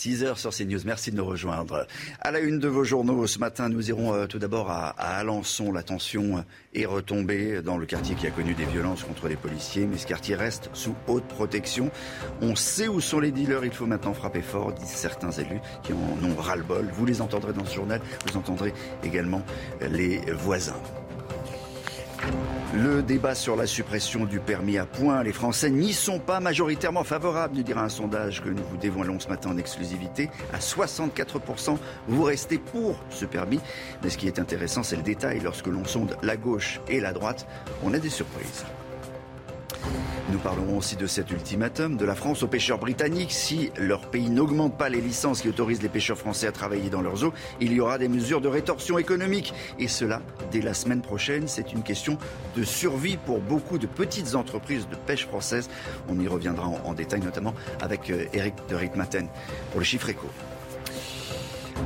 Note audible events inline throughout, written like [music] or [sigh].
6 heures sur CNews. Merci de nous rejoindre. À la une de vos journaux ce matin, nous irons euh, tout d'abord à, Alençon. La tension euh, est retombée dans le quartier qui a connu des violences contre les policiers, mais ce quartier reste sous haute protection. On sait où sont les dealers, il faut maintenant frapper fort, disent certains élus qui en ont ras-le-bol. Vous les entendrez dans ce journal, vous entendrez également les voisins. Le débat sur la suppression du permis à points, les Français n'y sont pas majoritairement favorables, nous dira un sondage que nous vous dévoilons ce matin en exclusivité. À 64%, vous restez pour ce permis. Mais ce qui est intéressant, c'est le détail. Lorsque l'on sonde la gauche et la droite, on a des surprises. Nous parlerons aussi de cet ultimatum de la France aux pêcheurs britanniques. Si leur pays n'augmente pas les licences qui autorisent les pêcheurs français à travailler dans leurs eaux, il y aura des mesures de rétorsion économique. Et cela dès la semaine prochaine. C'est une question de survie pour beaucoup de petites entreprises de pêche françaises. On y reviendra en, détail, notamment avec Eric de Ritmaten pour le chiffre éco.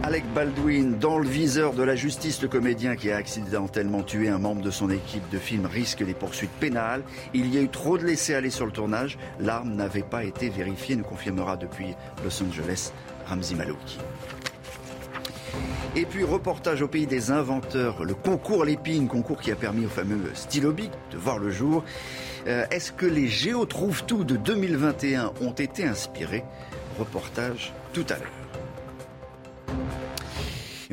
Alec Baldwin, dans le viseur de la justice, le comédien qui a accidentellement tué un membre de son équipe de film risque des poursuites pénales. Il y a eu trop de laisser-aller sur le tournage. L'arme n'avait pas été vérifiée, nous confirmera depuis Los Angeles Ramzi Malouki. Et puis reportage au pays des inventeurs, le concours Lépine, concours qui a permis au fameux Stylobic de voir le jour. Euh, Est-ce que les Géo de 2021 ont été inspirés? Reportage tout à l'heure.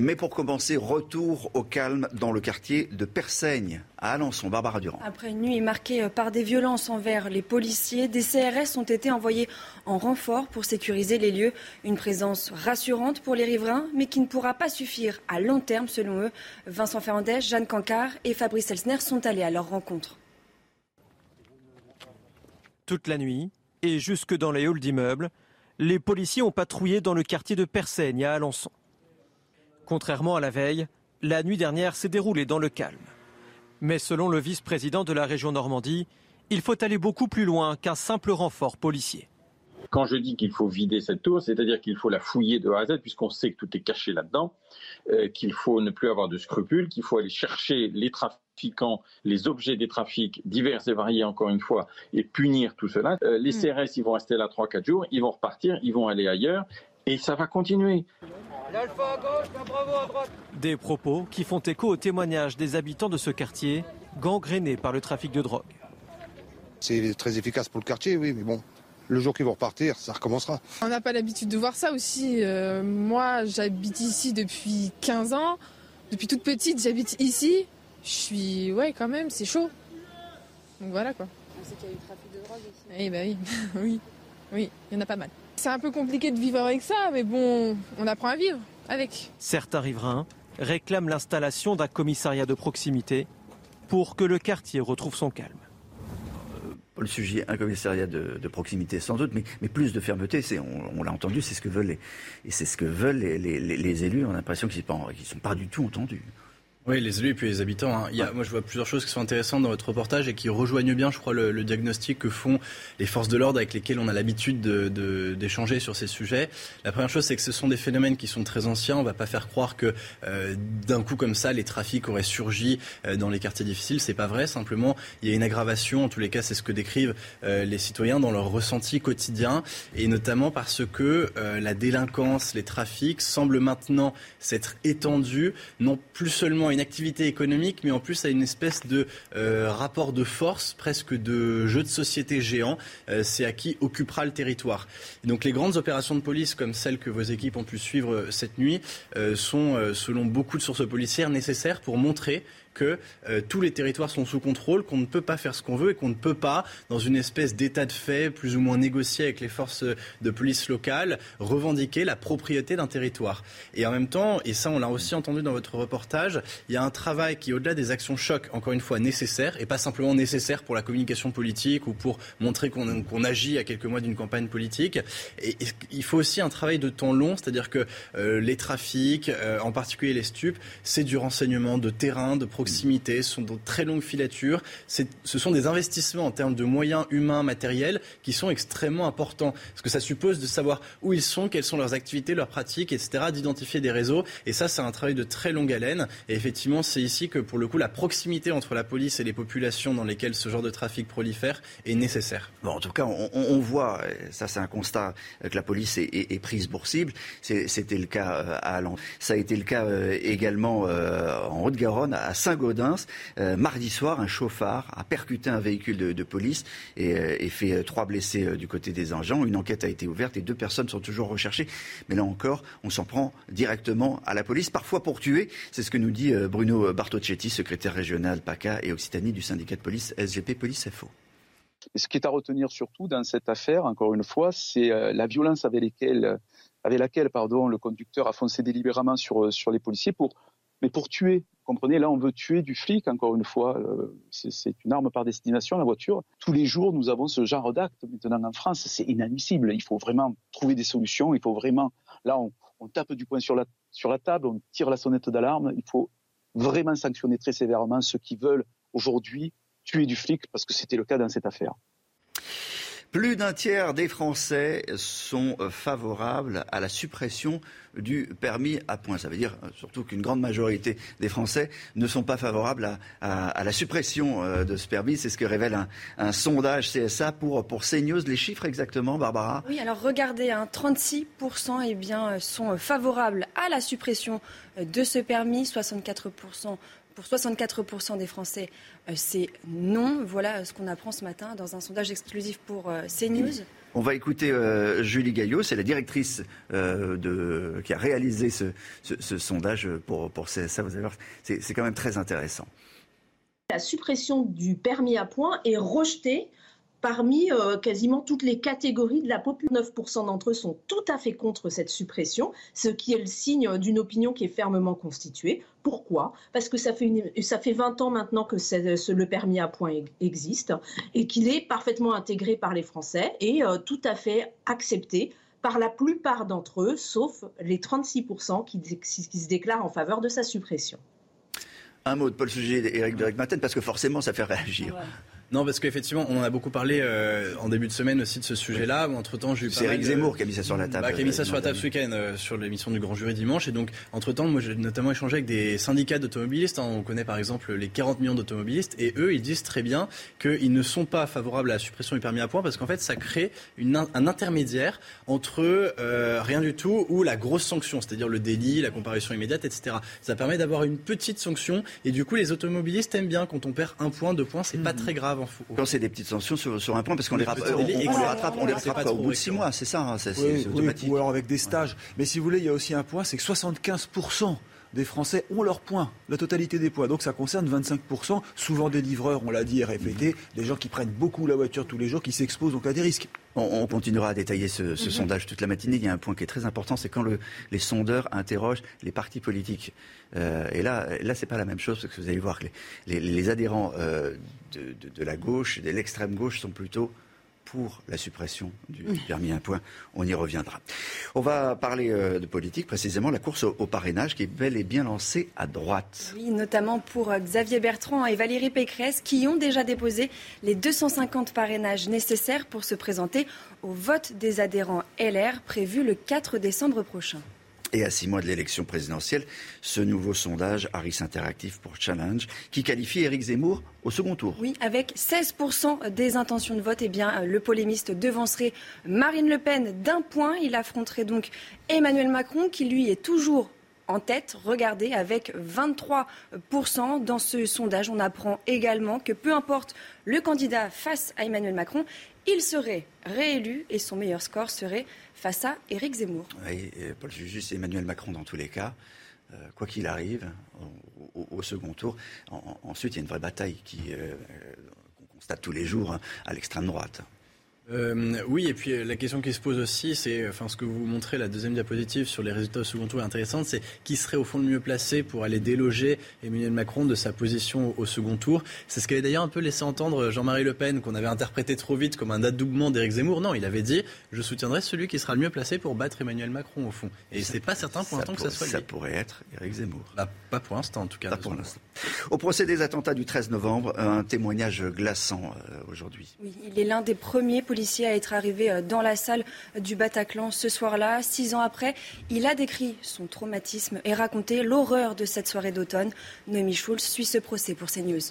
Mais pour commencer, retour au calme dans le quartier de Persaigne, à Alençon. Barbara Durand. Après une nuit marquée par des violences envers les policiers, des CRS ont été envoyés en renfort pour sécuriser les lieux. Une présence rassurante pour les riverains, mais qui ne pourra pas suffire à long terme, selon eux. Vincent Fernandez, Jeanne Cancard et Fabrice Elsner sont allés à leur rencontre. Toute la nuit, et jusque dans les halls d'immeubles, les policiers ont patrouillé dans le quartier de Persaigne, à Alençon. Contrairement à la veille, la nuit dernière s'est déroulée dans le calme. Mais selon le vice-président de la région Normandie, il faut aller beaucoup plus loin qu'un simple renfort policier. Quand je dis qu'il faut vider cette tour, c'est-à-dire qu'il faut la fouiller de A à Z, puisqu'on sait que tout est caché là-dedans, euh, qu'il faut ne plus avoir de scrupules, qu'il faut aller chercher les trafiquants, les objets des trafics divers et variés, encore une fois, et punir tout cela. Euh, les CRS, ils vont rester là 3-4 jours, ils vont repartir, ils vont aller ailleurs, et ça va continuer. Des propos qui font écho au témoignage des habitants de ce quartier, gangréné par le trafic de drogue. C'est très efficace pour le quartier, oui, mais bon, le jour qu'ils vont repartir, ça recommencera. On n'a pas l'habitude de voir ça aussi. Euh, moi, j'habite ici depuis 15 ans. Depuis toute petite, j'habite ici. Je suis. Ouais, quand même, c'est chaud. Donc voilà quoi. On sait qu'il y a eu trafic de drogue ici. Eh ben oui, [laughs] oui, oui, il y en a pas mal. C'est un peu compliqué de vivre avec ça, mais bon, on apprend à vivre avec. Certains riverains réclament l'installation d'un commissariat de proximité pour que le quartier retrouve son calme. Le sujet, un commissariat de, de proximité sans doute, mais, mais, plus de fermeté, c'est, on, on l'a entendu, c'est ce que veulent les, et c'est ce que veulent les, les, les élus. On a l'impression qu'ils ne sont pas du tout entendus. Oui, les élus et puis les habitants. Hein. Il y a, moi, je vois plusieurs choses qui sont intéressantes dans votre reportage et qui rejoignent bien, je crois, le, le diagnostic que font les forces de l'ordre avec lesquelles on a l'habitude de, de, d'échanger sur ces sujets. La première chose, c'est que ce sont des phénomènes qui sont très anciens. On ne va pas faire croire que euh, d'un coup comme ça, les trafics auraient surgi euh, dans les quartiers difficiles. C'est pas vrai. Simplement, il y a une aggravation. En tous les cas, c'est ce que décrivent euh, les citoyens dans leur ressenti quotidien, et notamment parce que la délinquance, les trafics semblent maintenant s'être étendus, non plus seulement une activité économique, mais en plus à une espèce de euh, rapport de force, presque de jeu de société géant. Euh, c'est à qui occupera le territoire. Et donc les grandes opérations de police, comme celles que vos équipes ont pu suivre cette nuit, euh, sont, selon beaucoup de sources policières, nécessaires pour montrer que euh, tous les territoires sont sous contrôle, qu'on ne peut pas faire ce qu'on veut et qu'on ne peut pas, dans une espèce d'état de fait plus ou moins négocié avec les forces de police locales, revendiquer la propriété d'un territoire. Et en même temps, et ça on l'a aussi entendu dans votre reportage, il y a un travail qui, au-delà des actions choc, encore une fois nécessaire, et pas simplement nécessaire pour la communication politique ou pour montrer qu'on agit à quelques mois d'une campagne politique. Il faut aussi un travail de temps long, c'est-à-dire que euh, les trafics, euh, en particulier les stupes, c'est du renseignement de terrain, de proximité, ce sont de très longues filatures, ce sont des investissements en termes de moyens humains, matériels, qui sont extrêmement importants. Parce que ça suppose de savoir où ils sont, quelles sont leurs activités, leurs pratiques, etc., d'identifier des réseaux. Et ça, c'est un travail de très longue haleine. Et effectivement, c'est ici que, pour le coup, la proximité entre la police et les populations dans lesquelles ce genre de trafic prolifère est nécessaire. En tout cas, on, voit, ça c'est un constat, que la police est, prise pour cible. C'était le cas euh, à Allen. Ça a été le cas euh, également euh, en Haute-Garonne, à Saint-Gaudens. Mardi soir, un chauffard a percuté un véhicule de, police et, et, fait trois blessés du côté des engins. Une enquête a été ouverte et deux personnes sont toujours recherchées. Mais là encore, on s'en prend directement à la police, parfois pour tuer. C'est ce que nous dit Bruno Bartocchetti, secrétaire régional PACA et Occitanie du syndicat de police SGP Police FO. ce qui est à retenir surtout dans cette affaire, encore une fois, c'est euh, la violence avec, laquelle le conducteur a foncé délibérément sur, euh, les policiers, mais pour tuer. Comprenez, là, on veut tuer du flic, encore une fois. Euh, c'est une arme par destination, la voiture. Tous les jours, nous avons ce genre d'actes maintenant en France. C'est inadmissible. Il faut vraiment trouver des solutions. Il faut vraiment. Là, on, on tape du poing sur la, sur la table, on tire la sonnette d'alarme. Il faut vraiment sanctionner très sévèrement ceux qui veulent aujourd'hui tuer du flic, parce que c'était le cas dans cette affaire. Plus d'un tiers des Français sont favorables à la suppression du permis à points. Ça veut dire euh, surtout qu'une grande majorité des Français ne sont pas favorables à, la suppression euh, de ce permis. C'est ce que révèle un, sondage CSA pour, pour. Les chiffres exactement, Barbara? Oui, alors regardez, 36% hein, eh sont favorables à la suppression de ce permis, 64% pour 64% des Français, euh, c'est non. Voilà ce qu'on apprend ce matin dans un sondage exclusif pour euh, CNews. On va écouter euh, Julie Gaillot, c'est la directrice de, qui a réalisé ce, sondage pour, pour CSA. Vous allez voir, c'est quand même très intéressant. La suppression du permis à points est rejetée parmi euh, quasiment toutes les catégories de la population. 9% d'entre eux sont tout à fait contre cette suppression, ce qui est le signe d'une opinion qui est fermement constituée. Pourquoi? Parce que ça fait, ça fait 20 ans maintenant que le permis à points existe et qu'il est parfaitement intégré par les Français et euh, tout à fait accepté par la plupart d'entre eux, sauf les 36% qui, qui se déclarent en faveur de sa suppression. Un mot de Paul Sujet et Eric de Maten, parce que forcément, ça fait réagir. Non, parce qu'effectivement, on en a beaucoup parlé euh, en début de semaine aussi de ce sujet-là. Entre-temps, j'ai eu C'est Eric Zemmour qui a mis ça sur la table. Bah, qui a mis ça sur la table ce week-end euh, sur l'émission du Grand Jury dimanche. Et donc, entre-temps, moi, j'ai notamment échangé avec des syndicats d'automobilistes. Hein. On connaît par exemple les 40 millions d'automobilistes. Et eux, ils disent très bien qu'ils ne sont pas favorables à la suppression du permis à points parce qu'en fait, ça crée une, un intermédiaire entre euh, rien du tout ou la grosse sanction, c'est-à-dire le délit, la comparution immédiate, etc. Ça permet d'avoir une petite sanction. Et du coup, les automobilistes aiment bien quand on perd un point, deux points. C'est pas mmh. très grave en fou. Quand c'est des petites sanctions sur, un point parce qu'on les, rattrape, on, les rattrape, on les rattrape au bout de six mois, c'est ça, c'est automatique. ou alors avec des stages. Mais si vous voulez, il y a aussi un point, c'est que 75% des Français ont leurs points, la totalité des points. Donc ça concerne 25%, souvent des livreurs, on l'a dit et répété, des gens qui prennent beaucoup la voiture tous les jours, qui s'exposent donc à des risques. On, continuera à détailler ce, mhm. sondage toute la matinée. Il y a un point qui est très important, c'est quand les sondeurs interrogent les partis politiques. Euh, et là, là, c'est pas la même chose parce que vous allez voir que les, adhérents euh, de, de, la gauche, de l'extrême gauche, sont plutôt pour la suppression du permis à point. On y reviendra. On va parler euh, de politique, précisément la course au, parrainage qui est bel et bien lancée à droite. Oui, notamment pour euh, Xavier Bertrand et Valérie Pécresse qui ont déjà déposé les 250 parrainages nécessaires pour se présenter au vote des adhérents LR prévu le 4 décembre prochain. Et à six mois de l'élection présidentielle, ce nouveau sondage Harris Interactive pour Challenge, qui qualifie Éric Zemmour au second tour. Oui, avec 16% des intentions de vote, eh bien, le polémiste devancerait Marine Le Pen d'un point. Il affronterait donc Emmanuel Macron, qui lui est toujours en tête. Regardez, avec 23% dans ce sondage, on apprend également que peu importe le candidat face à Emmanuel Macron, il serait réélu et son meilleur score serait face à Éric Zemmour. Oui, Paul Jujus et Emmanuel Macron dans tous les cas. quoi qu'il arrive, au, second tour. ensuite, il y a une vraie bataille qui qu'on constate tous les jours hein, à l'extrême droite. Euh, oui, et puis euh, la question qui se pose aussi, c'est, enfin, ce que vous montrez, la deuxième diapositive sur les résultats au second tour est intéressante, c'est qui serait au fond le mieux placé pour aller déloger Emmanuel Macron de sa position au second tour. C'est ce qu'avait d'ailleurs un peu laissé entendre Jean-Marie Le Pen, qu'on avait interprété trop vite comme un adoubement d'Éric Zemmour. Non, il avait dit, je soutiendrai celui qui sera le mieux placé pour battre Emmanuel Macron au fond. Et c'est pas certain pour l'instant que ça soit lui. Ça pourrait être Éric Zemmour. Bah, pas pour l'instant, en tout cas. pour l'instant. Au procès des attentats du 13 novembre, un témoignage glaçant euh, aujourd'hui. Il est l'un des premiers policiers à être arrivé euh, dans la salle du Bataclan ce soir-là. Six ans après, il a décrit son traumatisme et raconté l'horreur de cette soirée d'automne. Noémie Schulz suit ce procès pour CNews.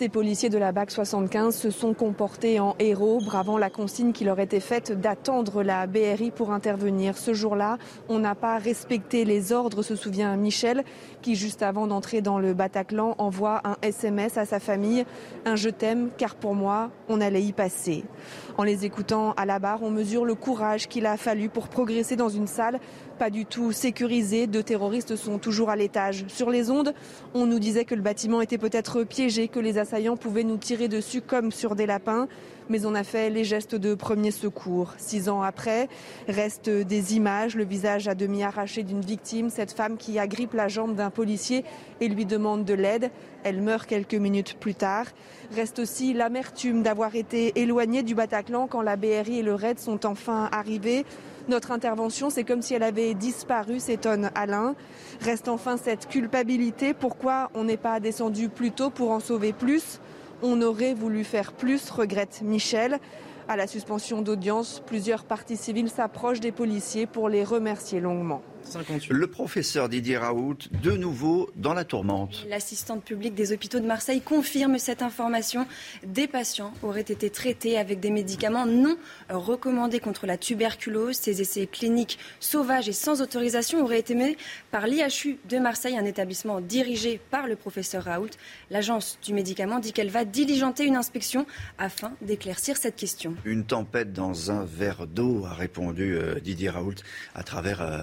Ces policiers de la BAC 75 se sont comportés en héros, bravant la consigne qui leur était faite d'attendre la BRI pour intervenir. Ce jour-là, on n'a pas respecté les ordres, se souvient Michel, qui juste avant d'entrer dans le Bataclan envoie un SMS à sa famille, un je t'aime car pour moi, on allait y passer. En les écoutant à la barre, on mesure le courage qu'il a fallu pour progresser dans une salle pas du tout sécurisé. Deux terroristes sont toujours à l'étage. Sur les ondes, on nous disait que le bâtiment était peut-être piégé, que les assaillants pouvaient nous tirer dessus comme sur des lapins. Mais on a fait les gestes de premier secours. Six ans après, restent des images, le visage à demi arraché d'une victime, cette femme qui agrippe la jambe d'un policier et lui demande de l'aide. Elle meurt quelques minutes plus tard. Reste aussi l'amertume d'avoir été éloignée du Bataclan quand la BRI et le RAID sont enfin arrivés. Notre intervention, c'est comme si elle avait disparu, s'étonne Alain. Reste enfin cette culpabilité. Pourquoi on n'est pas descendu plus tôt pour en sauver plus? On aurait voulu faire plus, regrette Michel. À la suspension d'audience, plusieurs parties civiles s'approchent des policiers pour les remercier longuement. Le professeur Didier Raoult, de nouveau dans la tourmente. L'assistante publique des hôpitaux de Marseille confirme cette information. Des patients auraient été traités avec des médicaments non recommandés contre la tuberculose. Ces essais cliniques sauvages et sans autorisation auraient été menés par l'IHU de Marseille, un établissement dirigé par le professeur Raoult. L'agence du médicament dit qu'elle va diligenter une inspection afin d'éclaircir cette question. Une tempête dans un verre d'eau, a répondu euh, Didier Raoult à travers euh,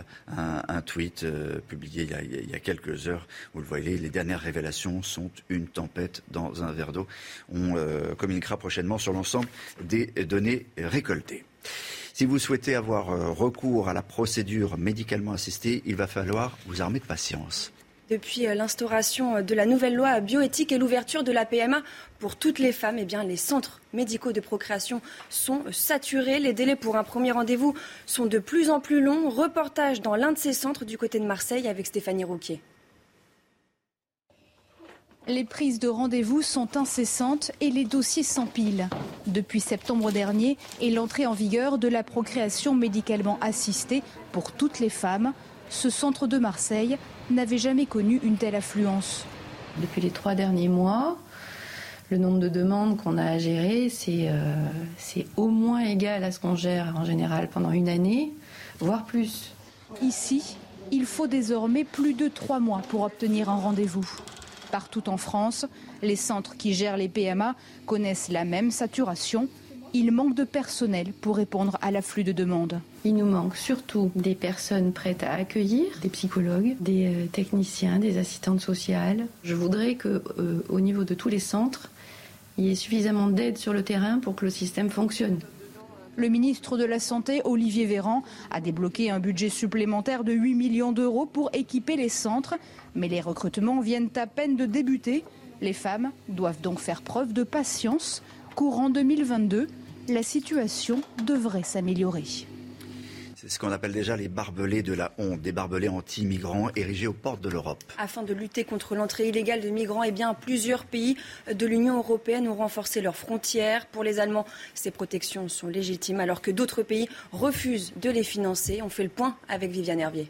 un tweet euh, publié il y, a, quelques heures. Vous le voyez, les dernières révélations sont une tempête dans un verre d'eau. On euh, communiquera prochainement sur l'ensemble des données récoltées. Si vous souhaitez avoir euh, recours à la procédure médicalement assistée, il va falloir vous armer de patience. Depuis euh, l'instauration de la nouvelle loi bioéthique et l'ouverture de la PMA pour toutes les femmes, eh bien, les centres médicaux de procréation sont saturés. Les délais pour un premier rendez-vous sont de plus en plus longs. Reportage dans l'un de ces centres du côté de Marseille avec Stéphanie Rouquier. Les prises de rendez-vous sont incessantes et les dossiers s'empilent. Depuis septembre dernier et l'entrée en vigueur de la procréation médicalement assistée pour toutes les femmes, ce centre de Marseille n'avait jamais connu une telle affluence. Depuis les trois derniers mois, le nombre de demandes qu'on a à gérer, euh, c'est au moins égal à ce qu'on gère en général pendant une année, voire plus. Ici, il faut désormais plus de trois mois pour obtenir un rendez-vous. Partout en France, les centres qui gèrent les PMA connaissent la même saturation il manque de personnel pour répondre à l'afflux de demandes. Il nous manque surtout des personnes prêtes à accueillir, des psychologues, des euh, techniciens, des assistantes sociales. Je voudrais que, euh, au niveau de tous les centres, il y ait suffisamment d'aide sur le terrain pour que le système fonctionne. Le ministre de la Santé, Olivier Véran, a débloqué un budget supplémentaire de 8 millions d'euros pour équiper les centres. Mais les recrutements viennent à peine de débuter. Les femmes doivent donc faire preuve de patience courant 2022, la situation devrait s'améliorer. C'est ce qu'on appelle déjà les barbelés de la honte, des barbelés anti-migrants érigés aux portes de l'Europe. Afin de lutter contre l'entrée illégale de migrants, eh bien, plusieurs pays de l'Union européenne ont renforcé leurs frontières. Pour les Allemands, ces protections sont légitimes alors que d'autres pays refusent de les financer. On fait le point avec Viviane Hervier.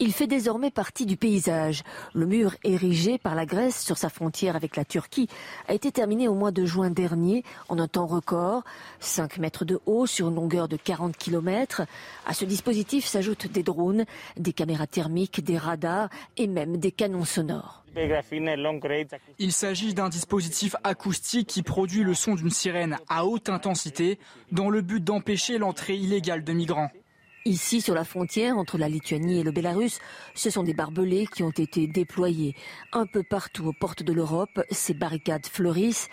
Il fait désormais partie du paysage. Le mur érigé par la Grèce sur sa frontière avec la Turquie a été terminé au mois de juin dernier en un temps record, 5 mètres de haut sur une longueur de 40 km. À ce dispositif s'ajoutent des drones, des caméras thermiques, des radars et même des canons sonores. Il s'agit d'un dispositif acoustique qui produit le son d'une sirène à haute intensité dans le but d'empêcher l'entrée illégale de migrants. Ici, sur la frontière entre la Lituanie et le Bélarus, ce sont des barbelés qui ont été déployés. Un peu partout aux portes de l'Europe, ces barricades fleurissent.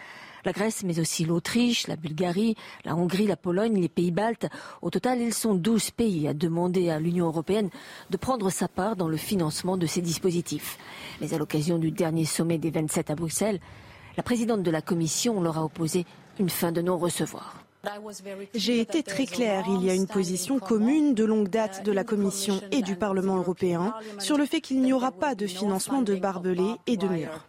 La Grèce, mais aussi l'Autriche, la Bulgarie, la Hongrie, la Pologne, les Pays-Baltes. Au total, ils sont 12 pays à demander à l'Union européenne de prendre sa part dans le financement de ces dispositifs. Mais à l'occasion du dernier sommet des 27 à Bruxelles, la présidente de la Commission leur a opposé une fin de non-recevoir. J'ai été très claire, il y a une position commune de longue date de la Commission et du Parlement européen sur le fait qu'il n'y aura pas de financement de barbelés et de murs.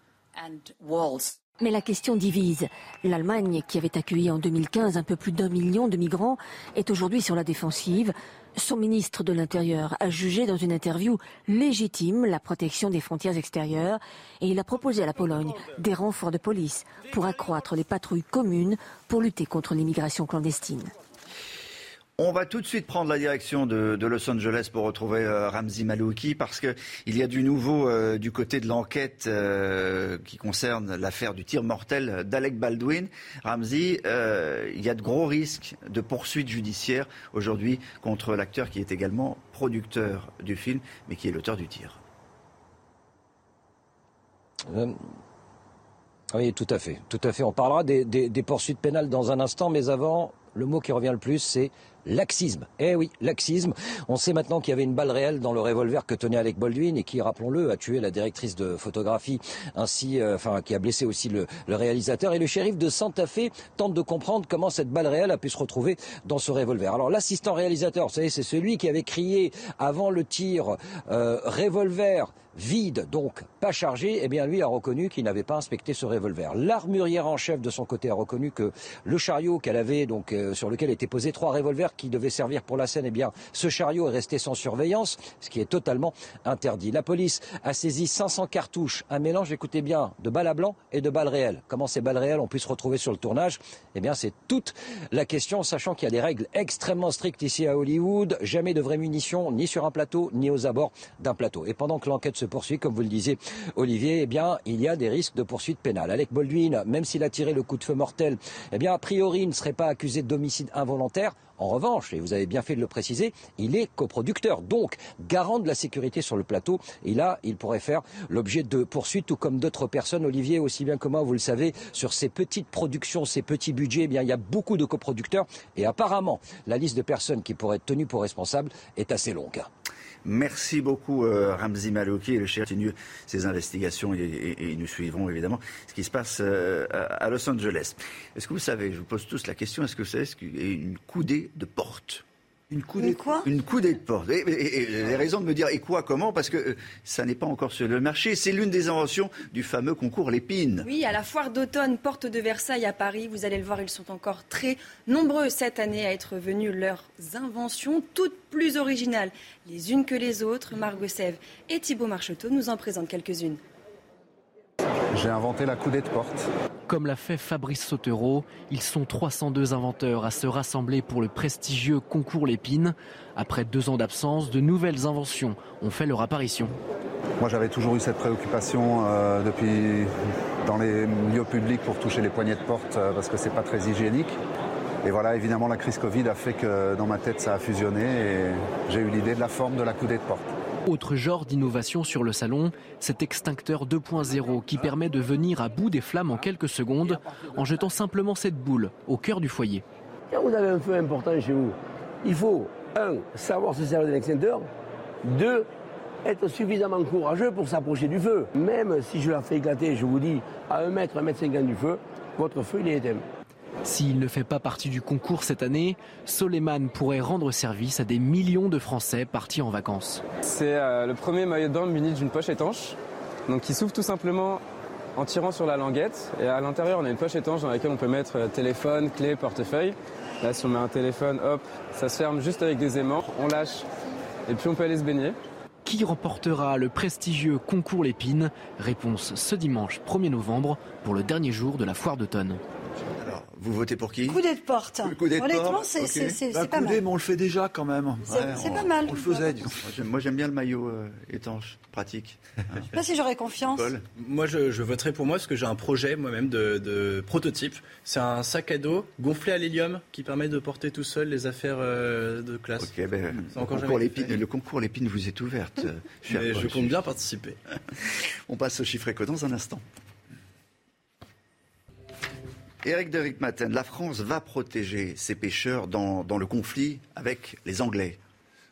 Mais la question divise. L'Allemagne, qui avait accueilli en 2015 un peu plus d'un million de migrants, est aujourd'hui sur la défensive. Son ministre de l'Intérieur a jugé dans une interview légitime la protection des frontières extérieures et il a proposé à la Pologne des renforts de police pour accroître les patrouilles communes pour lutter contre l'immigration clandestine. On va tout de suite prendre la direction de, Los Angeles pour retrouver euh, Ramzi Malouki parce qu'il y a du nouveau euh, du côté de l'enquête euh, qui concerne l'affaire du tir mortel d'Alec Baldwin. Ramzi, il y a de gros risques de poursuite judiciaire aujourd'hui contre l'acteur qui est également producteur du film mais qui est l'auteur du tir. Oui, tout à fait. On parlera des poursuites pénales dans un instant, mais avant, le mot qui revient le plus, c'est Laxisme. Eh oui, laxisme. On sait maintenant qu'il y avait une balle réelle dans le revolver que tenait Alec Baldwin et qui, rappelons-le, a tué la directrice de photographie, ainsi, euh, enfin, qui a blessé aussi le, réalisateur. Et le shérif de Santa Fe tente de comprendre comment cette balle réelle a pu se retrouver dans ce revolver. Alors, l'assistant réalisateur, vous savez, c'est celui qui avait crié avant le tir euh, revolver vide, donc pas chargé, eh bien lui a reconnu qu'il n'avait pas inspecté ce revolver. L'armurière en chef de son côté a reconnu que le chariot qu'elle avait, donc euh, sur lequel étaient posés trois revolvers qui devaient servir pour la scène, eh bien ce chariot est resté sans surveillance, ce qui est totalement interdit. La police a saisi 500 cartouches, un mélange, écoutez bien, de balles à blanc et de balles réelles. Comment ces balles réelles ont pu se retrouver sur le tournage? Eh bien c'est toute la question, sachant qu'il y a des règles extrêmement strictes ici à Hollywood, jamais de vraies munitions ni sur un plateau ni aux abords d'un plateau. Et pendant que l'enquête se poursuit, comme vous le disiez, Olivier, eh bien, il y a des risques de poursuite pénale. Alec Baldwin, même s'il a tiré le coup de feu mortel, eh bien, a priori, il ne serait pas accusé d'homicide involontaire. En revanche, et vous avez bien fait de le préciser, il est coproducteur, donc garant de la sécurité sur le plateau. Et là, il pourrait faire l'objet de poursuites, tout comme d'autres personnes. Olivier, aussi bien que moi, vous le savez, sur ces petites productions, ces petits budgets, eh bien, il y a beaucoup de coproducteurs. Et apparemment, la liste de personnes qui pourraient être tenues pour responsables est assez longue. Merci beaucoup euh, Ramzi Malouki et le chef continue ses investigations et, nous suivrons évidemment ce qui se passe euh, à Los Angeles. Est-ce que vous savez, je vous pose tous la question, est-ce que c'est une coudée de porte une coudée de quoi Une coudée de porte. Et, les raisons de me dire et quoi, comment? Parce que euh, ça n'est pas encore sur le marché. C'est l'une des inventions du fameux concours Lépine. Oui, à la foire d'automne, porte de Versailles à Paris. Vous allez le voir, ils sont encore très nombreux cette année à être venus leurs inventions, toutes plus originales les unes que les autres. Margot Sèvres et Thibault Marcheteau nous en présentent quelques-unes. J'ai inventé la coudée de porte. Comme l'a fait Fabrice Sautereau, ils sont 302 inventeurs à se rassembler pour le prestigieux concours Lépine. Après deux ans d'absence, de nouvelles inventions ont fait leur apparition. Moi j'avais toujours eu cette préoccupation euh, depuis dans les lieux publics pour toucher les poignées de porte euh, parce que c'est pas très hygiénique. Et voilà, évidemment la crise Covid a fait que dans ma tête ça a fusionné et j'ai eu l'idée de la forme de la coudée de porte. Autre genre d'innovation sur le salon, cet extincteur 2.0 qui permet de venir à bout des flammes en quelques secondes en jetant simplement cette boule au cœur du foyer. Quand vous avez un feu important chez vous, il faut, un, savoir se servir d'un extincteur, deux, être suffisamment courageux pour s'approcher du feu. Même si je la fais éclater, je vous dis, à 1 mètre, 1 mètre 50 du feu, votre feu, il est éteint. S'il ne fait pas partie du concours cette année, Soleiman pourrait rendre service à des millions de Français partis en vacances. C'est euh, le premier maillot de bain muni d'une poche étanche, donc qui s'ouvre tout simplement en tirant sur la languette. Et à l'intérieur, on a une poche étanche dans laquelle on peut mettre euh, téléphone, clé, portefeuille. Là, si on met un téléphone, hop, ça se ferme juste avec des aimants. On lâche et puis on peut aller se baigner. Qui remportera le prestigieux concours Lépine? Réponse ce dimanche 1er novembre pour le dernier jour de la foire d'automne. Vous votez pour qui Coup de porte. Honnêtement, c'est bah, pas mal. mais on le fait déjà quand même. C'est pas mal. On le faisait. Moi, j'aime bien le maillot euh, étanche, pratique. Je sais pas si j'aurais confiance. Moi, je, je, voterai pour moi parce que j'ai un projet moi-même de, de, prototype. C'est un sac à dos gonflé à l'hélium qui permet de porter tout seul les affaires euh, de classe. Ok, ben, le, concours l'épine, le concours Lépine vous est ouverte. [laughs] je, je compte bien participer. on passe au chiffre éco dans un instant. Éric de Maten, la France va protéger ses pêcheurs dans le conflit avec les Anglais.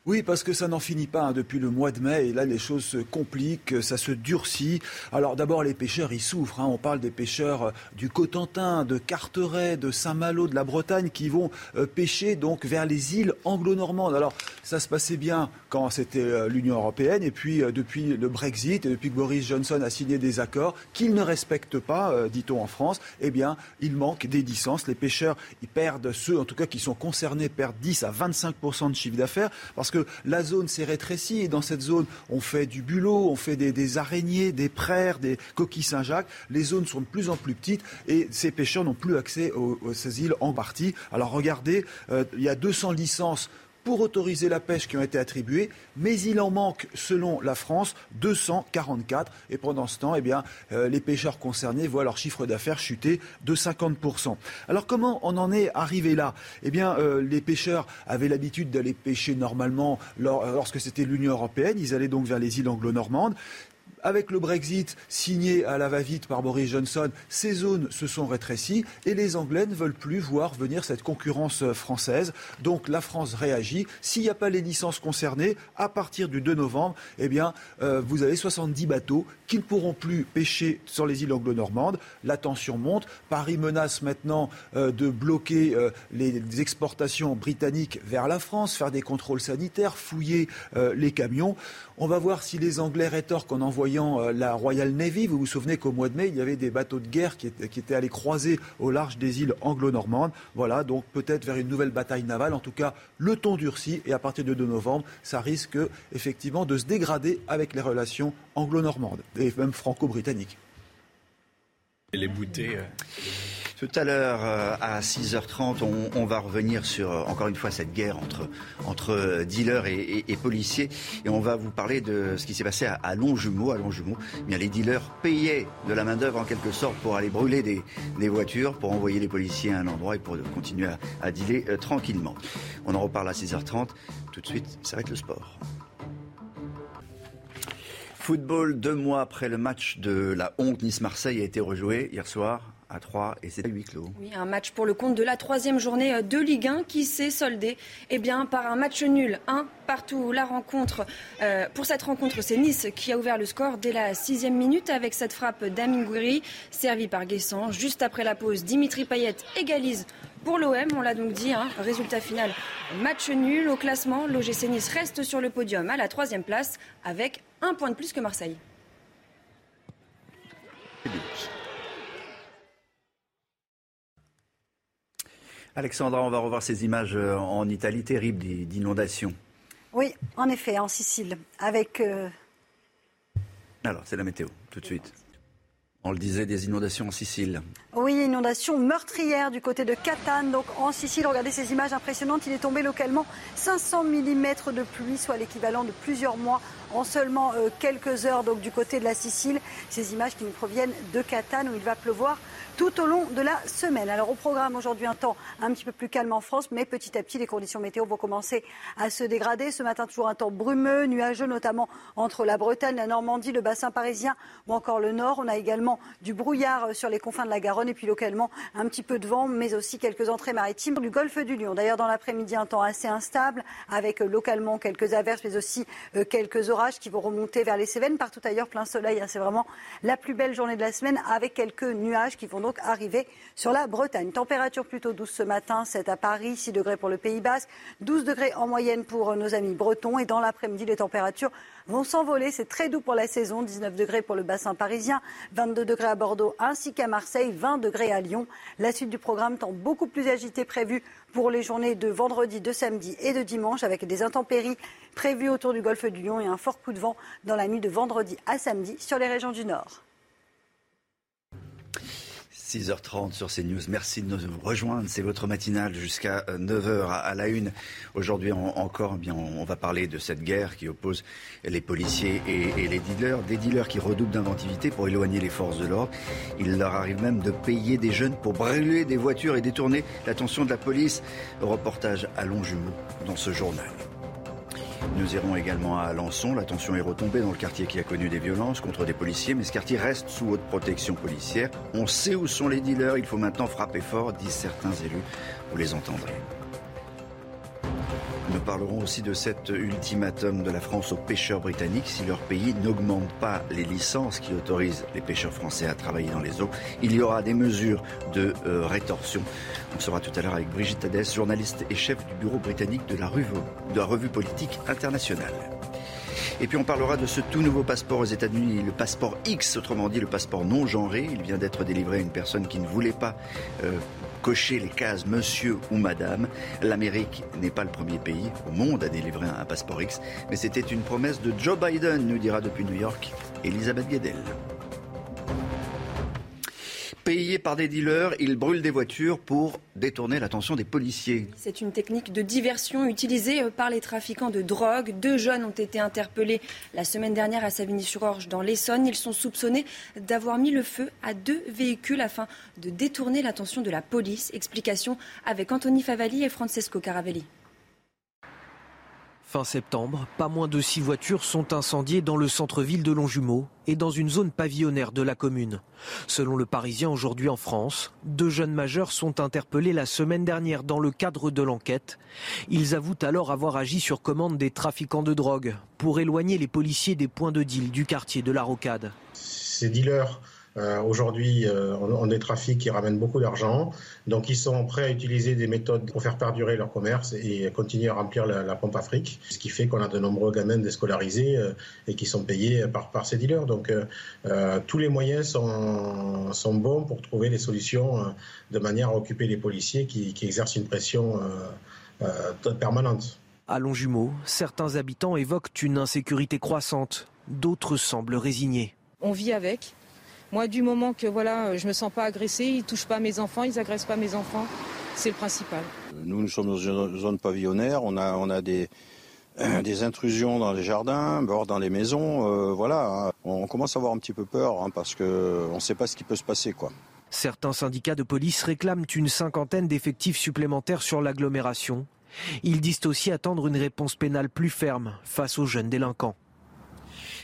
Oui, parce que ça n'en finit pas hein, depuis le mois de mai. Et là, les choses se compliquent, ça se durcit. Alors d'abord, les pêcheurs, ils souffrent. Hein. On parle des pêcheurs euh, du Cotentin, de Carteret, de Saint-Malo, de la Bretagne, qui vont euh, pêcher donc vers les îles anglo-normandes. Alors ça se passait bien quand c'était euh, l'Union européenne. Et puis depuis le Brexit et depuis que Boris Johnson a signé des accords qu'il ne respecte pas, dit-on en France, eh bien, il manque des licences. Les pêcheurs, ils perdent ceux, en tout cas, qui sont concernés, perdent 10 à 25% de chiffre d'affaires parce la zone s'est rétrécie et dans cette zone, on fait du bulot, on fait des, araignées, des praires, des coquilles Saint-Jacques. Les zones sont de plus en plus petites et ces pêcheurs n'ont plus accès aux, ces îles en partie. Alors regardez, euh, il y a 200 licences pour autoriser la pêche qui ont été attribuées, mais il en manque, selon la France, 244. Et pendant ce temps, eh bien, euh, les pêcheurs concernés voient leur chiffre d'affaires chuter de 50%. Alors comment on en est arrivé là? Eh bien, euh, les pêcheurs avaient l'habitude d'aller pêcher normalement lorsque c'était l'Union européenne. Ils allaient donc vers les îles anglo-normandes. Avec le Brexit signé à la va-vite par Boris Johnson, ces zones se sont rétrécies et les Anglais ne veulent plus voir venir cette concurrence euh, française. Donc la France réagit. S'il n'y a pas les licences concernées, à partir du 2 novembre, eh bien, euh, vous avez 70 bateaux qui ne pourront plus pêcher sur les îles anglo-normandes. La tension monte. Paris menace maintenant euh, de bloquer les exportations britanniques vers la France, faire des contrôles sanitaires, fouiller les camions. On va voir si les Anglais rétorquent en envoyant euh, la Royal Navy. Vous vous souvenez qu'au mois de mai, il y avait des bateaux de guerre qui étaient, allés croiser au large des îles anglo-normandes. Voilà, donc peut-être vers une nouvelle bataille navale. En tout cas, le ton durcit et à partir de 2 novembre, ça risque effectivement de se dégrader avec les relations anglo-normandes et même franco-britanniques. Les boutées. Euh, tout à l'heure, euh, à 6h30, on, va revenir sur, euh, encore une fois, cette guerre entre, entre dealers et, policiers. Et on va vous parler de ce qui s'est passé à, Longjumeau. À Longjumeau, eh bien, les dealers payaient de la main-d'œuvre, en quelque sorte, pour aller brûler des, voitures, pour envoyer les policiers à un endroit et pour continuer à, à dealer tranquillement. On en reparle à 6h30. Tout de suite, ça va être le sport. Football, deux mois après le match de la honte Nice-Marseille a été rejoué hier soir à 3 et c'est à huis clos. Oui, un match pour le compte de la troisième journée de Ligue 1 qui s'est soldé eh bien, par un match nul, un partout. La rencontre, euh, pour cette rencontre, c'est Nice qui a ouvert le score dès la sixième minute avec cette frappe d'Amin Gouiri, servie par Guessant. Juste après la pause, Dimitri Payet égalise pour l'OM, on l'a donc dit, hein, résultat final, match nul au classement. L'OGC Nice reste sur le podium à la troisième place avec un point de plus que Marseille. Alexandra, on va revoir ces images euh, en Italie terribles d'inondations. Oui, en effet, en Sicile, avec. Euh, Alors, c'est la météo, tout de suite. On le disait, des inondations en Sicile. Oui, inondation meurtrière du côté de Catane, donc en Sicile. Regardez ces images impressionnantes. Il est tombé localement 500 mm de pluie, soit l'équivalent de plusieurs mois en seulement euh, quelques heures, donc du côté de la Sicile. Ces images qui nous proviennent de Catane, où il va pleuvoir tout au long de la semaine. Alors au programme aujourd'hui un temps un petit peu plus calme en France, mais petit à petit les conditions météo vont commencer à se dégrader. Ce matin toujours un temps brumeux, nuageux notamment entre la Bretagne, la Normandie, le bassin parisien ou encore le nord. On a également du brouillard sur les confins de la Garonne et puis localement un petit peu de vent, mais aussi quelques entrées maritimes du golfe du Lion. D'ailleurs dans l'après-midi un temps assez instable avec localement quelques averses, mais aussi euh, quelques orages qui vont remonter vers les Cévennes. Partout ailleurs plein soleil. Hein. C'est vraiment la plus belle journée de la semaine avec quelques nuages qui vont donc arriver sur la Bretagne. Température plutôt douce ce matin, 7 à Paris, 6 degrés pour le Pays Basque, 12 degrés en moyenne pour nos amis bretons. Et dans l'après-midi, les températures vont s'envoler. C'est très doux pour la saison, 19 degrés pour le bassin parisien, 22 degrés à Bordeaux ainsi qu'à Marseille, 20 degrés à Lyon. La suite du programme tend beaucoup plus agité prévu pour les journées de vendredi, de samedi et de dimanche avec des intempéries prévues autour du golfe du Lion et un fort coup de vent dans la nuit de vendredi à samedi sur les régions du Nord. 6h30 sur CNews. Merci de nous rejoindre. C'est votre matinale jusqu'à 9h euh, à la une. Aujourd'hui encore, eh bien, on va parler de cette guerre qui oppose les policiers et, les dealers. Des dealers qui redoublent d'inventivité pour éloigner les forces de l'ordre. Il leur arrive même de payer des jeunes pour brûler des voitures et détourner l'attention de la police. Reportage à Longjumeau dans ce journal. Nous irons également à Alençon. La tension est retombée dans le quartier qui a connu des violences contre des policiers, mais ce quartier reste sous haute protection policière. On sait où sont les dealers, il faut maintenant frapper fort, disent certains élus. Vous les entendrez. Nous parlerons aussi de cet ultimatum de la France aux pêcheurs britanniques. Si leur pays n'augmente pas les licences qui autorisent les pêcheurs français à travailler dans les eaux, il y aura des mesures de euh, rétorsion. On sera tout à l'heure avec Brigitte Hadès, journaliste et chef du bureau britannique de la revue, de la revue politique internationale. Et puis on parlera de ce tout nouveau passeport aux États-Unis, le passeport X, autrement dit le passeport non genré. Il vient d'être délivré à une personne qui ne voulait pas euh, cocher les cases monsieur ou madame. L'Amérique n'est pas le premier pays au monde à délivrer un passeport X, mais c'était une promesse de Joe Biden, nous dira depuis New York Elisabeth Guedel. Payés par des dealers, ils brûlent des voitures pour détourner l'attention des policiers. C'est une technique de diversion utilisée euh, par les trafiquants de drogue. Deux jeunes ont été interpellés la semaine dernière à Savigny-sur-Orge dans l'Essonne. Ils sont soupçonnés d'avoir mis le feu à deux véhicules afin de détourner l'attention de la police. Explication avec Anthony Favali et Francesco Caravelli. Fin septembre, pas moins de six voitures sont incendiées dans le centre-ville de Longjumeau et dans une zone pavillonnaire de la commune. Selon le Parisien aujourd'hui en France, deux jeunes majeurs sont interpellés la semaine dernière dans le cadre de l'enquête. Ils avouent alors avoir agi sur commande des trafiquants de drogue pour éloigner les policiers des points de deal du quartier de la Rocade. Ces dealers euh, aujourd'hui, euh, on, a des trafics qui ramènent beaucoup d'argent. Donc, ils sont prêts à utiliser des méthodes pour faire perdurer leur commerce et continuer à remplir la, pompe Afrique. Ce qui fait qu'on a de nombreux gamins déscolarisés euh, et qui sont payés par, par ces dealers. Donc, tous les moyens sont, sont, bons pour trouver des solutions de manière à occuper les policiers qui, qui exercent une pression permanente. À Longjumeau, certains habitants évoquent une insécurité croissante. D'autres semblent résignés. On vit avec. Moi, du moment que voilà, je me sens pas agressée, ils touchent pas mes enfants, ils agressent pas mes enfants, c'est le principal. Nous, nous sommes dans une zone pavillonnaire, on a, on a des, [clears throat] des intrusions dans les jardins, dans les maisons, euh, voilà. Hein. On commence à avoir un petit peu peur hein, parce qu'on ne sait pas ce qui peut se passer, quoi. Certains syndicats de police réclament une cinquantaine d'effectifs supplémentaires sur l'agglomération. Ils disent aussi attendre une réponse pénale plus ferme face aux jeunes délinquants.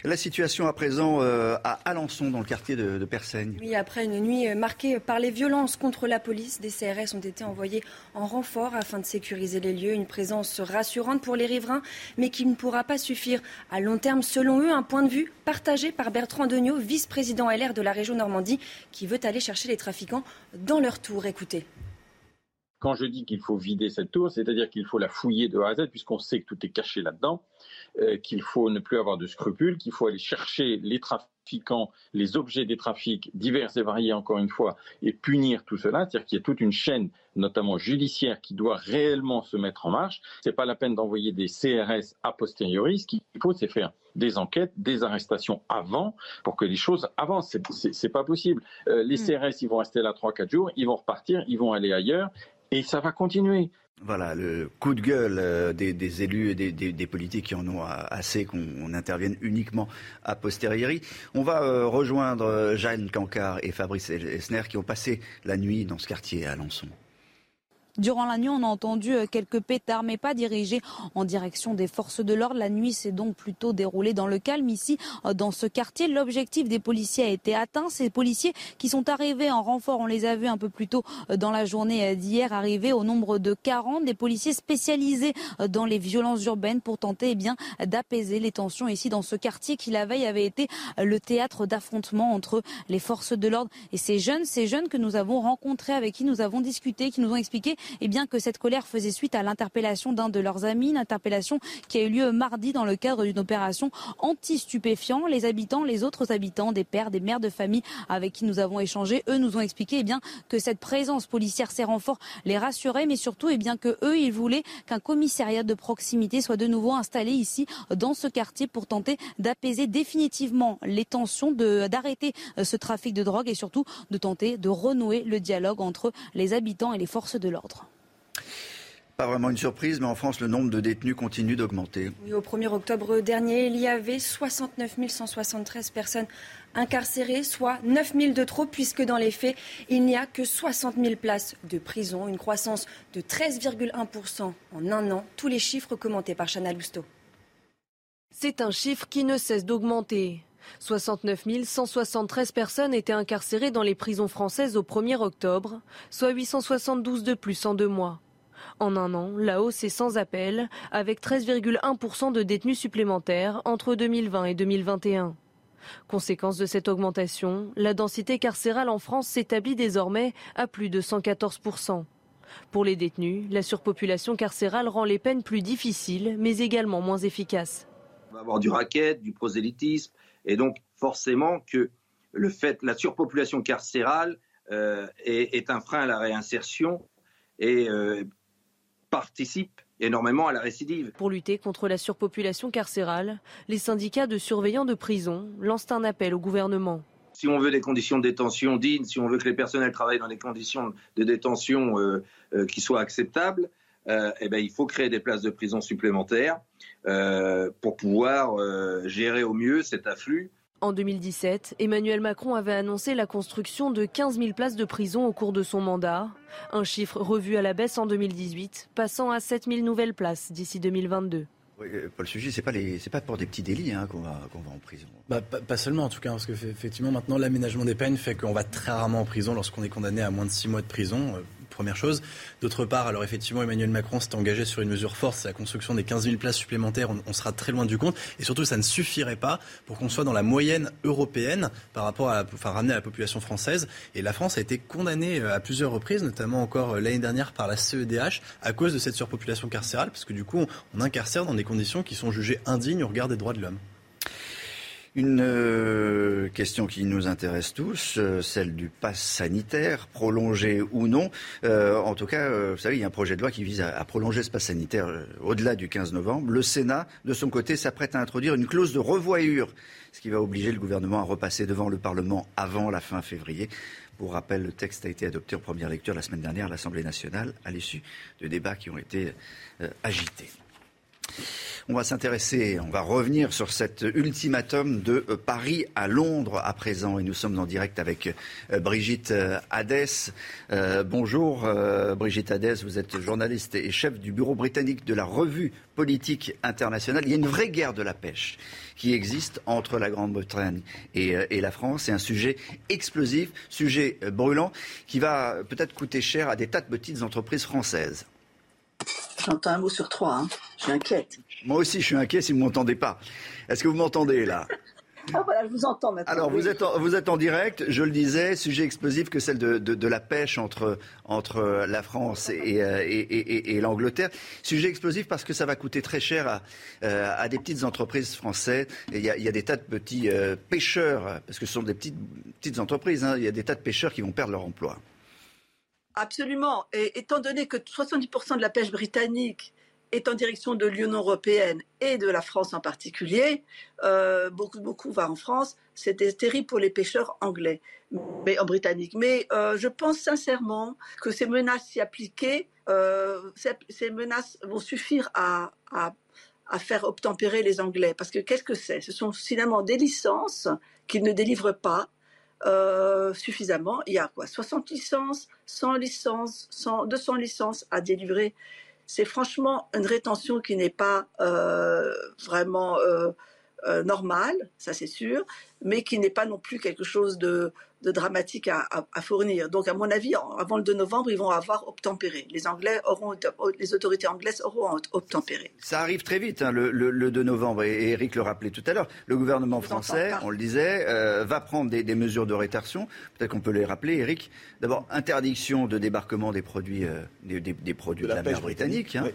La situation à présent euh, à Alençon, dans le quartier de, de Persaigne. Oui, après une nuit euh, marquée par les violences contre la police, des CRS ont été envoyés en renfort afin de sécuriser les lieux. Une présence rassurante pour les riverains, mais qui ne pourra pas suffire à long terme, selon eux. Un point de vue partagé par Bertrand Degnaud, vice-président LR de la région Normandie, qui veut aller chercher les trafiquants dans leur tour. Écoutez. Quand je dis qu'il faut vider cette tour, c'est-à-dire qu'il faut la fouiller de A à Z, puisqu'on sait que tout est caché là-dedans, qu'il faut ne plus avoir de scrupules, qu'il faut aller chercher les trafiquants, les objets des trafics divers et variés, encore une fois, et punir tout cela, c'est-à-dire qu'il y a toute une chaîne, notamment judiciaire, qui doit réellement se mettre en marche. Ce n'est pas la peine d'envoyer des CRS a posteriori. Ce qu'il faut, c'est faire des enquêtes, des arrestations avant, pour que les choses avancent. C'est pas possible. Euh, les hmm. CRS, ils vont rester là 3-4 jours, ils vont repartir, ils vont aller ailleurs, et ça va continuer. Voilà, le coup de gueule euh, des, élus et des, politiques qui en ont assez qu'on intervienne uniquement a posteriori. On va euh, rejoindre euh, Jeanne Cancard et Fabrice Esner qui ont passé la nuit dans ce quartier à Alençon. Durant la nuit, on a entendu euh, quelques pétards, mais pas dirigés en direction des forces de l'ordre. La nuit s'est donc plutôt déroulée dans le calme ici, euh, dans ce quartier. L'objectif des policiers a été atteint. Ces policiers qui sont arrivés en renfort, on les a vus un peu plus tôt euh, dans la journée d'hier, arrivés au nombre de 40. Des policiers spécialisés dans les violences urbaines pour tenter eh bien d'apaiser les tensions ici dans ce quartier qui la veille avait été le théâtre d'affrontements entre les forces de l'ordre et ces jeunes, ces jeunes que nous avons rencontrés, avec qui nous avons discuté, qui nous ont expliqué eh bien, que cette colère faisait suite à l'interpellation d'un de leurs amis, une interpellation qui a eu lieu mardi dans le cadre d'une opération anti-stupéfiants. Les habitants, les autres habitants, des pères, des mères de famille avec qui nous avons échangé, eux nous ont expliqué eh bien, que cette présence policière, ces renforts les rassurait, mais surtout eh bien, que eux, ils voulaient qu'un commissariat de proximité soit de nouveau installé ici dans ce quartier pour tenter d'apaiser définitivement les tensions, d'arrêter euh, ce trafic de drogue et surtout de tenter de renouer le dialogue entre les habitants et les forces de l'ordre. Pas vraiment une surprise, mais en France, le nombre de détenus continue d'augmenter. au 1er octobre dernier, il y avait 69 173 personnes incarcérées, soit 9 000 de trop, puisque dans les faits, il n'y a que 60 000 places de prison, une croissance de 13,1% en un an. Tous les chiffres commentés par Chana Lousteau. C'est un chiffre qui ne cesse d'augmenter. 69 173 personnes étaient incarcérées dans les prisons françaises au 1er octobre, soit 872 de plus en deux mois. En un an, la hausse est sans appel, avec 13,1% de détenus supplémentaires entre 2020 et 2021. Conséquence de cette augmentation, la densité carcérale en France s'établit désormais à plus de 114%. Pour les détenus, la surpopulation carcérale rend les peines plus difficiles, mais également moins efficaces. On va avoir du racket, du prosélytisme, et donc forcément que le fait, la surpopulation carcérale euh, est, un frein à la réinsertion et euh, participe énormément à la récidive. Pour lutter contre la surpopulation carcérale, les syndicats de surveillants de prison lancent un appel au gouvernement. Si on veut des conditions de détention dignes, si on veut que les personnels travaillent dans des conditions de détention euh, euh, qui soient acceptables, euh, eh ben, il faut créer des places de prison supplémentaires pour pouvoir gérer au mieux cet afflux en 2017, Emmanuel Macron avait annoncé la construction de 15 000 places de prison au cours de son mandat, un chiffre revu à la baisse en 2018, passant à 7 000 nouvelles places d'ici 2022. Oui, euh, Paul Sujet, c'est pas pas pour des petits délits hein, qu'on va qu'on va en prison. Bah, pas, seulement en tout cas, parce que effectivement maintenant l'aménagement des peines fait qu'on va très rarement en prison lorsqu'on est condamné à moins de 6 mois de prison. Première chose. D'autre part, alors effectivement, Emmanuel Macron s'est engagé sur une mesure forte, c'est la construction des 15 000 places supplémentaires. On, sera très loin du compte. Et surtout, ça ne suffirait pas pour qu'on soit dans la moyenne européenne par rapport à, enfin, ramener la population française. Et la France a été condamnée euh, à plusieurs reprises, notamment encore euh, l'année dernière par la CEDH, à cause de cette surpopulation carcérale, parce que du coup, on incarcère dans des conditions qui sont jugées indignes au regard des droits de l'homme. Une euh, question qui nous intéresse tous, euh, celle du pass sanitaire, prolongé ou non. Euh, en tout cas, vous savez, il y a un projet de loi qui vise à, prolonger ce pass sanitaire au-delà du 15 novembre. Le Sénat, de son côté, s'apprête à introduire une clause de revoyure, ce qui va obliger le gouvernement à repasser devant le Parlement avant la fin février. Pour rappel, le texte a été adopté en première lecture la semaine dernière à l'Assemblée nationale à l'issue de débats qui ont été agités. On va s'intéresser, on va revenir sur cet ultimatum de euh, Paris à Londres à présent. Et nous sommes en direct avec euh, Brigitte euh, Hadès. bonjour Brigitte Hadès, vous êtes journaliste et chef du bureau britannique de la revue politique internationale. Il y a une vraie guerre de la pêche qui existe entre la Grande-Bretagne et, et, la France. C'est un sujet explosif, sujet brûlant, qui va peut-être coûter cher à des tas de petites entreprises françaises. J'entends un mot sur trois. Hein. Je suis inquiète. Moi aussi, je suis inquiet si vous ne m'entendez pas. Est-ce que vous m'entendez là? [laughs] Ah, voilà, je vous entends maintenant. Alors, vous, êtes en, vous êtes en direct, je le disais, sujet explosif que celle de, de, la pêche entre, entre la France et, et, et, et l'Angleterre. Sujet explosif parce que ça va coûter très cher à, euh, à des petites entreprises françaises. Il y, a, il y, a, des tas de petits euh, pêcheurs, parce que ce sont des petites, petites entreprises, hein, il y a des tas de pêcheurs qui vont perdre leur emploi. Absolument. Et étant donné que 70% de la pêche britannique est en direction de l'Union européenne et de la France en particulier, euh, beaucoup, beaucoup va en France. C'était terrible pour les pêcheurs anglais, mais en britannique. Mais euh, je pense sincèrement que ces menaces s'y appliquées, euh, ces, menaces vont suffire à, à, à, faire obtempérer les Anglais. Parce que qu'est-ce que c'est? Ce sont finalement des licences qu'ils ne délivrent pas euh, suffisamment. Il y a quoi 60 licences, 100 licences, 100, 200 licences à délivrer. C'est franchement une rétention qui n'est pas euh, vraiment euh, normal, ça c'est sûr, mais qui n'est pas non plus quelque chose de, dramatique à, fournir. Donc, à mon avis, avant le 2 novembre, ils vont avoir obtempéré. Les Anglais auront, les autorités anglaises auront obtempéré. Ça arrive très vite, hein, le, 2 novembre. Et Eric le rappelait tout à l'heure. Le gouvernement français, on le disait, euh, va prendre des, mesures de rétorsion. Peut-être qu'on peut les rappeler, Eric. D'abord, interdiction de débarquement des produits, euh, des, produits de, la, mer britannique, hein,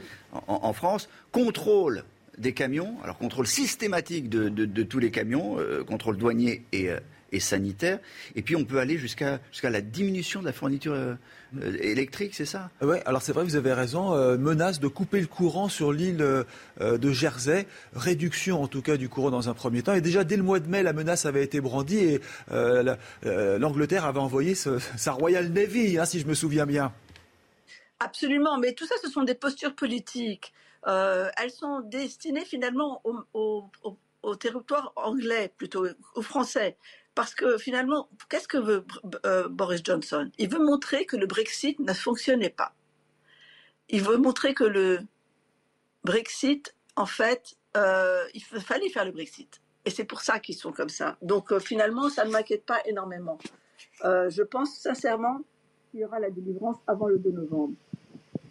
en, France. Contrôle des camions, alors contrôle systématique de, tous les camions, euh, contrôle douanier euh, et, sanitaire, et puis on peut aller jusqu'à jusqu'à la diminution de la fourniture euh, électrique, c'est ça? Oui, alors c'est vrai, vous avez raison, menace de couper le courant sur l'île de Jersey, réduction en tout cas du courant dans un premier temps, et déjà dès le mois de mai, la menace avait été brandie et l'Angleterre avait envoyé [laughs] sa Royal Navy, hein, si je me souviens bien. Absolument, mais tout ça, ce sont des postures politiques. Euh, elles sont destinées finalement au, territoire anglais, plutôt au français. Parce que finalement, qu'est-ce que veut euh, Boris Johnson? Il veut montrer que le Brexit ne fonctionnait pas. Il veut montrer que le Brexit, en fait, euh, il fallait faire le Brexit. Et c'est pour ça qu'ils sont comme ça. Donc finalement, ça ne m'inquiète pas énormément. je pense sincèrement qu'il y aura la délivrance avant le 2 novembre.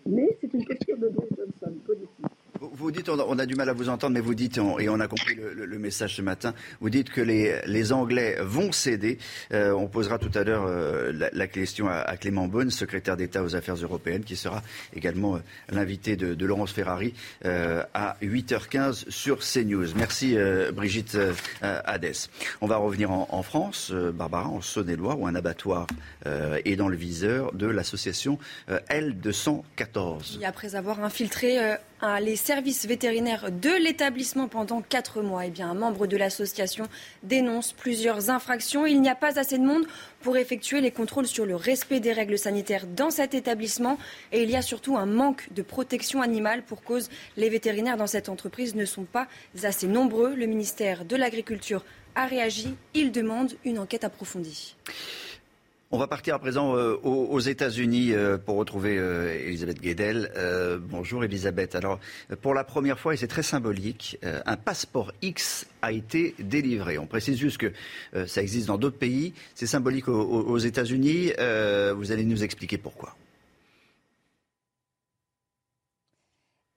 Mais c'est une question de Boris Johnson, politique. Vous dites, on a, du mal à vous entendre, mais vous dites, et on a compris le, message ce matin, vous dites que les, Anglais vont céder. Euh, on posera tout à l'heure euh, la, question à, Clément Beaune, secrétaire d'État aux affaires européennes, qui sera également euh, l'invité de, Laurence Ferrari à 8h15 sur CNews. Merci Brigitte Hadès. On va revenir en, France, Barbara, en Saône-et-Loire, où un abattoir est dans le viseur de l'association L214. Et après avoir infiltré les services vétérinaires de l'établissement pendant quatre mois. Eh bien, un membre de l'association dénonce plusieurs infractions. Il n'y a pas assez de monde pour effectuer les contrôles sur le respect des règles sanitaires dans cet établissement. Et il y a surtout un manque de protection animale pour cause les vétérinaires dans cette entreprise ne sont pas assez nombreux. Le ministère de l'Agriculture a réagi. Il demande une enquête approfondie. On va partir à présent euh, aux, États-Unis euh, pour retrouver euh, Elisabeth Guedel. bonjour Elisabeth. Alors, pour la première fois, et c'est très symbolique, un passeport X a été délivré. On précise juste que ça existe dans d'autres pays. C'est symbolique aux États-Unis. vous allez nous expliquer pourquoi.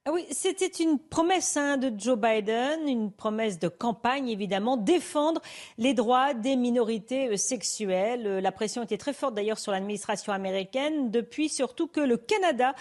Ah oui, c'était une promesse hein, de Joe Biden, une promesse de campagne évidemment, défendre les droits des minorités euh, sexuelles. Euh, la pression était très forte d'ailleurs sur l'administration américaine depuis surtout que le Canada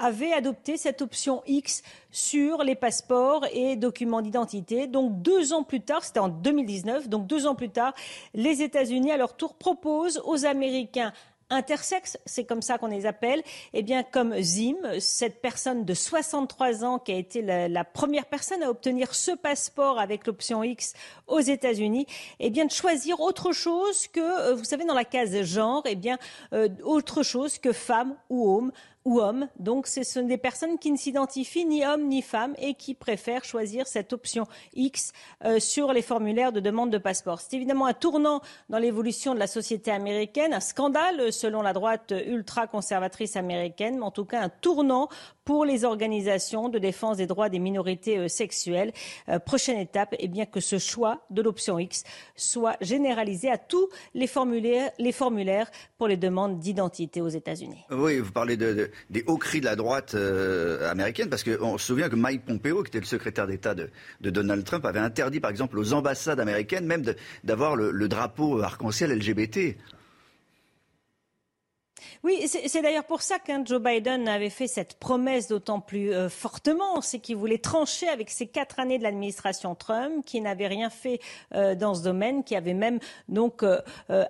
avait adopté cette option X sur les passeports et documents d'identité. Donc deux ans plus tard, c'était en 2019, donc deux ans plus tard, les États-Unis à leur tour proposent aux Américains intersexes, c'est comme ça qu'on les appelle, eh bien comme Zim, cette personne de 63 ans qui a été la, première personne à obtenir ce passeport avec l'option X aux États-Unis, eh bien de choisir autre chose que, euh, vous savez, dans la case genre, eh bien euh, autre chose que femme ou homme ou hommes. Donc, ce sont des personnes qui ne s'identifient ni homme ni femme et qui préfèrent choisir cette option X euh, sur les formulaires de demande de passeport. C'est évidemment un tournant dans l'évolution de la société américaine, un scandale selon la droite ultra-conservatrice américaine, mais en tout cas un tournant pour les organisations de défense des droits des minorités euh, sexuelles. Euh, prochaine étape, eh bien que ce choix de l'option X soit généralisé à tous les formulaires, pour les demandes d'identité aux États-Unis. Oui, vous parlez de, des hauts cris de la droite euh, américaine, parce qu'on se souvient que Mike Pompeo, qui était le secrétaire d'État de, Donald Trump, avait interdit, par exemple, aux ambassades américaines même d'avoir le drapeau arc-en-ciel LGBT. Oui, c'est d'ailleurs pour ça qu'un Joe Biden avait fait cette promesse d'autant plus euh, fortement, c'est qu'il voulait trancher avec ces quatre années de l'administration Trump, qui n'avait rien fait euh, dans ce domaine, qui avait même donc euh,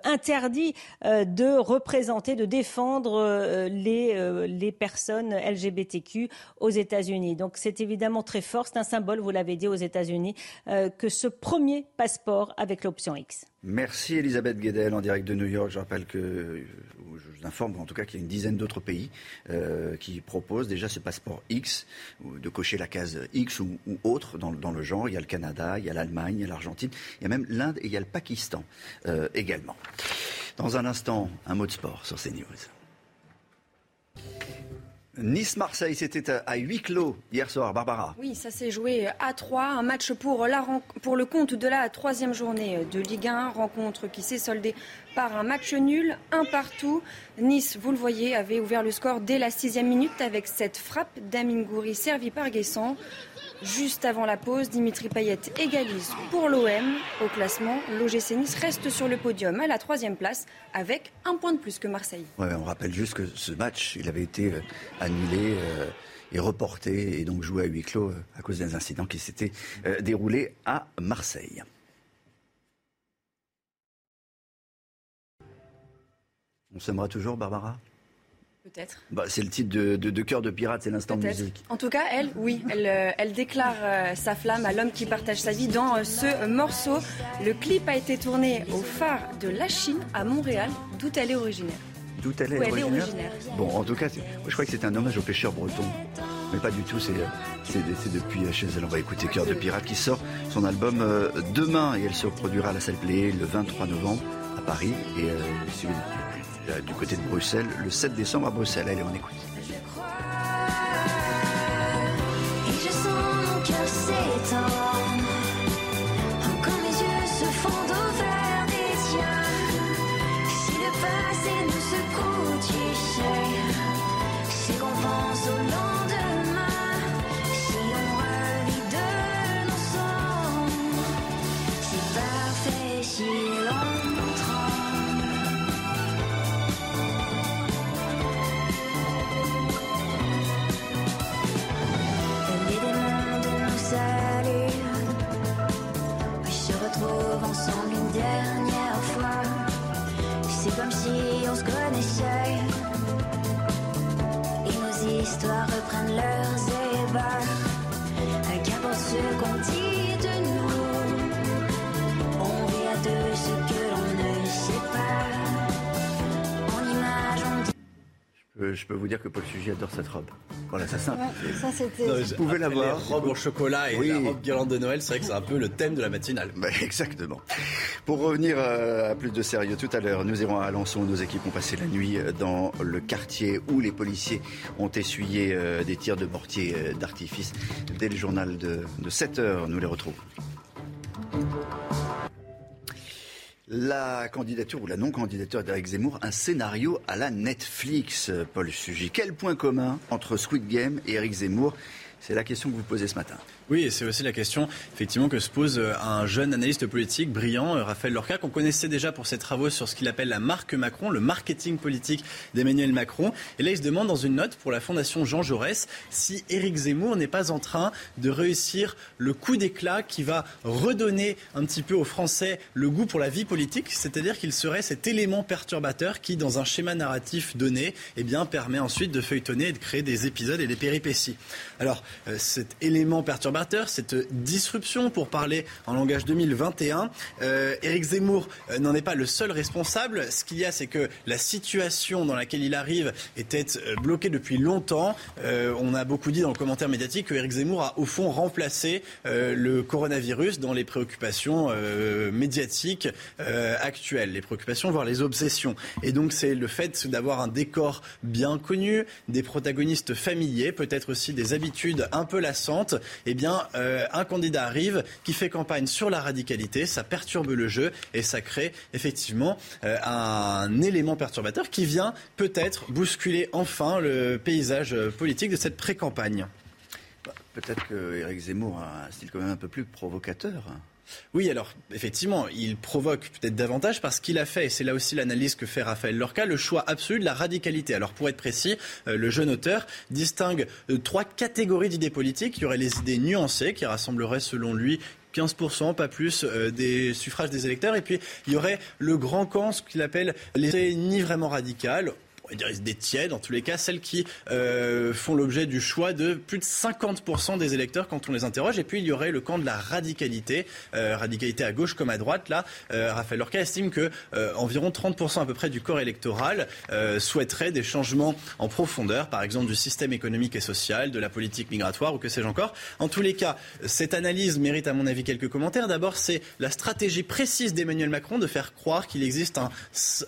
interdit de représenter, de défendre les, les personnes LGBTQ aux États-Unis. Donc c'est évidemment très fort, c'est un symbole, vous l'avez dit, aux États-Unis, que ce premier passeport avec l'option X. Merci Elisabeth Guedel en direct de New York. Je rappelle que, je vous informe en tout cas qu'il y a une dizaine d'autres pays euh, qui proposent déjà ce passeport X, de cocher la case X ou, autre dans, le genre. Il y a le Canada, il y a l'Allemagne, il y a l'Argentine, il y a même l'Inde et il y a le Pakistan euh, également. Dans un instant, un mot de sport sur CNews. Nice-Marseille, c'était à huis clos hier soir. Barbara. Oui, ça s'est joué à 3. Un match pour, pour le compte de la troisième journée de Ligue 1. Rencontre qui s'est soldée par un match nul, un partout. Nice, vous le voyez, avait ouvert le score dès la sixième minute avec cette frappe d'Amin Gouiri servie par Guessant. Juste avant la pause, Dimitri Payet égalise pour l'OM au classement. L'OGC Nice reste sur le podium à la troisième place avec un point de plus que Marseille. on rappelle juste que ce match, il avait été euh, annulé euh, et reporté et donc joué à huis clos euh, à cause des incidents qui s'étaient déroulés à Marseille. On s'aimera toujours, Barbara? Peut-être. Bah, c'est le titre de, de, Cœur de Pirate, c'est l'instant de musique. En tout cas, elle, oui, elle, euh, elle déclare euh, sa flamme à l'homme qui partage sa vie dans euh, ce morceau. Le clip a été tourné au phare de la Chine, à Montréal, d'où elle est originaire. D'où elle, est, originaire Bon, en tout cas, je crois que c'est un hommage aux pêcheurs bretons. Mais pas du tout, c'est, depuis chez elle. On va écouter Cœur de Pirate qui sort son album demain et elle se reproduira à la salle Play le 23 novembre à Paris. Et euh, du côté de Bruxelles le 7 décembre à Bruxelles. Allez, on écoute. Et je sens mon cœur leurs ébats. Qu'importe ce qu'on dit. Je peux, vous dire que Paul Sugy adore cette robe. Voilà, ça simple. ça, c'était. Vous pouvez l'avoir. Les robes au chocolat et la robe guirlande de Noël, c'est vrai que c'est un peu le thème de la matinale. Bah, exactement. Pour revenir euh, à plus de sérieux tout à l'heure, nous irons à Alençon. Nos équipes ont passé la nuit euh, dans le quartier où les policiers ont essuyé euh, des tirs de mortier d'artifice. Dès le journal de, de 7 heures, nous les retrouvons. La candidature ou la non-candidature d'Éric Zemmour, un scénario à la Netflix, Paul Sugy. Quel point commun entre Squid Game et Éric Zemmour? C'est la question que vous posez ce matin. Oui, et c'est aussi la question effectivement que se pose euh, un jeune analyste politique brillant, euh, Raphaël Lorca, qu'on connaissait déjà pour ses travaux sur ce qu'il appelle la marque Macron, le marketing politique d'Emmanuel Macron. Et là, il se demande dans une note pour la Fondation Jean Jaurès si Éric Zemmour n'est pas en train de réussir le coup d'éclat qui va redonner un petit peu aux Français le goût pour la vie politique, c'est-à-dire qu'il serait cet élément perturbateur qui, dans un schéma narratif donné, eh bien, permet ensuite de feuilletonner et de créer des épisodes et des péripéties. Alors, euh, cet élément perturbateur cette disruption, pour parler en langage 2021. Euh, Éric Zemmour euh, n'en est pas le seul responsable. Ce qu'il y a, c'est que la situation dans laquelle il arrive était euh, bloquée depuis longtemps. on a beaucoup dit dans le commentaire médiatique que Éric Zemmour a au fond remplacé le coronavirus dans les préoccupations médiatiques actuelles, les préoccupations, voire les obsessions. Et donc c'est le fait d'avoir un décor bien connu, des protagonistes familiers, peut-être aussi des habitudes un peu lassantes, eh euh, un candidat arrive qui fait campagne sur la radicalité, ça perturbe le jeu et ça crée effectivement euh, un élément perturbateur qui vient peut-être bousculer enfin le paysage politique de cette pré-campagne. Bah, peut-être que Éric Zemmour a un style quand même un peu plus provocateur. Oui, alors effectivement, il provoque peut-être davantage parce qu'il a fait, et c'est là aussi l'analyse que fait Raphaël Lorca, le choix absolu de la radicalité. Alors pour être précis, euh, le jeune auteur distingue euh, trois catégories d'idées politiques. Il y aurait les idées nuancées qui rassembleraient selon lui 15%, pas plus, euh, des suffrages des électeurs. Et puis, il y aurait le grand camp, ce qu'il appelle les ni vraiment radicales on dire des tièdes, en tous les cas, celles qui euh, font l'objet du choix de plus de 50% des électeurs quand on les interroge. Et puis il y aurait le camp de la radicalité, euh, radicalité à gauche comme à droite. Là, euh, Raphaël Lorca estime que environ 30% à peu près du corps électoral souhaiterait des changements en profondeur, par exemple du système économique et social, de la politique migratoire ou que sais-je encore. En tous les cas, cette analyse mérite à mon avis quelques commentaires. D'abord, c'est la stratégie précise d'Emmanuel Macron de faire croire qu'il existe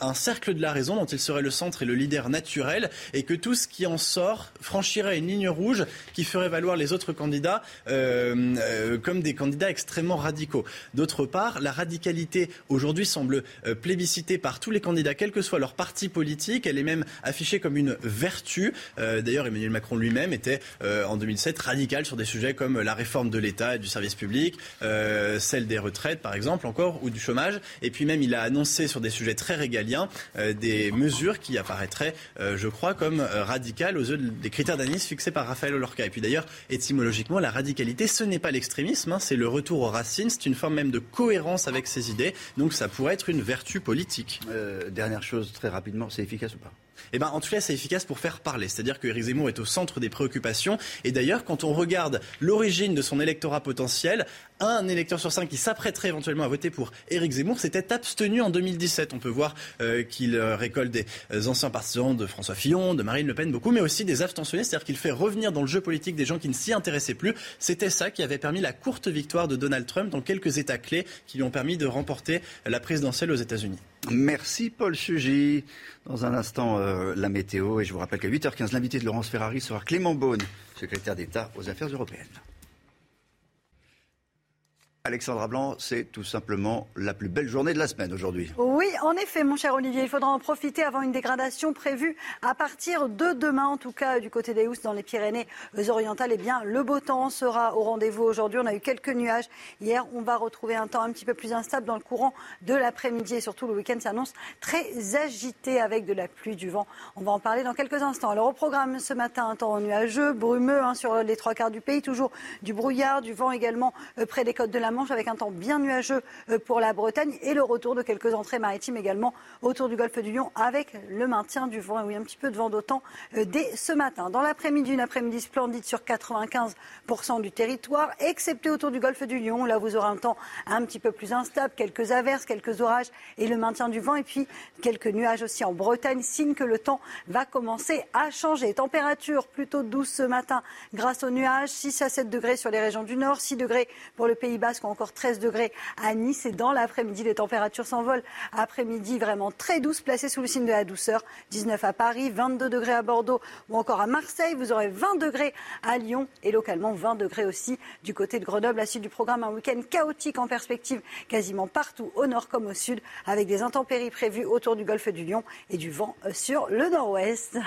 un cercle de la raison dont il serait le centre et le leader intermédiaire naturel et que tout ce qui en sort franchirait une ligne rouge qui ferait valoir les autres candidats euh, euh, comme des candidats extrêmement radicaux. D'autre part, la radicalité aujourd'hui semble euh, plébiscitée par tous les candidats, quel que soit leur parti politique. Elle est même affichée comme une vertu. D'ailleurs, Emmanuel Macron lui-même était en 2007 radical sur des sujets comme la réforme de l'État et du service public, celle des retraites par exemple encore, ou du chômage. Et puis même, il a annoncé sur des sujets très régaliens des mesures qui apparaîtraient, je crois, comme radicales aux yeux des critères d'analyse fixés par Raphaël Olorca. Et puis d'ailleurs, étymologiquement, la radicalité, ce n'est pas l'extrémisme, hein, c'est le retour aux racines, c'est une forme même de cohérence avec ses idées, donc ça pourrait être une vertu politique. Euh, dernière chose, très rapidement, c'est efficace ou pas? Eh ben, en tout cas, c'est efficace pour faire parler. C'est-à-dire que Éric Zemmour est au centre des préoccupations. Et d'ailleurs, quand on regarde l'origine de son électorat potentiel, un électeur sur cinq qui s'apprêterait éventuellement à voter pour Éric Zemmour s'était abstenu en 2017. On peut voir euh, qu'il euh, récolte des euh, anciens partisans de François Fillon, de Marine Le Pen, beaucoup, mais aussi des abstentionnistes. C'est-à-dire qu'il fait revenir dans le jeu politique des gens qui ne s'y intéressaient plus. C'était ça qui avait permis la courte victoire de Donald Trump dans quelques États clés qui lui ont permis de remporter la présidentielle aux États-Unis. Merci Paul Sugy. Dans un instant, la météo. Et je vous rappelle qu'à 8h15, l'invité de Laurence Ferrari sera Clément Beaune, secrétaire d'État aux Affaires européennes. Alexandra Blanc, c'est tout simplement la plus belle journée de la semaine aujourd'hui. Oui, en effet, mon cher Olivier, il faudra en profiter avant une dégradation prévue à partir de demain, en tout cas du côté des Housses dans les Pyrénées-Orientales. Eh bien, le beau temps sera au rendez-vous aujourd'hui. On a eu quelques nuages hier. On va retrouver un temps un petit peu plus instable dans le courant de l'après-midi et surtout le week-end s'annonce très agité avec de la pluie, du vent. On va en parler dans quelques instants. Alors au programme ce matin, un temps nuageux, brumeux hein, sur les trois quarts du pays, toujours du brouillard, du vent également euh, près des côtes de la avec un temps bien nuageux euh, pour la Bretagne et le retour de quelques entrées maritimes également autour du golfe du Lion avec le maintien du vent oui, un petit peu de vent d'autant euh, dès ce matin. Dans l'après-midi, une après-midi splendide sur 95% du territoire, excepté autour du golfe du Lion. Là, vous aurez un temps un petit peu plus instable, quelques averses, quelques orages et le maintien du vent et puis quelques nuages aussi en Bretagne, signe que le temps va commencer à changer. Température plutôt douce ce matin grâce aux nuages, 6 à 7 degrés sur les régions du nord, 6 degrés pour le Pays Basque encore 13 degrés à Nice. Et dans l'après-midi, les températures s'envolent. Après-midi, vraiment très douce, placée sous le signe de la douceur. 19 à Paris, 22 degrés à Bordeaux ou encore à Marseille. Vous aurez 20 degrés à Lyon et localement 20 degrés aussi du côté de Grenoble. La suite du programme, un week-end chaotique en perspective quasiment partout, au nord comme au sud, avec des intempéries prévues autour du golfe du Lion et du vent sur le nord-ouest.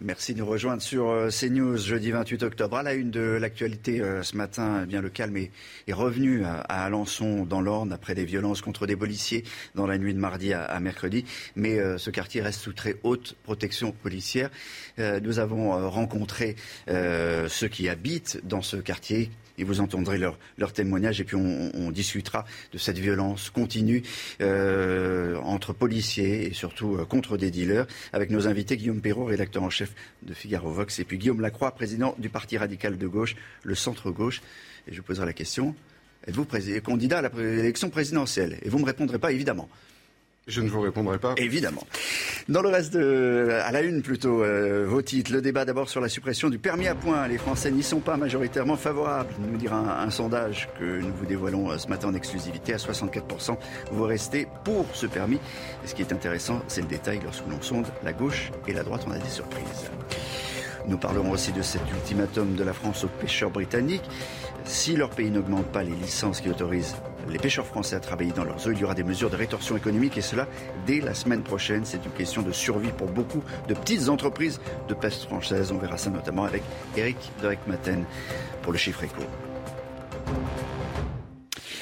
Merci de nous rejoindre sur euh, CNews jeudi 28 octobre. À la une de l'actualité euh, ce matin, eh bien, le calme est, revenu à, Alençon dans l'Orne après des violences contre des policiers dans la nuit de mardi à, mercredi. Mais euh, ce quartier reste sous très haute protection policière. nous avons rencontré ceux qui habitent dans ce quartier et vous entendrez leur, témoignage et puis on, on, discutera de cette violence continue euh, entre policiers et surtout euh, contre des dealers avec nos invités Guillaume Perrault, rédacteur en chef de Figaro Vox et puis Guillaume Lacroix, président du Parti radical de gauche, le centre-gauche. Et je vous poserai la question, êtes-vous candidat à l'élection présidentielle? Et vous ne me répondrez pas évidemment. Je ne vous répondrai pas. Évidemment. Dans le reste, de, à la une plutôt, euh, vos titres. Le débat d'abord sur la suppression du permis à points. Les Français n'y sont pas majoritairement favorables, nous dira un, sondage que nous vous dévoilons euh, ce matin en exclusivité. À 64%, vous restez pour ce permis. Et ce qui est intéressant, c'est le détail lorsque l'on sonde la gauche et la droite. On a des surprises. Nous parlerons aussi de cet ultimatum de la France aux pêcheurs britanniques. Si leur pays n'augmente pas les licences qui autorisent les pêcheurs français à travailler dans leurs eaux. Il y aura des mesures de rétorsion économique et cela dès la semaine prochaine. C'est une question de survie pour beaucoup de petites entreprises de pêche françaises. On verra ça notamment avec Eric Derek-Maten pour le chiffre éco.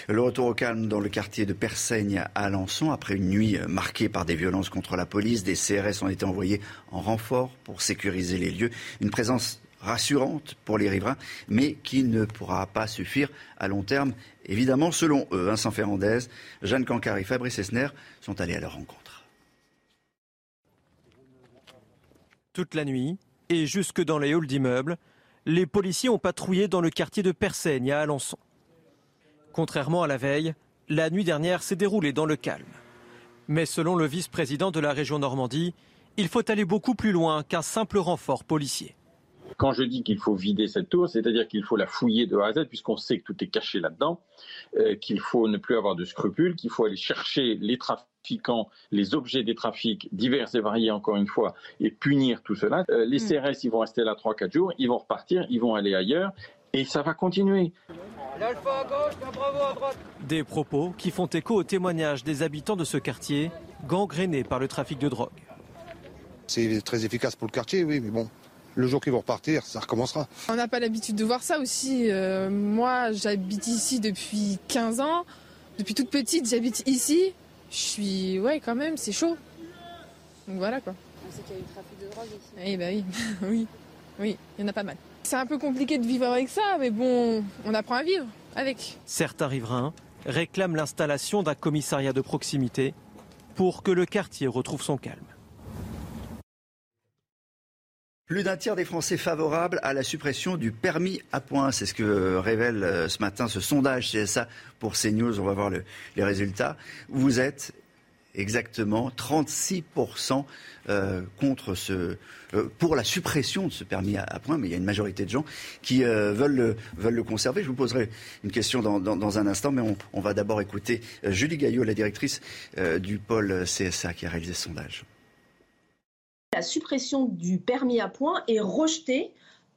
Le retour au calme dans le quartier de Persaigne à Alençon après une nuit marquée par des violences contre la police. Des CRS ont été envoyés en renfort pour sécuriser les lieux. Une présence rassurante pour les riverains, mais qui ne pourra pas suffire à long terme, évidemment, selon eux. Vincent Ferrandez, Jeanne Cancard et Fabrice Esner sont allés à leur rencontre. Toute la nuit, et jusque dans les halls d'immeubles, les policiers ont patrouillé dans le quartier de Persaigne à Alençon. Contrairement à la veille, la nuit dernière s'est déroulée dans le calme. Mais selon le vice-président de la région Normandie, il faut aller beaucoup plus loin qu'un simple renfort policier. Quand je dis qu'il faut vider cette tour, c'est-à-dire qu'il faut la fouiller de A à Z, puisqu'on sait que tout est caché là-dedans, euh, qu'il faut ne plus avoir de scrupules, qu'il faut aller chercher les trafiquants, les objets des trafics divers et variés, encore une fois, et punir tout cela. Euh, les Hmm. CRS, ils vont rester là 3-4 jours, ils vont repartir, ils vont aller ailleurs, et ça va continuer. Des propos qui font écho au témoignage des habitants de ce quartier, gangréné par le trafic de drogue. C'est très efficace pour le quartier, oui, mais bon, le jour qu'ils vont repartir, ça recommencera. On n'a pas l'habitude de voir ça aussi. Euh, moi, j'habite ici depuis 15 ans. Depuis toute petite, j'habite ici. Je suis. Ouais, quand même, c'est chaud. Donc voilà quoi. On sait qu'il y a eu trafic de drogue ici. Eh ben oui, [laughs] oui, oui, il y en a pas mal. C'est un peu compliqué de vivre avec ça, mais bon, on apprend à vivre avec. Certains riverains réclament l'installation d'un commissariat de proximité pour que le quartier retrouve son calme. Plus d'un tiers des Français favorables à la suppression du permis à points. C'est ce que révèle euh, ce matin ce sondage CSA pour CNews. On va voir le- les résultats. Vous êtes exactement 36% euh, contre ce, euh, pour la suppression de ce permis à, à points, mais il y a une majorité de gens qui euh, veulent, le, conserver. Je vous poserai une question dans, un instant, mais on, va d'abord écouter euh, Julie Gaillot, la directrice euh, du pôle CSA qui a réalisé ce sondage. La suppression du permis à points est rejetée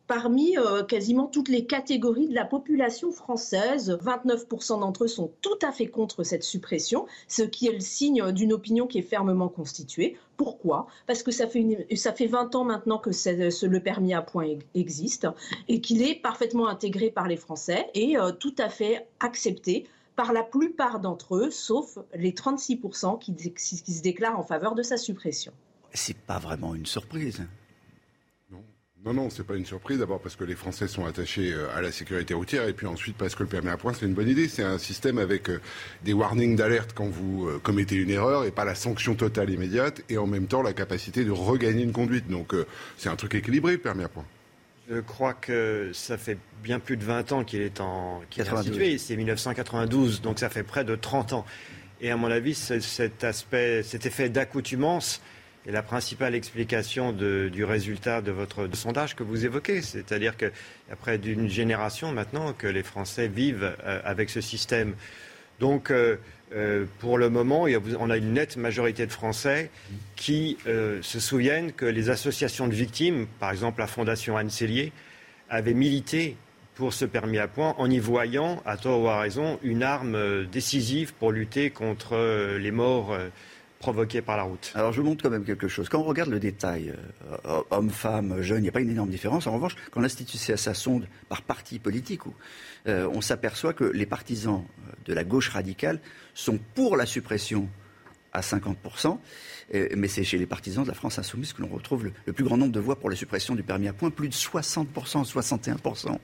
parmi euh, quasiment toutes les catégories de la population française. 29% d'entre eux sont tout à fait contre cette suppression, ce qui est le signe d'une opinion qui est fermement constituée. Pourquoi? Parce que ça fait, une- ça fait 20 ans maintenant que le permis à points existe et qu'il est parfaitement intégré par les Français et euh, tout à fait accepté par la plupart d'entre eux, sauf les 36% qui, dé- qui se déclarent en faveur de sa suppression. C'est pas vraiment une surprise. Non, non, c'est pas une surprise. D'abord parce que les Français sont attachés euh, à la sécurité routière, et puis ensuite parce que le permis à points, c'est une bonne idée. C'est un système avec euh, des warnings d'alerte quand vous euh, commettez une erreur, et pas la sanction totale immédiate, et en même temps la capacité de regagner une conduite. Donc c'est un truc équilibré, le permis à points. Je crois que ça fait bien plus de 20 ans qu'il est, en, qu'il est 92. institué. C'est 1992, donc ça fait près de 30 ans. Et à mon avis, cet aspect, cet effet d'accoutumance est la principale explication du résultat de votre sondage que vous évoquez. C'est-à-dire qu'après d'une génération maintenant que les Français vivent euh, avec ce système. Donc, euh, euh, pour le moment, on a une nette majorité de Français qui se souviennent que les associations de victimes, par exemple la Fondation Anne Cellier, avaient milité pour ce permis à points en y voyant, à tort ou à raison, une arme décisive pour lutter contre les morts provoquées par la route. Alors je vous montre quand même quelque chose. Quand on regarde le détail, euh, hommes, femmes, jeunes, il n'y a pas une énorme différence. En revanche, quand l'Institut CSA sonde par parti politique, où, euh, on s'aperçoit que les partisans euh, de la gauche radicale sont pour la suppression à 50%, euh, mais c'est chez les partisans de la France insoumise que l'on retrouve le, le plus grand nombre de voix pour la suppression du permis à points, plus de 60%, 61%.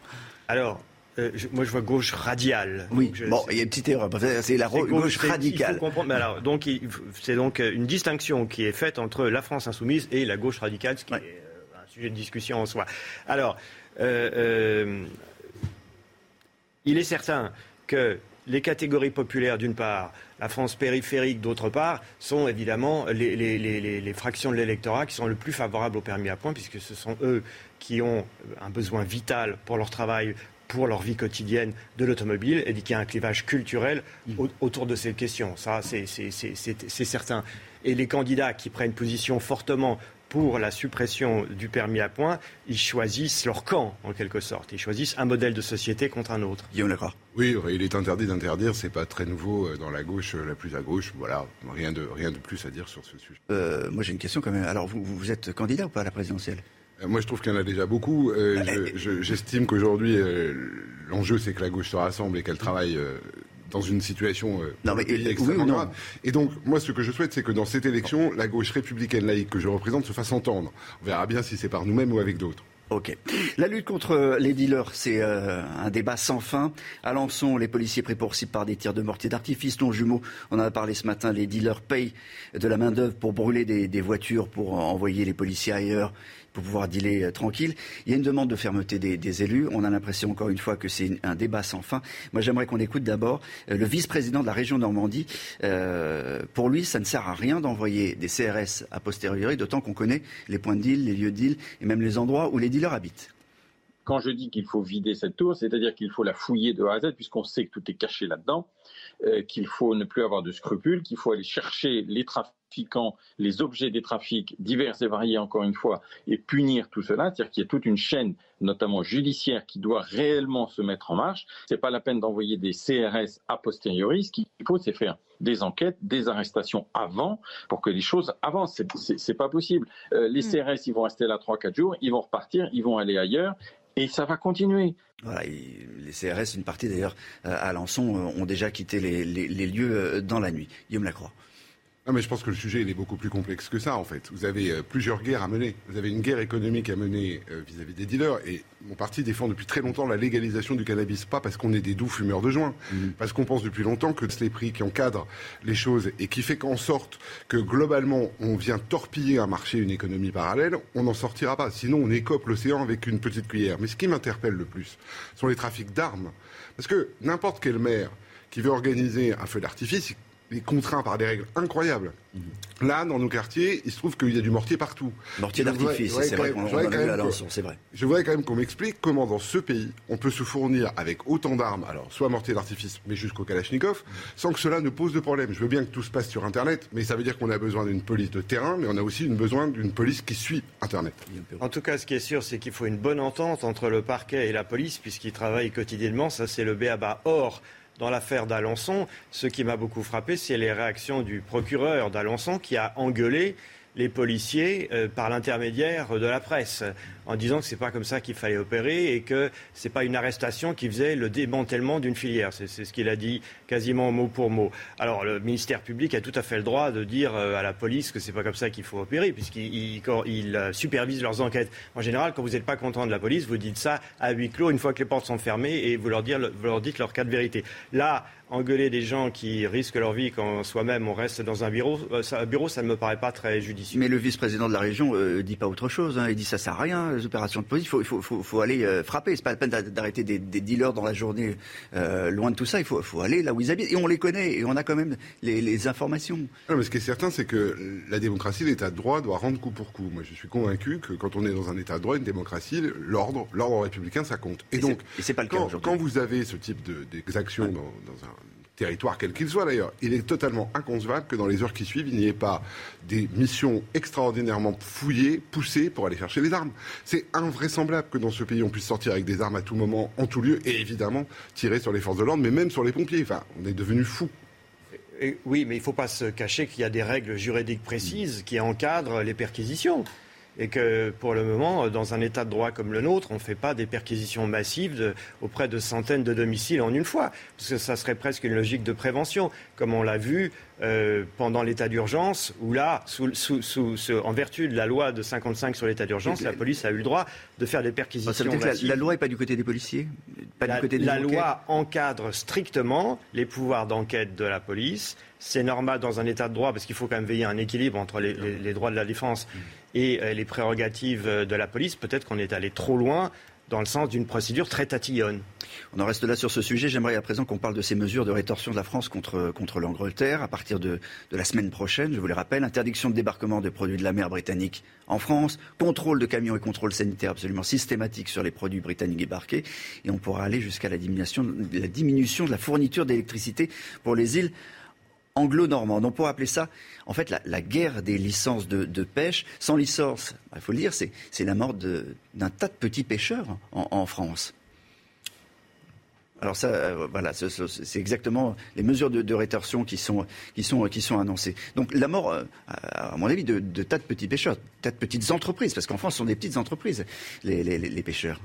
Alors, euh, je- moi je vois gauche radiale. Oui, je- bon, il y a une petite erreur. C'est la gauche, c'est- il faut radicale. comprendre- mais alors, donc, c'est donc euh, une distinction qui est faite entre la France insoumise et la gauche radicale, ce qui est euh, un sujet de discussion en soi. Alors, euh, il est certain que les catégories populaires, d'une part, la France périphérique, d'autre part, sont évidemment les, les- les- les- les fractions de l'électorat qui sont le plus favorables au permis à points, puisque ce sont eux qui ont un besoin vital pour leur travail, pour leur vie quotidienne de l'automobile, et qu'il y a un clivage culturel au- autour de ces questions. Ça, c'est- certain. Et les candidats qui prennent position fortement pour la suppression du permis à points, ils choisissent leur camp, en quelque sorte. Ils choisissent un modèle de société contre un autre. Guillaume Lacroix. Oui, il est interdit d'interdire, c'est pas très nouveau euh, dans la gauche euh, la plus à gauche. Voilà, rien de, rien de plus à dire sur ce sujet. Euh, moi j'ai une question quand même. Alors vous, vous êtes candidat ou pas à la présidentielle? Moi, je trouve qu'il y en a déjà beaucoup. Euh, je- [laughs] je- J'estime qu'aujourd'hui, euh, l'enjeu, c'est que la gauche se rassemble et qu'elle travaille euh, dans une situation euh, Non, mais, euh, extrêmement oui ou non grave. Et donc, moi, ce que je souhaite, c'est que dans cette élection, la gauche républicaine laïque que je représente se fasse entendre. On verra bien si c'est par nous-mêmes ou avec d'autres. Ok. La lutte contre les dealers, c'est euh, un débat sans fin. À Lançon, les policiers pris pour cible par des tirs de mortier d'artifice. Ton jumeau, on en a parlé ce matin, les dealers payent de la main-d'œuvre pour brûler des, des voitures, pour envoyer les policiers ailleurs, pour pouvoir dealer euh, tranquille. Il y a une demande de fermeté des, élus. On a l'impression, encore une fois, que c'est un débat sans fin. Moi, j'aimerais qu'on écoute d'abord euh, le vice-président de la région Normandie. Euh, pour lui, ça ne sert à rien d'envoyer des CRS a posteriori, d'autant qu'on connaît les points de deal, les lieux de deal et même les endroits où les dealers habitent. Quand je dis qu'il faut vider cette tour, c'est-à-dire qu'il faut la fouiller de A à Z, puisqu'on sait que tout est caché là-dedans, qu'il faut ne plus avoir de scrupules, qu'il faut aller chercher les trafiquants, les objets des trafics divers et variés, encore une fois, et punir tout cela. C'est-à-dire qu'il y a toute une chaîne, notamment judiciaire, qui doit réellement se mettre en marche. C'est pas la peine d'envoyer des CRS a posteriori. Ce qu'il faut, c'est faire des enquêtes, des arrestations avant, pour que les choses avancent. C'est pas possible. Euh, les CRS, ils vont rester là 3-4 jours, ils vont repartir, ils vont aller ailleurs. Et ça va continuer. Voilà, les CRS, une partie d'ailleurs euh, à Alençon, euh, ont déjà quitté les, les, les lieux dans la nuit. Guillaume Lacroix. Non, mais je pense que le sujet il est beaucoup plus complexe que ça en fait. Vous avez euh, plusieurs guerres à mener. Vous avez une guerre économique à mener euh, vis-à-vis des dealers et mon parti défend depuis très longtemps la légalisation du cannabis, pas parce qu'on est des doux fumeurs de joint, parce qu'on pense depuis longtemps que c'est les prix qui encadrent les choses et qui fait qu'en sorte que globalement on vient torpiller un marché, une économie parallèle, on n'en sortira pas. Sinon on écope l'océan avec une petite cuillère. Mais ce qui m'interpelle le plus sont les trafics d'armes, parce que n'importe quel maire qui veut organiser un feu d'artifice, est contraint par des règles incroyables. Là, dans nos quartiers, il se trouve qu'il y a du mortier partout. Mortier d'artifice, c'est vrai qu'on je on voudrais quand vu même à que- Alençon, c'est vrai. Je voudrais quand même qu'on m'explique comment dans ce pays, on peut se fournir avec autant d'armes, alors soit mortier d'artifice, mais jusqu'au Kalachnikov, sans que cela ne pose de problème. Je veux bien que tout se passe sur Internet, mais ça veut dire qu'on a besoin d'une police de terrain, mais on a aussi une- besoin d'une police qui suit Internet. En tout cas, ce qui est sûr, c'est qu'il faut une bonne entente entre le parquet et la police, puisqu'ils travaillent quotidiennement. Ça, c'est le béaba. Or, dans l'affaire d'Alençon, ce qui m'a beaucoup frappé, c'est les réactions du procureur d'Alençon qui a engueulé les policiers euh, par l'intermédiaire de la presse, en disant que c'est pas comme ça qu'il fallait opérer et que c'est pas une arrestation qui faisait le démantèlement d'une filière. C'est ce qu'il a dit quasiment mot pour mot. Alors le ministère public a tout à fait le droit de dire euh, à la police que c'est pas comme ça qu'il faut opérer, puisqu'il euh, supervise leurs enquêtes. En général, quand vous n'êtes pas content de la police, vous dites ça à huis clos une fois que les portes sont fermées et vous leur, dire, dites leur cas de vérité. Là, engueuler des gens qui risquent leur vie quand soi-même on reste dans un bureau, euh, ça, ne me paraît pas très judicieux. Mais le vice-président de la région euh, dit pas autre chose. hein. Il dit ça sert à rien, les opérations de police. Il faut, il faut, faut, faut aller euh, frapper. C'est pas la peine d'a- d'arrêter des, des dealers dans la journée. Euh, loin de tout ça, il faut, aller là où ils habitent. Et on les connaît et on a quand même les, les informations. Non, mais ce qui est certain, c'est que la démocratie, l'État de droit doit rendre coup pour coup. Moi, je suis convaincu que quand on est dans un État de droit, une démocratie, l'ordre, l'ordre républicain, ça compte. Et, Et donc, c'est- et c'est pas le cas quand, vous avez ce type de- d'exaction dans, dans un territoire quel qu'il soit d'ailleurs, il est totalement inconcevable que dans les heures qui suivent, il n'y ait pas des missions extraordinairement fouillées, poussées pour aller chercher les armes. C'est invraisemblable que dans ce pays, on puisse sortir avec des armes à tout moment, en tout lieu, et évidemment tirer sur les forces de l'ordre, mais même sur les pompiers. Enfin, on est devenus fous. Et oui, mais il ne faut pas se cacher qu'il y a des règles juridiques précises qui encadrent les perquisitions. Et que pour le moment, dans un état de droit comme le nôtre, on ne fait pas des perquisitions massives de- auprès de centaines de domiciles en une fois. Parce que ça serait presque une logique de prévention, comme on l'a vu euh, pendant l'état d'urgence, où là, sous- sous- sous- ce- en vertu de la loi de 55 sur l'état d'urgence, la police a eu le droit de faire des perquisitions Ça veut dire que la, loi n'est pas du côté des policiers pas La, du côté des la enquêtes loi encadre strictement les pouvoirs d'enquête de la police. C'est normal dans un état de droit parce qu'il faut quand même veiller à un équilibre entre les, les- les droits de la défense et euh, les prérogatives euh, de la police. Peut-être qu'on est allé trop loin dans le sens d'une procédure très tatillonne. On en reste là sur ce sujet. J'aimerais à présent qu'on parle de ces mesures de rétorsion de la France contre, contre l'Angleterre à partir de, de la semaine prochaine. Je vous les rappelle, interdiction de débarquement de produits de la mer britannique en France, contrôle de camions et contrôle sanitaire absolument systématique sur les produits britanniques débarqués. Et on pourra aller jusqu'à la diminution, la diminution de la fourniture d'électricité pour les îles anglo-normandes. On pourrait appeler ça, en fait, la, guerre des licences de, pêche. Sans licence, il faut le dire, c'est la mort d'un tas de petits pêcheurs en, France. Alors ça, euh, voilà, ce- ce- c'est exactement les mesures de, rétorsion qui sont, annoncées. Donc la mort, euh, à mon avis, de, tas de petits pêcheurs, tas de petites entreprises, parce qu'en France, ce sont des petites entreprises, les pêcheurs.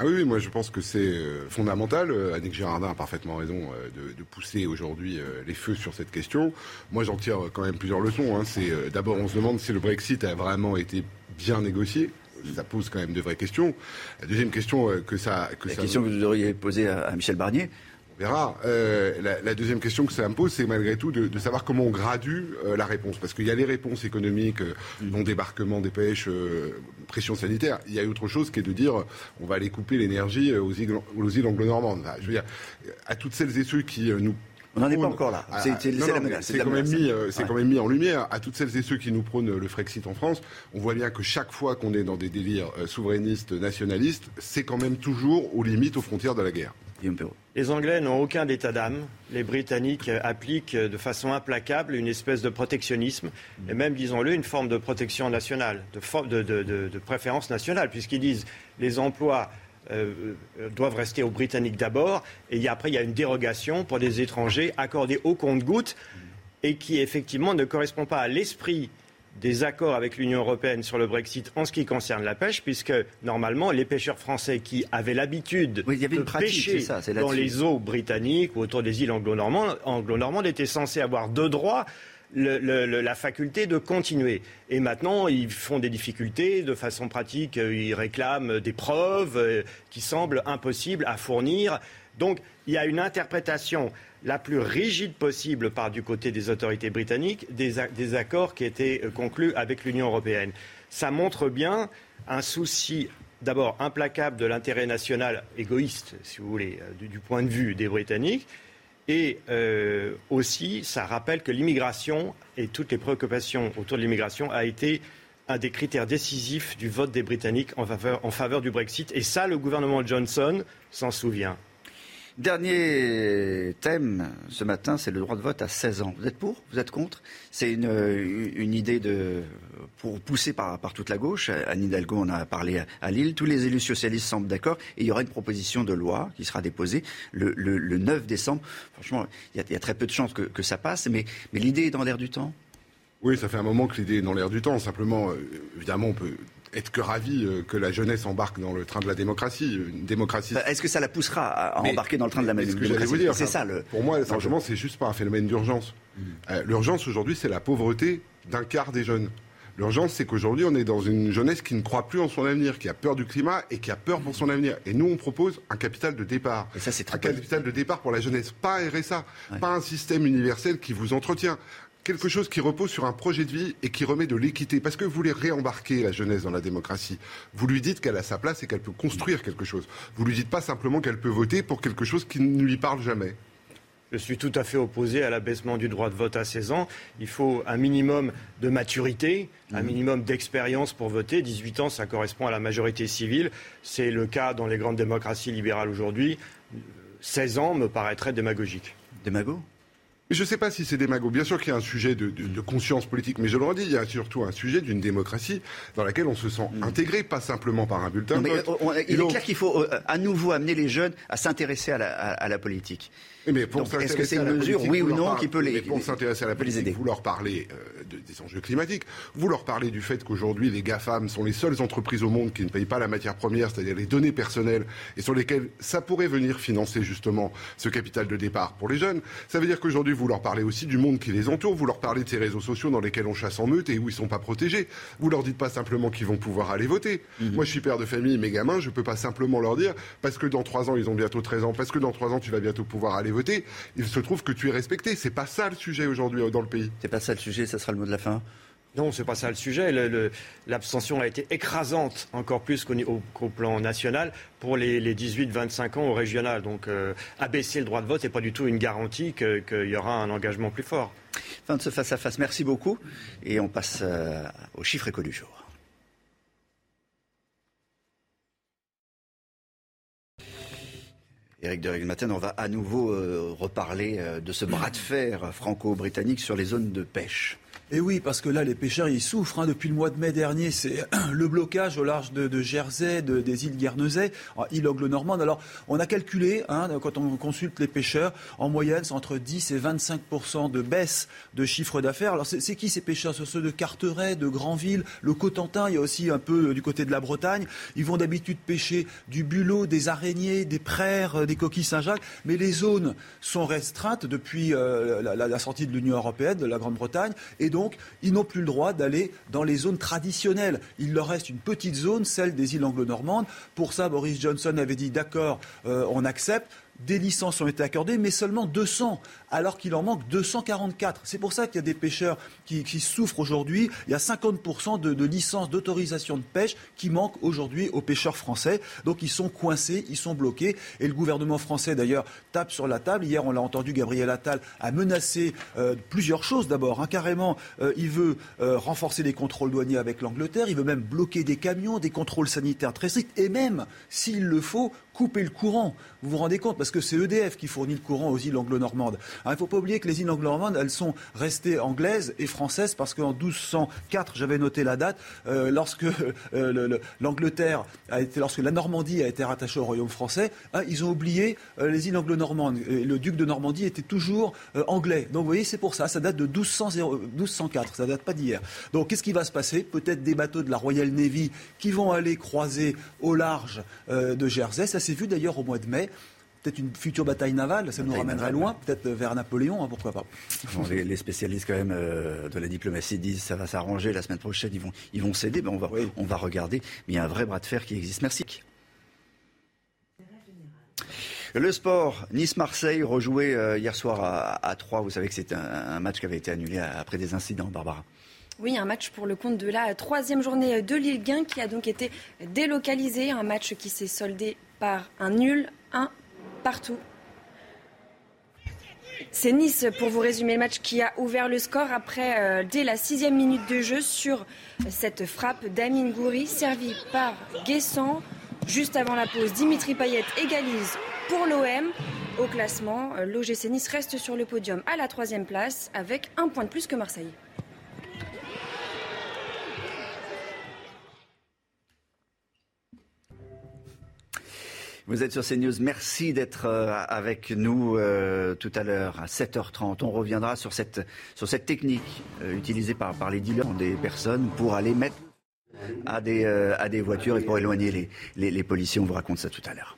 Ah oui, oui, moi je pense que c'est euh, fondamental. Euh, Annick Girardin a parfaitement raison euh, de, de pousser aujourd'hui les feux sur cette question. Moi j'en tire quand même plusieurs leçons. hein. C'est d'abord on se demande si le Brexit a vraiment été bien négocié. Ça pose quand même de vraies questions. La deuxième question que ça, que La ça question que vous auriez posée à Michel Barnier. Verra. Euh, la, la deuxième question que ça me pose, c'est malgré tout de, de savoir comment on gradue euh, la réponse. Parce qu'il y a les réponses économiques, euh, non débarquement des pêches, pression sanitaire. Il y a autre chose qui est de dire on va aller couper l'énergie aux îles, aux îles anglo-normandes. Enfin, je veux dire, à toutes celles et ceux qui nous On n'en est pas encore là. C'est quand, euh, c'est Ouais. quand même mis en lumière à toutes celles et ceux qui nous prônent le Frexit en France. On voit bien que chaque fois qu'on est dans des délires euh, souverainistes, nationalistes, c'est quand même toujours aux limites, aux frontières de la guerre. Les Anglais n'ont aucun état d'âme. Les Britanniques appliquent de façon implacable une espèce de protectionnisme, et même, disons-le, une forme de protection nationale, de- de préférence nationale, puisqu'ils disent les emplois euh, euh, doivent rester aux Britanniques d'abord, et après il y a une dérogation pour des étrangers accordée au compte-gouttes, et qui effectivement ne correspond pas à l'esprit des accords avec l'Union européenne sur le Brexit en ce qui concerne la pêche, puisque normalement les pêcheurs français qui avaient l'habitude Oui, de pratique, pêcher ça, dans les eaux britanniques ou autour des îles anglo-normandes anglo-normandes étaient censés avoir de droit la faculté de continuer. Et maintenant, ils font des difficultés. De façon pratique, euh, ils réclament des preuves euh, qui semblent impossibles à fournir. Donc, il y a une interprétation la plus rigide possible par du côté des autorités britanniques des, accords qui étaient euh, conclus avec l'Union européenne. Ça montre bien un souci d'abord implacable de l'intérêt national égoïste, si vous voulez, du point de vue des Britanniques. Et euh, aussi, ça rappelle que l'immigration et toutes les préoccupations autour de l'immigration a été un des critères décisifs du vote des Britanniques en faveur, en faveur du Brexit. Et ça, le gouvernement Johnson s'en souvient. Dernier thème ce matin, c'est le droit de vote à 16 ans. Vous êtes pour Vous êtes contre? C'est une, idée pour pousser par, toute la gauche. Anne Hidalgo en a parlé à, Lille. Tous les élus socialistes semblent d'accord. Et il y aura une proposition de loi qui sera déposée le, le- le 9 décembre. Franchement, il y, a, très peu de chances que, que ça passe. Mais, mais l'idée est dans l'air du temps. Oui, ça fait un moment que l'idée est dans l'air du temps. Simplement, euh, évidemment, on peut être que ravi euh, que la jeunesse embarque dans le train de la démocratie. Une démocratie. Enfin, Est-ce que ça la poussera à, Mais- embarquer dans le train de la j'allais démocratie C'est enfin, ça le. Pour moi, simplement, c'est juste pas un phénomène d'urgence. Euh, L'urgence aujourd'hui, c'est la pauvreté d'un quart des jeunes. L'urgence, c'est qu'aujourd'hui, on est dans une jeunesse qui ne croit plus en son avenir, qui a peur du climat et qui a peur pour son avenir. Et nous, on propose un capital de départ. Et ça, c'est un capital de départ pour la jeunesse, pas un RSA, pas un système universel qui vous entretient. Quelque chose qui repose sur un projet de vie et qui remet de l'équité. Parce que vous voulez réembarquer la jeunesse dans la démocratie. Vous lui dites qu'elle a sa place et qu'elle peut construire quelque chose. Vous lui dites pas simplement qu'elle peut voter pour quelque chose qui ne lui parle jamais. Je suis tout à fait opposé à l'abaissement du droit de vote à 16 ans. Il faut un minimum de maturité, un minimum d'expérience pour voter. 18 ans, ça correspond à la majorité civile. C'est le cas dans les grandes démocraties libérales aujourd'hui. 16 ans me paraîtrait démagogique. Démago? Je ne sais pas si c'est démago. Bien sûr qu'il y a un sujet de, de- de conscience politique, mais je le redis, il y a surtout un sujet d'une démocratie dans laquelle on se sent intégré, pas simplement par un bulletin Non, mais, euh, on- Et il est clair qu'il faut euh, à nouveau amener les jeunes à s'intéresser à la, à- à la politique. Mais est-ce que c'est une mesure, oui vous ou leur non, parlez- qui peut les, mais pour s'intéresser à la les aider vous leur parlez euh, de- des enjeux climatiques, vous leur parlez du fait qu'aujourd'hui les GAFAM sont les seules entreprises au monde qui ne payent pas la matière première, c'est-à-dire les données personnelles, et sur lesquelles ça pourrait venir financer justement ce capital de départ pour les jeunes. Ça veut dire qu'aujourd'hui vous leur parlez aussi du monde qui les entoure, vous leur parlez de ces réseaux sociaux dans lesquels on chasse en meute et où ils sont pas protégés. Vous leur dites pas simplement qu'ils vont pouvoir aller voter. Moi je suis père de famille, mes gamins, je peux pas simplement leur dire parce que dans trois ans ils ont bientôt 13 ans, parce que dans trois ans tu vas bientôt pouvoir aller voter. Il se trouve que tu es respecté. C'est pas ça le sujet aujourd'hui euh, dans le pays. C'est pas ça le sujet, ça sera le mot de la fin. Non, c'est pas ça le sujet. L'abstention a été écrasante, encore plus qu'au plan national, pour les, les 18-25 ans au régional. Donc, euh, abaisser le droit de vote n'est pas du tout une garantie que- qu'il y aura un engagement plus fort. Fin de ce face-à-face. Merci beaucoup. Et on passe euh, au chiffre éco du jour. Éric de Matin, on va à nouveau euh, reparler euh, de ce bras de fer franco-britannique sur les zones de pêche. Et oui, parce que là, les pêcheurs, ils souffrent. hein. Depuis le mois de mai dernier, c'est [clears throat] le blocage au large de, Jersey, de- des îles Guernesey, île anglo-normande. Alors, on a calculé, hein, quand on consulte les pêcheurs, en moyenne, c'est entre 10 et 25% de baisse de chiffre d'affaires. Alors, c'est qui ces pêcheurs? Ce sont ceux de Carteret, de Granville, le Cotentin, il y a aussi un peu euh, du côté de la Bretagne. Ils vont d'habitude pêcher du bulot, des araignées, des praires, euh, des coquilles Saint-Jacques. Mais les zones sont restreintes depuis euh, la, sortie de l'Union européenne, de la Grande-Bretagne. Ils n'ont plus le droit d'aller dans les zones traditionnelles. Il leur reste une petite zone, celle des îles anglo-normandes. Pour ça, Boris Johnson avait dit d'accord, euh, on accepte. des licences ont été accordées, mais seulement 200, alors qu'il en manque 244. C'est pour ça qu'il y a des pêcheurs qui, souffrent aujourd'hui. Il y a 50% de, licences d'autorisation de pêche qui manquent aujourd'hui aux pêcheurs français. Donc ils sont coincés, ils sont bloqués. Et le gouvernement français, d'ailleurs, tape sur la table. Hier, on l'a entendu, Gabriel Attal a menacé euh, plusieurs choses d'abord. Hein. carrément, euh, il veut euh, renforcer les contrôles douaniers avec l'Angleterre. Il veut même bloquer des camions, des contrôles sanitaires très stricts. Et même, s'il le faut, couper le courant. Vous vous rendez compte? Parce que c'est EDF qui fournit le courant aux îles anglo-normandes. Il ne faut pas oublier que les îles anglo-normandes, elles sont restées anglaises et françaises parce qu'en 1204, j'avais noté la date, euh, lorsque [laughs] euh, l'Angleterre a été, lorsque la Normandie a été rattachée au royaume français, hein, ils ont oublié euh, les îles anglo-normandes. Le duc de Normandie était toujours anglais. Donc vous voyez, c'est pour ça. Ça date de 1200, 1204. Ça date pas d'hier. Donc qu'est-ce qui va se passer? Peut-être des bateaux de la Royal Navy qui vont aller croiser au large de Jersey. Ça, c'est vu d'ailleurs au mois de mai. Peut-être une future bataille navale, ça nous ramènerait loin, peut-être vers Napoléon, hein, pourquoi pas. les, spécialistes quand même euh, de la diplomatie disent ça va s'arranger la semaine prochaine, ils vont, ils vont céder, ben on, va, on va regarder. Mais il y a un vrai bras de fer qui existe. Merci. Le sport, Nice-Marseille, rejoué euh, hier soir à, 3. Vous savez que c'est un, match qui avait été annulé après des incidents, Barbara. Oui, un match pour le compte de la troisième journée de Ligue 1 qui a donc été délocalisé. Un match qui s'est soldé par un nul, un partout. C'est Nice, pour vous résumer le match, qui a ouvert le score après, euh, dès la sixième minute de jeu, sur cette frappe d'Amin Goury, servie par Guessant. Juste avant la pause, Dimitri Payet égalise pour l'OM. Au classement, euh, l'OGC Nice reste sur le podium à la troisième place avec un point de plus que Marseille. Vous êtes sur CNews. Merci d'être euh, avec nous euh, tout à l'heure à 7h30. On reviendra sur cette, sur cette technique euh, utilisée par, par les dealers des personnes pour aller mettre à des, à des voitures et pour éloigner les, les, les policiers. On vous raconte ça tout à l'heure.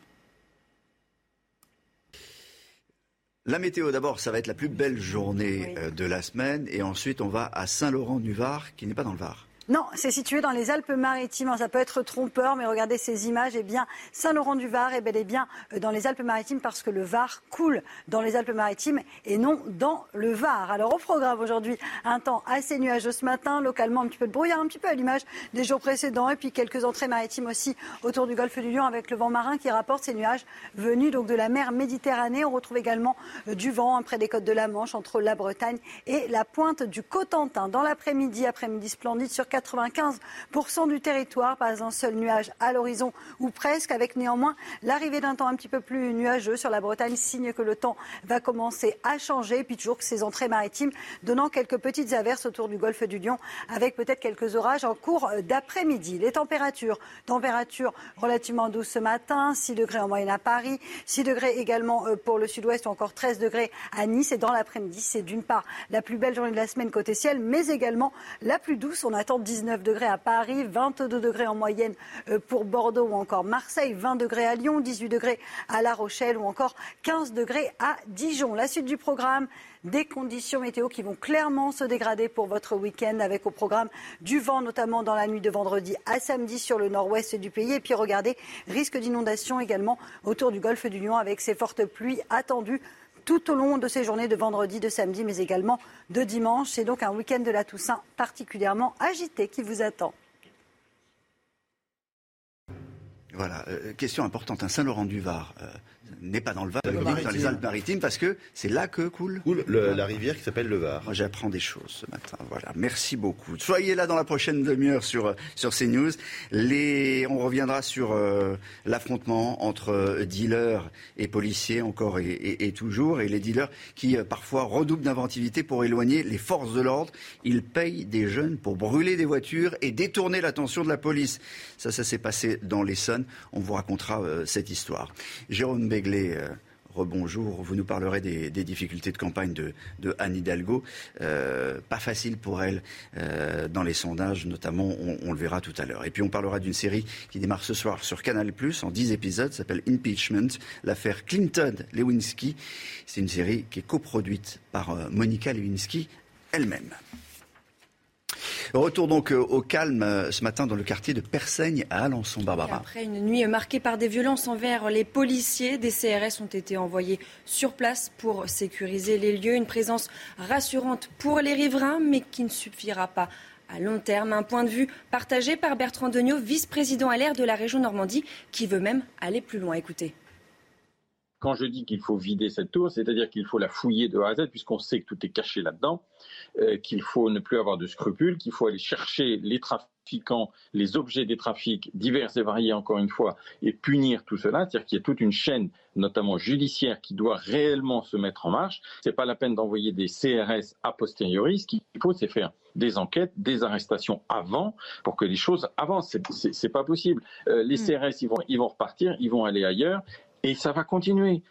La météo, d'abord, ça va être la plus belle journée de la semaine. Et ensuite, on va à Saint-Laurent-du-Var, qui n'est pas dans le Var. Non, c'est situé dans les Alpes-Maritimes. Ça peut être trompeur, mais regardez ces images. Eh bien, Saint-Laurent-du-Var est bel et bien euh, dans les Alpes-Maritimes parce que le Var coule dans les Alpes-Maritimes et non dans le Var. Alors, au programme aujourd'hui, un temps assez nuageux ce matin, localement un petit peu de brouillard, un petit peu à l'image des jours précédents, et puis quelques entrées maritimes aussi autour du golfe du Lion avec le vent marin qui rapporte ces nuages venus donc de la mer Méditerranée. On retrouve également euh, du vent hein, près des côtes de la Manche entre la Bretagne et la pointe du Cotentin. Dans l'après-midi, après-midi splendide sur 95% du territoire, pas un seul nuage à l'horizon ou presque, avec néanmoins l'arrivée d'un temps un petit peu plus nuageux sur la Bretagne, signe que le temps va commencer à changer. Et puis toujours que ces entrées maritimes donnant quelques petites averses autour du golfe du Lion, avec peut-être quelques orages en cours d'après-midi. Les températures, températures relativement douces ce matin, 6 degrés en moyenne à Paris, 6 degrés également euh, pour le sud-ouest ou encore 13 degrés à Nice. Et dans l'après-midi, c'est d'une part la plus belle journée de la semaine côté ciel, mais également la plus douce. On attend 19 degrés à Paris, 22 degrés en moyenne euh, pour Bordeaux ou encore Marseille, 20 degrés à Lyon, 18 degrés à La Rochelle ou encore 15 degrés à Dijon. La suite du programme, des conditions météo qui vont clairement se dégrader pour votre week-end avec au programme du vent, notamment dans la nuit de vendredi à samedi sur le nord-ouest du pays. Et puis regardez, risque d'inondation également autour du golfe du Lion avec ces fortes pluies attendues tout au long de ces journées de vendredi, de samedi, mais également de dimanche. C'est donc un week-end de la Toussaint particulièrement agité qui vous attend. Voilà, euh, question importante. Un Saint-Laurent-du-Var, euh, n'est pas dans le Var, dans les Alpes-Maritimes, parce que c'est là que coule, coule la rivière qui s'appelle le Var. Moi, j'apprends des choses ce matin. Voilà, merci beaucoup. Soyez là dans la prochaine demi-heure sur sur CNews. Les, on reviendra sur euh, l'affrontement entre euh, dealers et policiers encore et, et, et, toujours, et les dealers qui euh, parfois redoublent d'inventivité pour éloigner les forces de l'ordre. Ils payent des jeunes pour brûler des voitures et détourner l'attention de la police. Ça, ça s'est passé dans l'Essonne. On vous racontera cette histoire. Jérôme B euh, rebonjour. Vous nous parlerez des, difficultés de campagne de, Anne Hidalgo. Euh, pas facile pour elle euh, dans les sondages, notamment, on, le verra tout à l'heure. Et puis on parlera d'une série qui démarre ce soir sur Canal+, en 10 épisodes, s'appelle Impeachment, l'affaire Clinton-Lewinsky. C'est une série qui est coproduite par Monica Lewinsky elle-même. Retour donc au calme ce matin dans le quartier de Persaigne à Alençon, Barbara. Après une nuit marquée par des violences envers les policiers, des CRS ont été envoyés sur place pour sécuriser les lieux. Une présence rassurante pour les riverains, mais qui ne suffira pas à long terme. Un point de vue partagé par Bertrand Degnaud, vice-président à l'air de la région Normandie, qui veut même aller plus loin. Écoutez. Quand je dis qu'il faut vider cette tour, c'est-à-dire qu'il faut la fouiller de A à Z, puisqu'on sait que tout est caché là-dedans, euh, qu'il faut ne plus avoir de scrupules, qu'il faut aller chercher les trafiquants, les objets des trafics divers et variés, encore une fois, et punir tout cela, c'est-à-dire qu'il y a toute une chaîne, notamment judiciaire, qui doit réellement se mettre en marche. C'est pas la peine d'envoyer des CRS a posteriori. Ce qu'il faut, c'est faire des enquêtes, des arrestations avant, pour que les choses avancent. C'est pas possible. Euh, les hmm. CRS, ils vont, ils vont repartir, ils vont aller ailleurs, et ça va continuer.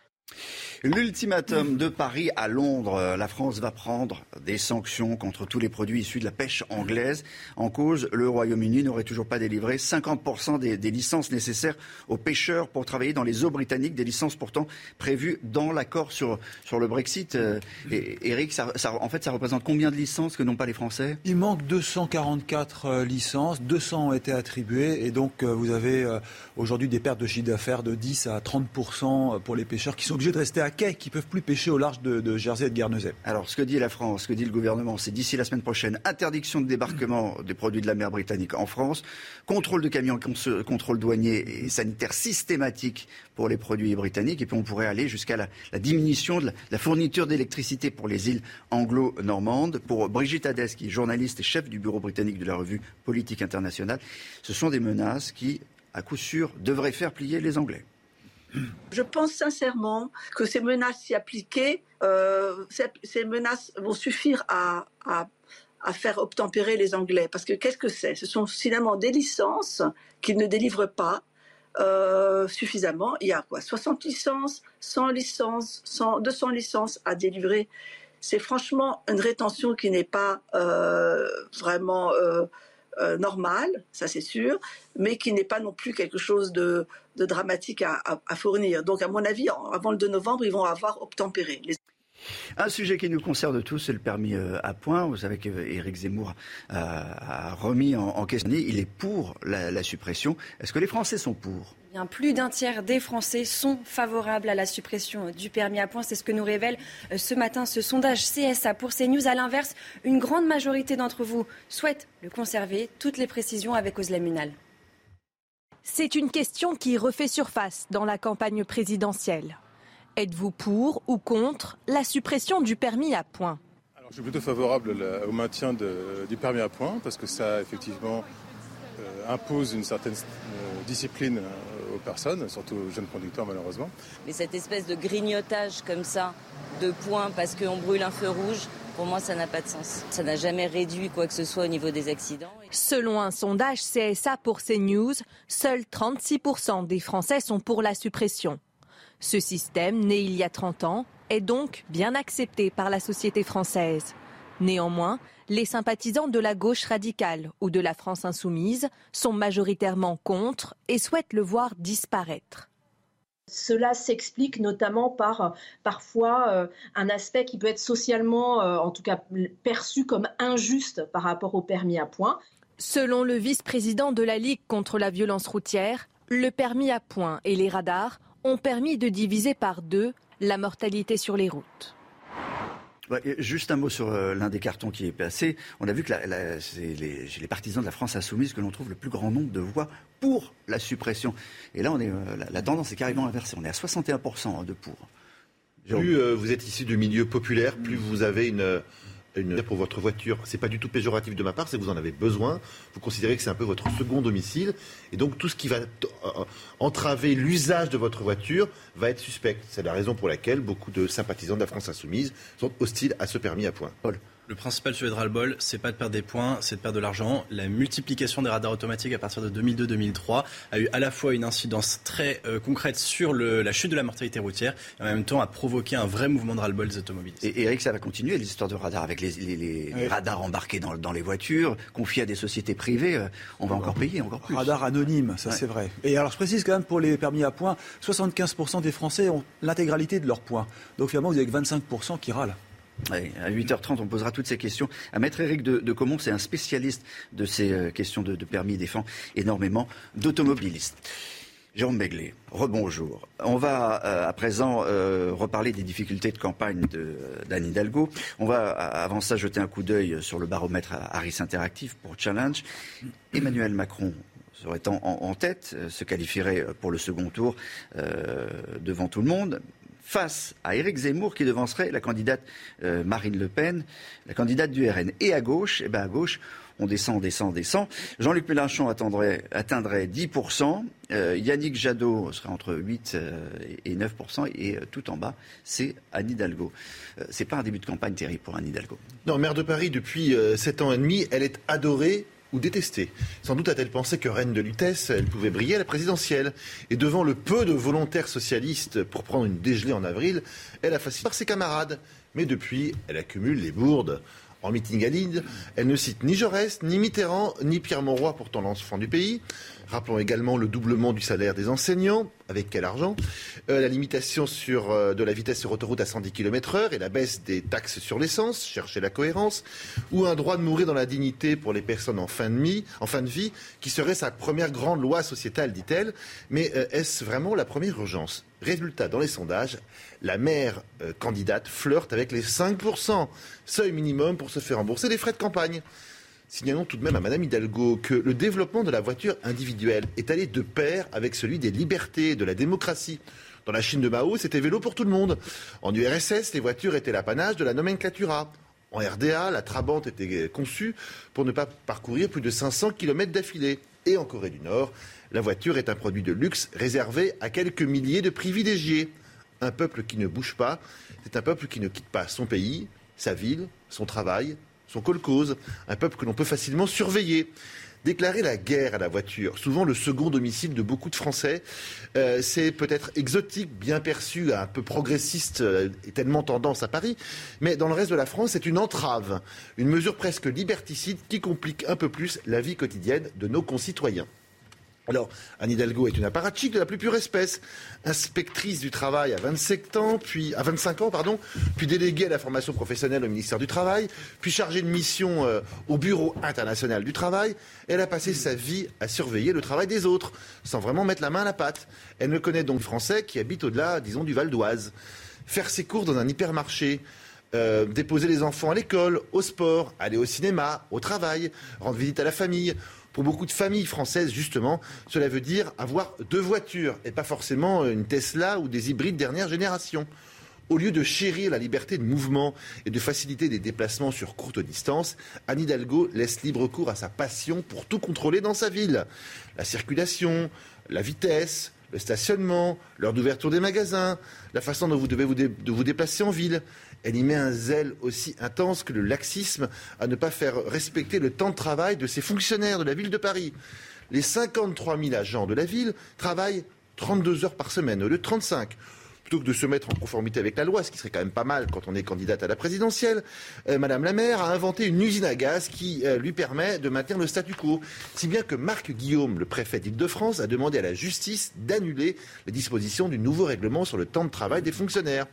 L'ultimatum de Paris à Londres. La France va prendre des sanctions contre tous les produits issus de la pêche anglaise. En cause, le Royaume-Uni n'aurait toujours pas délivré 50% des, licences nécessaires aux pêcheurs pour travailler dans les eaux britanniques, des licences pourtant prévues dans l'accord sur, sur le Brexit. Euh, et, Eric, ça, en fait, ça représente combien de licences que n'ont pas les Français? Il manque 244 euh, licences, 200 ont été attribuées et donc euh, vous avez aujourd'hui des pertes de chiffre d'affaires de 10 à 30% pour les pêcheurs qui sont obligés de rester à quai, qui peuvent plus pêcher au large de, Jersey et de Guernesey. Alors, ce que dit la France, ce que dit le gouvernement, c'est d'ici la semaine prochaine, interdiction de débarquement des produits de la mer britannique en France, contrôle de camions, contrôle douanier et sanitaire systématique pour les produits britanniques, et puis on pourrait aller jusqu'à la, diminution de la, fourniture d'électricité pour les îles anglo-normandes. Pour Brigitte Hadès, qui est journaliste et chef du bureau britannique de la revue Politique internationale, ce sont des menaces qui, à coup sûr, devraient faire plier les Anglais. Je pense sincèrement que ces menaces si appliquées, euh, ces, menaces vont suffire à, faire obtempérer les Anglais. Parce que qu'est-ce que c'est? Ce sont finalement des licences qu'ils ne délivrent pas euh, suffisamment. Il y a quoi? 60 licences, 100 licences, 200 licences à délivrer. C'est franchement une rétention qui n'est pas euh, vraiment euh, normal, ça c'est sûr, mais qui n'est pas non plus quelque chose de, dramatique à, fournir. Donc à mon avis, avant le 2 novembre, ils vont avoir obtempéré. Un sujet qui nous concerne tous, c'est le permis euh, à points. Vous savez qu'Éric Zemmour a, remis en, question. Il est pour la suppression. Est-ce que les Français sont pour? Bien, plus d'un tiers des Français sont favorables à la suppression du permis à points. C'est ce que nous révèle euh, ce matin ce sondage CSA pour CNews. À l'inverse, une grande majorité d'entre vous souhaitent le conserver. Toutes les précisions avec Osla Munal. C'est une question qui refait surface dans la campagne présidentielle. Êtes-vous pour ou contre la suppression du permis à points? Je suis plutôt favorable au maintien du permis à points parce que ça, effectivement, euh, impose une certaine euh, discipline aux personnes, surtout aux jeunes conducteurs malheureusement. Mais cette espèce de grignotage comme ça, de points parce qu'on brûle un feu rouge, pour moi, ça n'a pas de sens. Ça n'a jamais réduit quoi que ce soit au niveau des accidents. Selon un sondage CSA pour CNews, seuls 36% des Français sont pour la suppression. Ce système, né il y a 30 ans, est donc bien accepté par la société française. Néanmoins, les sympathisants de la gauche radicale ou de la France insoumise sont majoritairement contre et souhaitent le voir disparaître. Cela s'explique notamment par parfois euh, un aspect qui peut être socialement, euh, en tout cas perçu comme injuste par rapport au permis à points. Selon le vice-président de la Ligue contre la violence routière, le permis à points et les radars ont permis de diviser par deux la mortalité sur les routes juste un mot sur euh, l'un des cartons qui est passé. On a vu que c'est les, les, partisans de la France insoumise que l'on trouve le plus grand nombre de voix pour la suppression. Et là, on est, euh, la, tendance est carrément inversée. On est à 61% de pour. Plus euh, vous êtes issu du milieu populaire, plus vous avez une pour votre voiture, c'est pas du tout péjoratif de ma part, c'est que vous en avez besoin. Vous considérez que c'est un peu votre second domicile, et donc tout ce qui va euh, entraver l'usage de votre voiture va être suspect. C'est la raison pour laquelle beaucoup de sympathisants de la France insoumise sont hostiles à ce permis à point. Paul. Le principal sujet de ras-le-bol, c'est pas de perdre des points, c'est de perdre de l'argent. La multiplication des radars automatiques à partir de 2002-2003 a eu à la fois une incidence très euh, concrète sur la chute de la mortalité routière et en même temps a provoqué un vrai mouvement de ras-le-bol des automobilistes. Et Eric, ça va continuer l'histoire de radars avec les, radars embarqués dans, les voitures, confiés à des sociétés privées. Euh, on va encore payer encore plus. Radars anonymes, ça c'est vrai. Et alors je précise quand même pour les permis à points, 75% des Français ont l'intégralité de leurs points. Donc finalement vous avez que 25% qui râlent. À 8h30, on posera toutes ces questions à Maître Éric de, de Comont. C'est un spécialiste de ces euh, questions de, permis. Il défend énormément d'automobilistes. Jérôme Begley, rebonjour. On va euh, à présent euh, reparler des difficultés de campagne d'Anne Hidalgo. On va avant ça jeter un coup d'œil sur le baromètre Harris Interactive pour Challenge. Emmanuel Macron serait en, tête, se qualifierait pour le second tour devant tout le monde face à Éric Zemmour qui devancerait la candidate euh, Marine Le Pen, la candidate du RN. Et à gauche, eh ben à gauche, on descend, descend, descend. Jean-Luc Mélenchon atteindrait, atteindrait 10%. Euh, Yannick Jadot serait entre 8 euh, et 9%. Et tout en bas, c'est Anne Hidalgo. c'est pas un début de campagne terrible pour Anne Hidalgo. Non, maire de Paris depuis 7 ans et demi, elle est adorée ou détestée. Sans doute a-t-elle pensé que reine de Lutèce, elle pouvait briller à la présidentielle. Et devant le peu de volontaires socialistes pour prendre une dégelée en avril, elle a facilité par ses camarades. Mais depuis, elle accumule les bourdes. En meeting à Lille, elle ne cite ni Jaurès, ni Mitterrand, ni Pierre Mauroy, pourtant l'enfant du pays. Rappelons également le doublement du salaire des enseignants. Avec quel argent euh, La limitation euh, de la vitesse sur autoroute à 110 km/h et la baisse des taxes sur l'essence, chercher la cohérence. Ou un droit de mourir dans la dignité pour les personnes en fin de, vie, en fin de vie, qui serait sa première grande loi sociétale, dit-elle. Mais euh, est-ce vraiment la première urgence? Résultat, dans les sondages, la maire candidate flirte avec les 5%, seuil minimum pour se faire rembourser des frais de campagne. Signalons tout de même à Madame Hidalgo que le développement de la voiture individuelle est allé de pair avec celui des libertés, de la démocratie. Dans la Chine de Mao, c'était vélo pour tout le monde. En URSS, les voitures étaient l'apanage de la nomenclatura. En RDA, la Trabante était conçue pour ne pas parcourir plus de 500 km d'affilée. Et en Corée du Nord, la voiture est un produit de luxe réservé à quelques milliers de privilégiés. Un peuple qui ne bouge pas, c'est un peuple qui ne quitte pas son pays, sa ville, son travail, son cause, un peuple que l'on peut facilement surveiller. Déclarer la guerre à la voiture, souvent le second domicile de beaucoup de Français, euh, c'est peut-être exotique, bien perçu, un peu progressiste euh, et tellement tendance à Paris, mais dans le reste de la France, c'est une entrave, une mesure presque liberticide qui complique un peu plus la vie quotidienne de nos concitoyens. Alors, Anne Hidalgo est une apparatchik de la plus pure espèce, inspectrice du travail à 27 ans, puis à 25 ans, pardon, puis déléguée à la formation professionnelle au ministère du Travail, puis chargée de mission euh, au Bureau international du travail. Elle a passé sa vie à surveiller le travail des autres, sans vraiment mettre la main à la pâte. Elle ne connaît donc Français qui habitent au-delà, disons, du Val d'Oise. Faire ses cours dans un hypermarché, euh, déposer les enfants à l'école, au sport, aller au cinéma, au travail, rendre visite à la famille pour beaucoup de familles françaises, justement, cela veut dire avoir deux voitures et pas forcément une Tesla ou des hybrides dernière génération. Au lieu de chérir la liberté de mouvement et de faciliter des déplacements sur courte distance, Anne Hidalgo laisse libre cours à sa passion pour tout contrôler dans sa ville. La circulation, la vitesse, le stationnement, l'heure d'ouverture des magasins, la façon dont vous devez vous, vous déplacer en ville. Elle y met un zèle aussi intense que le laxisme à ne pas faire respecter le temps de travail de ses fonctionnaires de la ville de Paris. Les 53 000 agents de la ville travaillent 32 heures par semaine, au lieu de 35 plutôt que de se mettre en conformité avec la loi, ce qui serait quand même pas mal quand on est candidate à la présidentielle, euh, Madame la maire a inventé une usine à gaz qui euh, lui permet de maintenir le statu quo. Si bien que Marc Guillaume, le préfet d'Île-de-France, a demandé à la justice d'annuler les dispositions du nouveau règlement sur le temps de travail des fonctionnaires.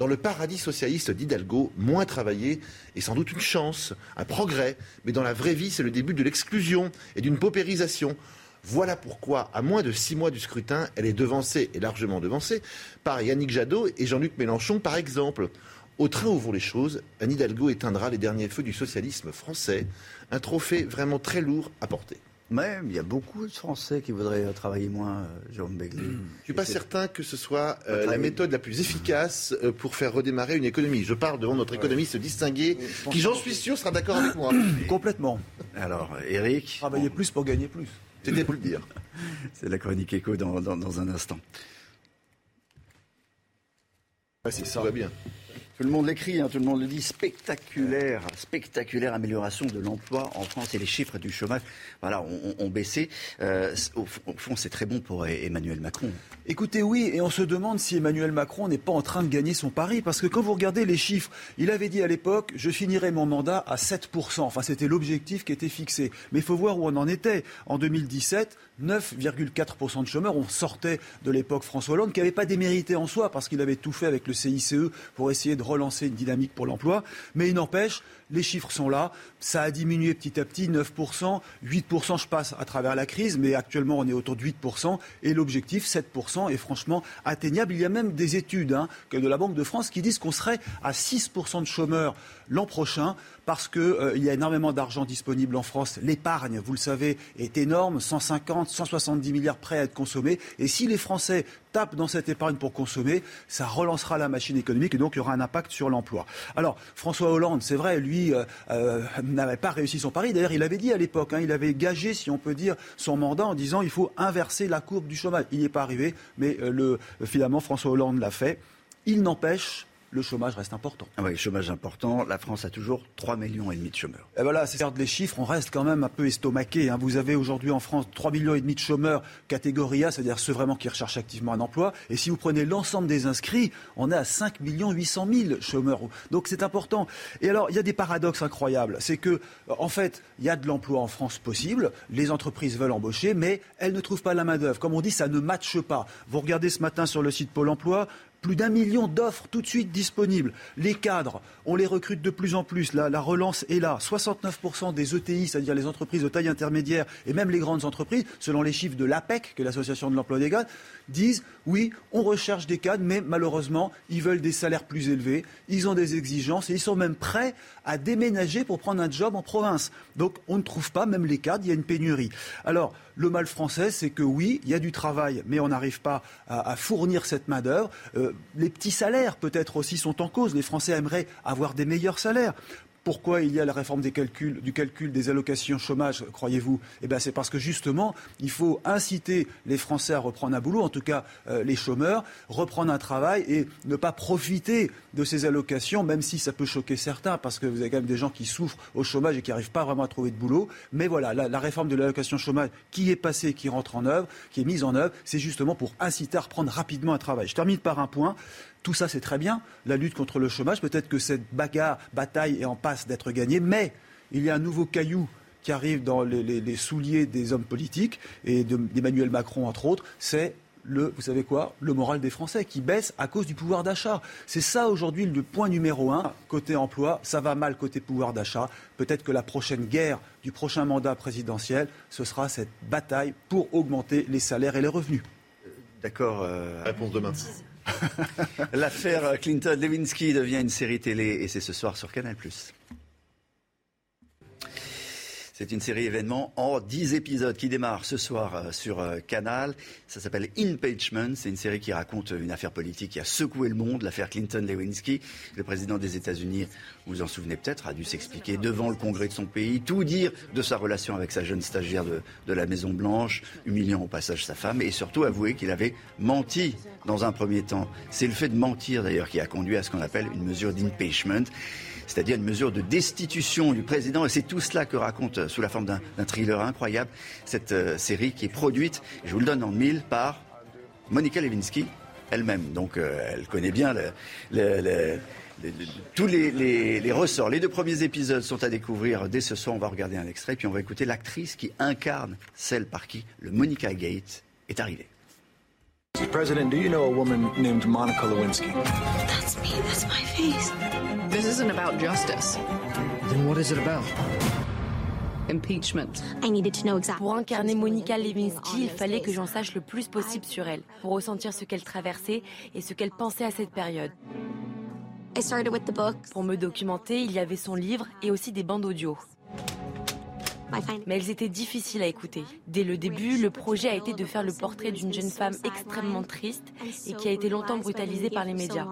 Dans le paradis socialiste d'Hidalgo, moins travailler est sans doute une chance, un progrès, mais dans la vraie vie, c'est le début de l'exclusion et d'une paupérisation. Voilà pourquoi, à moins de six mois du scrutin, elle est devancée, et largement devancée, par Yannick Jadot et Jean-Luc Mélenchon, par exemple. Au train où vont les choses, Anne Hidalgo éteindra les derniers feux du socialisme français, un trophée vraiment très lourd à porter. Même, il y a beaucoup de Français qui voudraient euh, travailler moins, euh, Jérôme Begley. Je ne suis pas certain que ce soit euh, la méthode la plus efficace pour faire redémarrer une économie. Je parle devant notre économiste distingué, qui, j'en suis sûr, sera d'accord avec moi. Complètement. Alors, Eric. Travailler plus pour gagner plus. C'était pour le dire. [laughs] C'est la chronique écho dans, dans, un instant. c'est ça. va bien. Tout le monde l'écrit, hein, tout le monde le dit, spectaculaire, spectaculaire amélioration de l'emploi en France et les chiffres du chômage, voilà, ont, baissé. Euh, au, fond, c'est très bon pour Emmanuel Macron. Écoutez, oui, et on se demande si Emmanuel Macron n'est pas en train de gagner son pari, parce que quand vous regardez les chiffres, il avait dit à l'époque, je finirai mon mandat à 7%. Enfin, c'était l'objectif qui était fixé. Mais il faut voir où on en était. En 2017, 9,4% de chômeurs. On sortait de l'époque François Hollande, qui n'avait pas démérité en soi, parce qu'il avait tout fait avec le CICE pour essayer de relancer une dynamique pour l'emploi. Mais il n'empêche, les chiffres sont là. Ça a diminué petit à petit, 9%, 8%, je passe à travers la crise, mais actuellement on est autour de 8%. Et l'objectif, 7%, est franchement atteignable. Il y a même des études hein, de la Banque de France qui disent qu'on serait à 6% de chômeurs l'an prochain parce qu'il euh, y a énormément d'argent disponible en France. L'épargne, vous le savez, est énorme, 150, 170 milliards prêts à être consommés. Et si les Français tapent dans cette épargne pour consommer, ça relancera la machine économique et donc il y aura un impact sur l'emploi. Alors, François Hollande, c'est vrai, lui euh, euh, n'avait pas réussi son pari. D'ailleurs, il avait dit à l'époque, hein, il avait gagé, si on peut dire, son mandat en disant il faut inverser la courbe du chômage. Il n'y est pas arrivé, mais le, finalement, François Hollande l'a fait. Il n'empêche le chômage reste important. Ah oui, chômage important. La France a toujours 3 millions et demi de chômeurs. Et voilà, c'est les chiffres, on reste quand même un peu estomaqué. Hein. Vous avez aujourd'hui en France 3 millions et demi de chômeurs catégorie A, c'est-à-dire ceux vraiment qui recherchent activement un emploi. Et si vous prenez l'ensemble des inscrits, on est à 5 millions 800 000 chômeurs. Donc c'est important. Et alors, il y a des paradoxes incroyables. C'est que, en fait, il y a de l'emploi en France possible. Les entreprises veulent embaucher, mais elles ne trouvent pas la main-d'œuvre. Comme on dit, ça ne matche pas. Vous regardez ce matin sur le site Pôle emploi, plus d'un million d'offres tout de suite disponibles. Les cadres, on les recrute de plus en plus. La, la relance est là. 69% des ETI, c'est-à-dire les entreprises de taille intermédiaire et même les grandes entreprises, selon les chiffres de l'APEC, qui est l'Association de l'emploi des cadres, disent oui, on recherche des cadres, mais malheureusement, ils veulent des salaires plus élevés, ils ont des exigences et ils sont même prêts à déménager pour prendre un job en province. Donc on ne trouve pas, même les cadres, il y a une pénurie. Alors, le mal français, c'est que oui, il y a du travail, mais on n'arrive pas à, fournir cette main-d'œuvre. Euh, les petits salaires, peut-être aussi, sont en cause. Les Français aimeraient avoir des meilleurs salaires. Pourquoi il y a la réforme des calculs, du calcul des allocations chômage, croyez-vous? Eh bien, c'est parce que justement, il faut inciter les Français à reprendre un boulot, en tout cas euh, les chômeurs, reprendre un travail et ne pas profiter de ces allocations, même si ça peut choquer certains, parce que vous avez quand même des gens qui souffrent au chômage et qui n'arrivent pas vraiment à trouver de boulot. Mais voilà, la, la réforme de l'allocation chômage qui est passée, qui rentre en œuvre, qui est mise en œuvre, c'est justement pour inciter à reprendre rapidement un travail. Je termine par un point. Tout ça, c'est très bien, la lutte contre le chômage. Peut-être que cette bagarre, bataille est en passe d'être gagnée, mais il y a un nouveau caillou qui arrive dans les, souliers des hommes politiques et d'Emmanuel Macron, entre autres, c'est le, vous savez quoi, le moral des Français qui baisse à cause du pouvoir d'achat. C'est ça aujourd'hui le point numéro un. Côté emploi, ça va mal côté pouvoir d'achat. Peut-être que la prochaine guerre du prochain mandat présidentiel, ce sera cette bataille pour augmenter les salaires et les revenus. D'accord. Euh, Réponse demain. [laughs] L'affaire Clinton-Lewinsky devient une série télé et c'est ce soir sur Canal+. C'est une série événement en 10 épisodes qui démarre ce soir euh, sur euh, Canal. Ça s'appelle Impeachment. C'est une série qui raconte une affaire politique qui a secoué le monde, l'affaire Clinton-Lewinsky. Le président des États-Unis, vous vous en souvenez peut-être, a dû s'expliquer devant le Congrès de son pays, tout dire de sa relation avec sa jeune stagiaire de, de la Maison-Blanche, humiliant au passage sa femme et surtout avouer qu'il avait menti dans un premier temps. C'est le fait de mentir d'ailleurs qui a conduit à ce qu'on appelle une mesure d'impeachment c'est-à-dire une mesure de destitution du président. Et c'est tout cela que raconte, euh, sous la forme d'un thriller incroyable, cette euh, série qui est produite, je vous le donne en mille, par Monica Lewinsky elle-même. Donc euh, elle connaît bien tous les, ressorts. Les deux premiers épisodes sont à découvrir dès ce soir. On va regarder un extrait, puis on va écouter l'actrice qui incarne celle par qui le Monica Gate est arrivé. President, do you know a woman named Monica Lewinsky? That's me. That's my face. This isn't about justice. Then what is it about? Impeachment. I needed to know exactly. Pour incarner Monica Lewinsky, il fallait que j'en sache le plus possible sur elle, pour ressentir ce qu'elle traversait et ce qu'elle pensait à cette période. I started with the book. Pour me documenter, il y avait son livre et aussi des bandes audio mais elles étaient difficiles à écouter. Dès le début, le projet a été de faire le portrait d'une jeune femme extrêmement triste et qui a été longtemps brutalisée par les médias.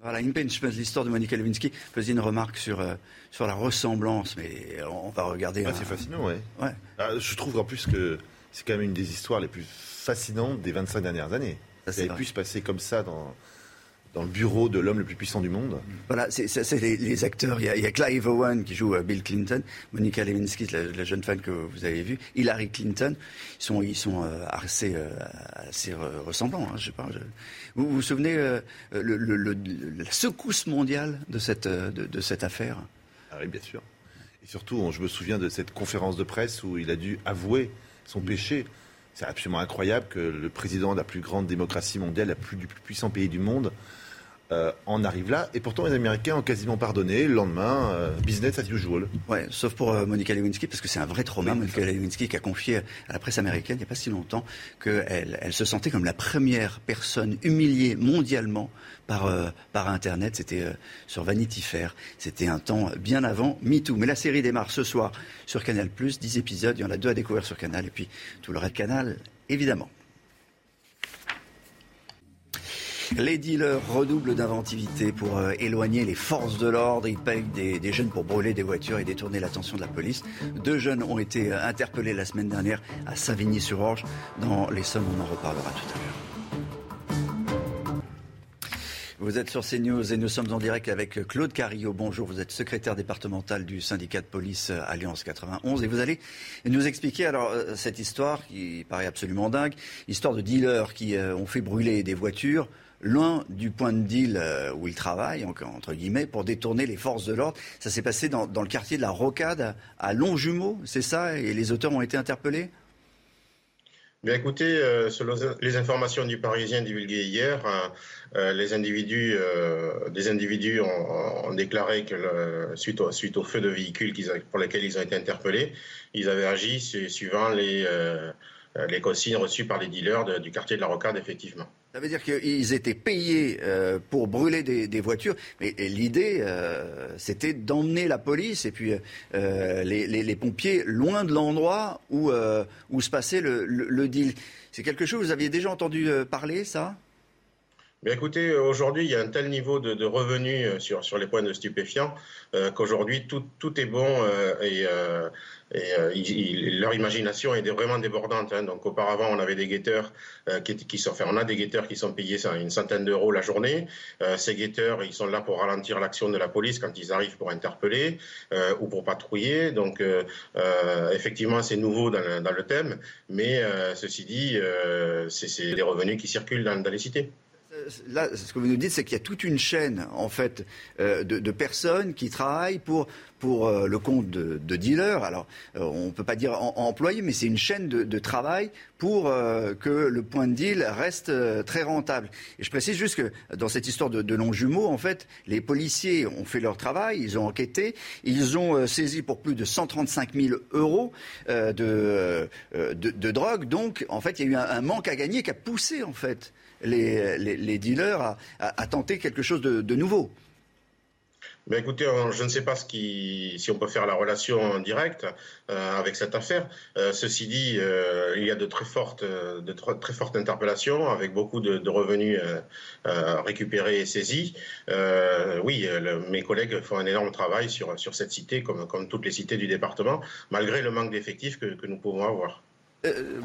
Voilà, Impeachment, l'histoire de Monica Lewinsky. faisait une remarque sur, euh, sur la ressemblance, mais on va regarder. Ah, c'est fascinant, ouais. ouais. Ah, je trouve en plus que c'est quand même une des histoires les plus fascinantes des 25 dernières années. Ça avait pu se passer comme ça dans, dans le bureau de l'homme le plus puissant du monde. Voilà, c'est les, acteurs. Il y, a, Clive Owen qui joue euh, Bill Clinton, Monica Lewinsky, la, jeune femme que vous avez vue, Hillary Clinton. Ils sont, ils sont euh, assez, euh, assez ressemblants. Hein, je sais pas, Vous, vous souvenez le, la secousse mondiale de cette, de, cette affaire? Ah Oui, bien sûr. Et surtout, je me souviens de cette conférence de presse où il a dû avouer son péché. C'est absolument incroyable que le président de la plus grande démocratie mondiale, la plus, du plus puissant pays du monde, euh, en arrive là. Et pourtant, les Américains ont quasiment pardonné. Le lendemain, euh, business as usual. Ouais, sauf pour euh, Monica Lewinsky, parce que c'est un vrai trauma. Monica Lewinsky qui a confié à la presse américaine il n'y a pas si longtemps qu'elle elle se sentait comme la première personne humiliée mondialement par, par Internet. C'était sur Vanity Fair. C'était un temps bien avant MeToo. Mais la série démarre ce soir sur Canal+, 10 épisodes. Il y en a deux à découvrir sur Canal. Et puis tout le reste Canal, évidemment. Les dealers redoublent d'inventivité pour euh, éloigner les forces de l'ordre. Ils payent des, jeunes pour brûler des voitures et détourner l'attention de la police. Deux jeunes ont été euh, interpellés la semaine dernière à Savigny-sur-Orge. Dans les sommes, on en reparlera tout à l'heure. Vous êtes sur CNews et nous sommes en direct avec Claude Carillo. Bonjour, vous êtes secrétaire départemental du syndicat de police euh, Alliance 91 et vous allez nous expliquer alors cette histoire qui paraît absolument dingue, histoire de dealers qui ont fait brûler des voitures loin du point de deal euh, où il travaille, entre guillemets, pour détourner les forces de l'ordre. Ça s'est passé dans, le quartier de la Rocade à Longjumeau, c'est ça? Et les auteurs ont été interpellés? Bien écoutez, euh, selon les informations du Parisien divulguées hier, euh, les individus, des individus ont, déclaré que suite, au, feu de véhicules pour lesquels ils ont été interpellés, ils avaient agi suivant les, les consignes reçues par les dealers du quartier de la Rocade, effectivement. Ça veut dire qu'ils étaient payés euh, pour brûler des, voitures, mais l'idée, euh, c'était d'emmener la police et puis euh, les, pompiers loin de l'endroit où, où se passait le, deal. C'est quelque chose, vous aviez déjà entendu parler, ça? Bien écoutez, aujourd'hui, il y a un tel niveau de, revenus sur, sur les points de stupéfiants qu'aujourd'hui, tout, est bon et et euh, leur imagination est vraiment débordante. Hein. Donc auparavant, on avait des guetteurs euh, qui, qui, sont, on a des guetteurs qui sont payés une centaine d'euros la journée. Euh, ces guetteurs, ils sont là pour ralentir l'action de la police quand ils arrivent pour interpeller ou pour patrouiller. Donc effectivement, c'est nouveau dans le, thème, mais ceci dit, c'est des revenus qui circulent dans les cités là, ce que vous nous dites, c'est qu'il y a toute une chaîne, fait, de, personnes qui travaillent pour euh, le compte de, dealers. Alors, euh, on ne peut pas dire employé, mais c'est une chaîne de, travail pour euh, que le point de deal reste très rentable. Et je précise juste que dans cette histoire de, de jumeaux, en fait, les policiers ont fait leur travail, ils ont enquêté, ils ont saisi pour plus de 135 000 euros de, drogue. Donc, en fait, il y a eu un, manque à gagner qui a poussé, en fait, les, dealers à, tenter quelque chose de nouveau. Ben écoutez, je ne sais pas si on peut faire la relation en direct euh, avec cette affaire. Euh, ceci dit, euh, il y a de très fortes, interpellations avec beaucoup de, revenus récupérés et saisis. oui, mes collègues font un énorme travail sur, cette cité, comme, toutes les cités du département, malgré le manque d'effectifs que, nous pouvons avoir.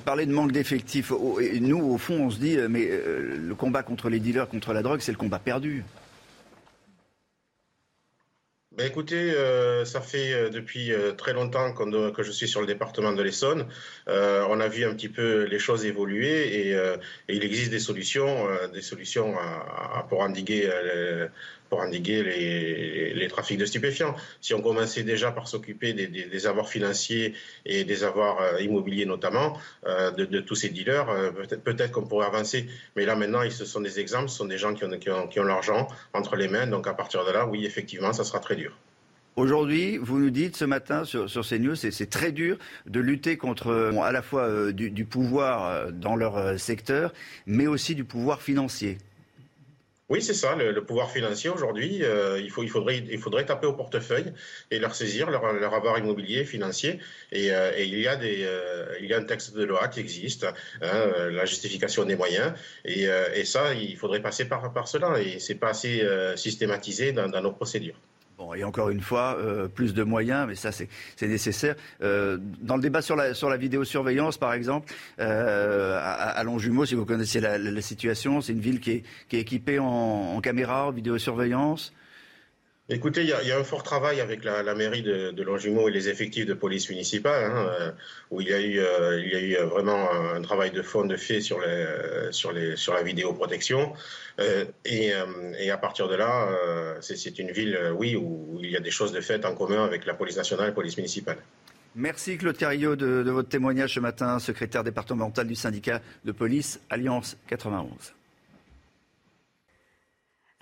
Parler de manque d'effectifs, nous, au fond, on se dit, mais le combat contre les dealers, contre la drogue, c'est le combat perdu. Ben écoutez, euh, ça fait euh, depuis euh, très longtemps que je suis sur le département de l'Essonne. on a vu un petit peu les choses évoluer et, il existe des solutions, des solutions pour endiguer pour endiguer les, trafics de stupéfiants. Si on commençait déjà par s'occuper des, avoirs financiers et des avoirs euh, immobiliers notamment, euh, de, tous ces dealers, euh, peut-être qu'on pourrait avancer. Mais là maintenant, ce sont des exemples, ce sont des gens qui ont, l'argent entre les mains. Donc à partir de là, oui, effectivement, ça sera très dur. Aujourd'hui, vous nous dites ce matin sur, sur CNews, c'est très dur de lutter contre à la fois du, pouvoir dans leur secteur, mais aussi du pouvoir financier. Oui, c'est ça, le, pouvoir financier aujourd'hui, euh, il, faudrait, taper au portefeuille et leur saisir, leur, avoir immobilier, financier. Et, euh, il, y a des, euh, un texte de loi qui existe, hein, la justification des moyens. Et, ça, il faudrait passer par, par cela. Et c'est pas assez systématisé dans nos procédures et encore une fois, euh, plus de moyens, mais ça c'est nécessaire. Euh, dans le débat sur la, sur la vidéosurveillance, par exemple, euh, à, Longjumeau, si vous connaissez la, situation, c'est une ville qui est, qui est équipée en, en caméras, en vidéosurveillance. Écoutez, il y, a un fort travail avec la, mairie de, Longjumeau et les effectifs de police municipale, hein, euh, où il y, a eu, euh, il y a eu euh, vraiment un travail de fond de fait sur, la vidéoprotection. et, à partir de là, c'est une ville, oui, où il y a des choses de fait en commun avec la police nationale et la police municipale. Merci Claude Carillo de, de votre témoignage ce matin, secrétaire départemental du syndicat de police Alliance 91.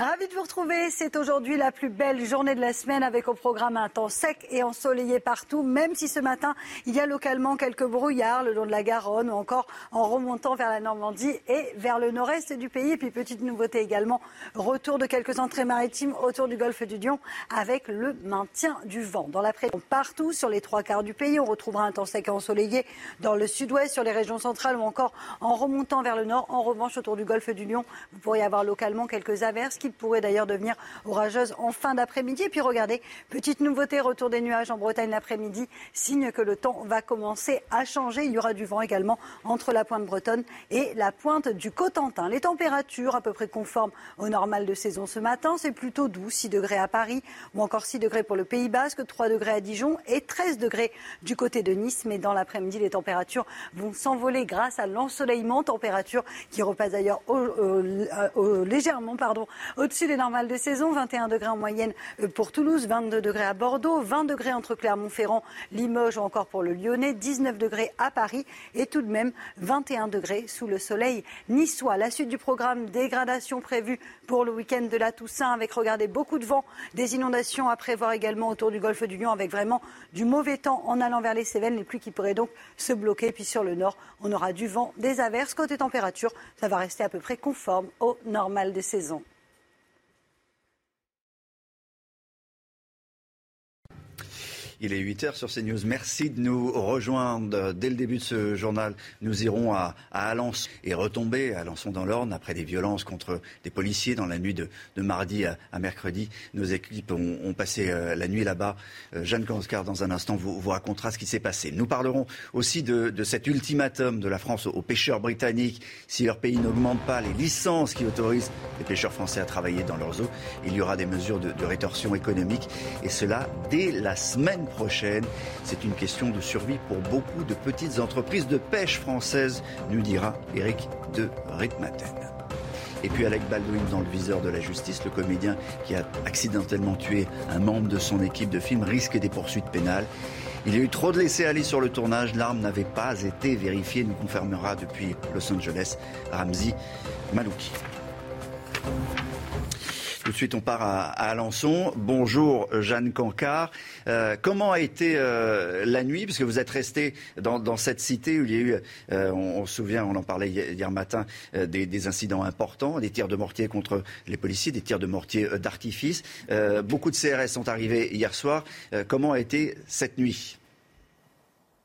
Ravi de vous retrouver. C'est aujourd'hui la plus belle journée de la semaine avec au programme un temps sec et ensoleillé partout, même si ce matin, il y a localement quelques brouillards le long de la Garonne ou encore en remontant vers la Normandie et vers le nord-est du pays. Et puis, petite nouveauté également, retour de quelques entrées maritimes autour du golfe du Lion avec le maintien du vent. Dans l'après-midi, partout sur les trois quarts du pays, on retrouvera un temps sec et ensoleillé dans le sud-ouest, sur les régions centrales ou encore en remontant vers le nord. En revanche, autour du golfe du Lion, vous pourriez avoir localement quelques averses qui pourrait d'ailleurs devenir orageuse en fin d'après-midi. Et puis regardez, petite nouveauté, retour des nuages en Bretagne l'après-midi, signe que le temps va commencer à changer. Il y aura du vent également entre la pointe bretonne et la pointe du Cotentin. Les températures à peu près conformes au normal de saison ce matin, c'est plutôt doux, 6 degrés à Paris ou encore 6 degrés pour le Pays Basque, 3 degrés à Dijon et 13 degrés du côté de Nice. Mais dans l'après-midi, les températures vont s'envoler grâce à l'ensoleillement, température qui repasse d'ailleurs légèrement pardon, au-dessus des normales de saison. 21 degrés en moyenne euh, pour Toulouse, 22 degrés à Bordeaux, 20 degrés entre Clermont-Ferrand, Limoges ou encore pour le Lyonnais, 19 degrés à Paris et tout de même 21 degrés sous le soleil niçois. La suite du programme, dégradation prévue pour le week-end de la Toussaint avec, regardez, beaucoup de vent, des inondations à prévoir également autour du golfe du Lion avec vraiment du mauvais temps en allant vers les Cévennes, les pluies qui pourraient donc se bloquer. Puis sur le nord, on aura du vent, des averses. Côté température, ça va rester à peu près conforme au normal de saison. Il est 8h sur CNews. Merci de nous rejoindre. Dès le début de ce journal, nous irons à, à Alençon et retomber à Alençon dans l'Orne après des violences contre des policiers dans la nuit de, de mardi à, à, mercredi. Nos équipes ont, ont passé euh, la nuit là-bas. Euh, Jeanne Kanskar, dans un instant, vous, vous, racontera ce qui s'est passé. Nous parlerons aussi de, de, cet ultimatum de la France aux, aux pêcheurs britanniques. Si leur pays n'augmente pas les licences qui autorisent les pêcheurs français à travailler dans leurs eaux, il y aura des mesures de, de rétorsion économique. Et cela dès la semaine C'est une question de survie pour beaucoup de petites entreprises de pêche françaises, nous dira Eric de Ritmaten. Et puis Alec Baldwin dans le viseur de la justice, le comédien qui a accidentellement tué un membre de son équipe de film risque des poursuites pénales. Il y a eu trop de laisser-aller sur le tournage. L'arme n'avait pas été vérifiée, nous confirmera depuis Los Angeles Ramzi Malouki. Tout de suite, on part à, à Alençon. Bonjour, Jeanne Cancard. Euh, comment a été euh, la nuit Puisque vous êtes resté dans, dans, cette cité où il y a eu, euh, on, on, se souvient, on en parlait hier, matin, euh, des, des, incidents importants, des tirs de mortier contre les policiers, des tirs de mortier euh, d'artifice. beaucoup de CRS sont arrivés hier soir. comment a été cette nuit?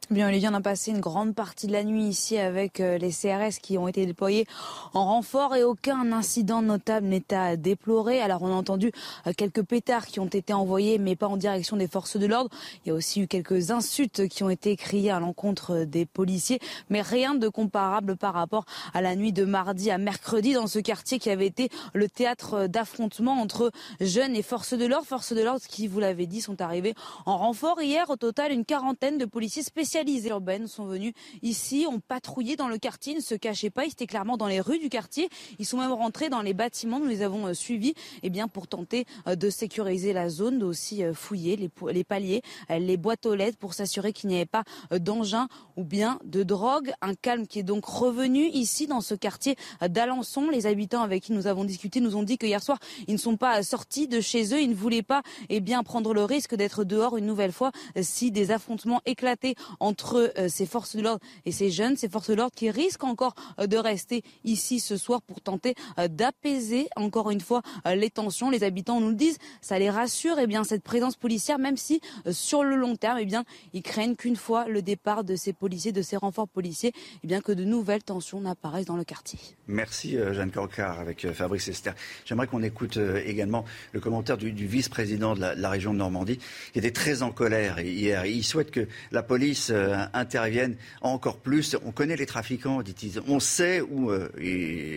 Bien, Olivier, on a passé une grande partie de la nuit ici avec euh, les CRS qui ont été déployés en renfort et aucun incident notable n'est à déplorer. Alors, on a entendu euh, quelques pétards qui ont été envoyés, mais pas en direction des forces de l'ordre. Il y a aussi eu quelques insultes qui ont été criées à l'encontre des policiers, mais rien de comparable par rapport à la nuit de mardi à mercredi dans ce quartier qui avait été le théâtre d'affrontement entre jeunes et forces de l'ordre. Forces de l'ordre qui, vous l'avez dit, sont arrivés en renfort hier. Au total, une quarantaine de policiers spécialisés spécialisées urbaines sont venus ici, ont patrouillé dans le quartier, ne se cachaient pas, ils étaient clairement dans les rues du quartier. Ils sont même rentrés dans les bâtiments, nous les avons suivis, eh bien pour tenter de sécuriser la zone, aussi fouiller les, les paliers, les boîtes aux lettres pour s'assurer qu'il n'y avait pas d'engins ou bien de drogue. Un calme qui est donc revenu ici dans ce quartier d'Alençon. Les habitants avec qui nous avons discuté nous ont dit que hier soir, ils ne sont pas sortis de chez eux, ils ne voulaient pas eh bien prendre le risque d'être dehors une nouvelle fois si des affrontements éclataient entre euh, ces forces de l'ordre et ces jeunes, ces forces de l'ordre qui risquent encore euh, de rester ici ce soir pour tenter euh, d'apaiser encore une fois les tensions. Les habitants nous le disent, ça les rassure. Eh bien cette présence policière, même si sur le long terme, eh bien ils craignent qu'une fois le départ de ces policiers, de ces renforts policiers, eh bien que de nouvelles tensions n'apparaissent dans le quartier. Merci Jeanne Corcar avec Fabrice Esther. J'aimerais qu'on écoute également le commentaire du, du vice-président de la, la, région de Normandie qui était très en colère hier. Il souhaite que la police euh, interviennent encore plus. On connaît les trafiquants, dit-il. On sait où euh,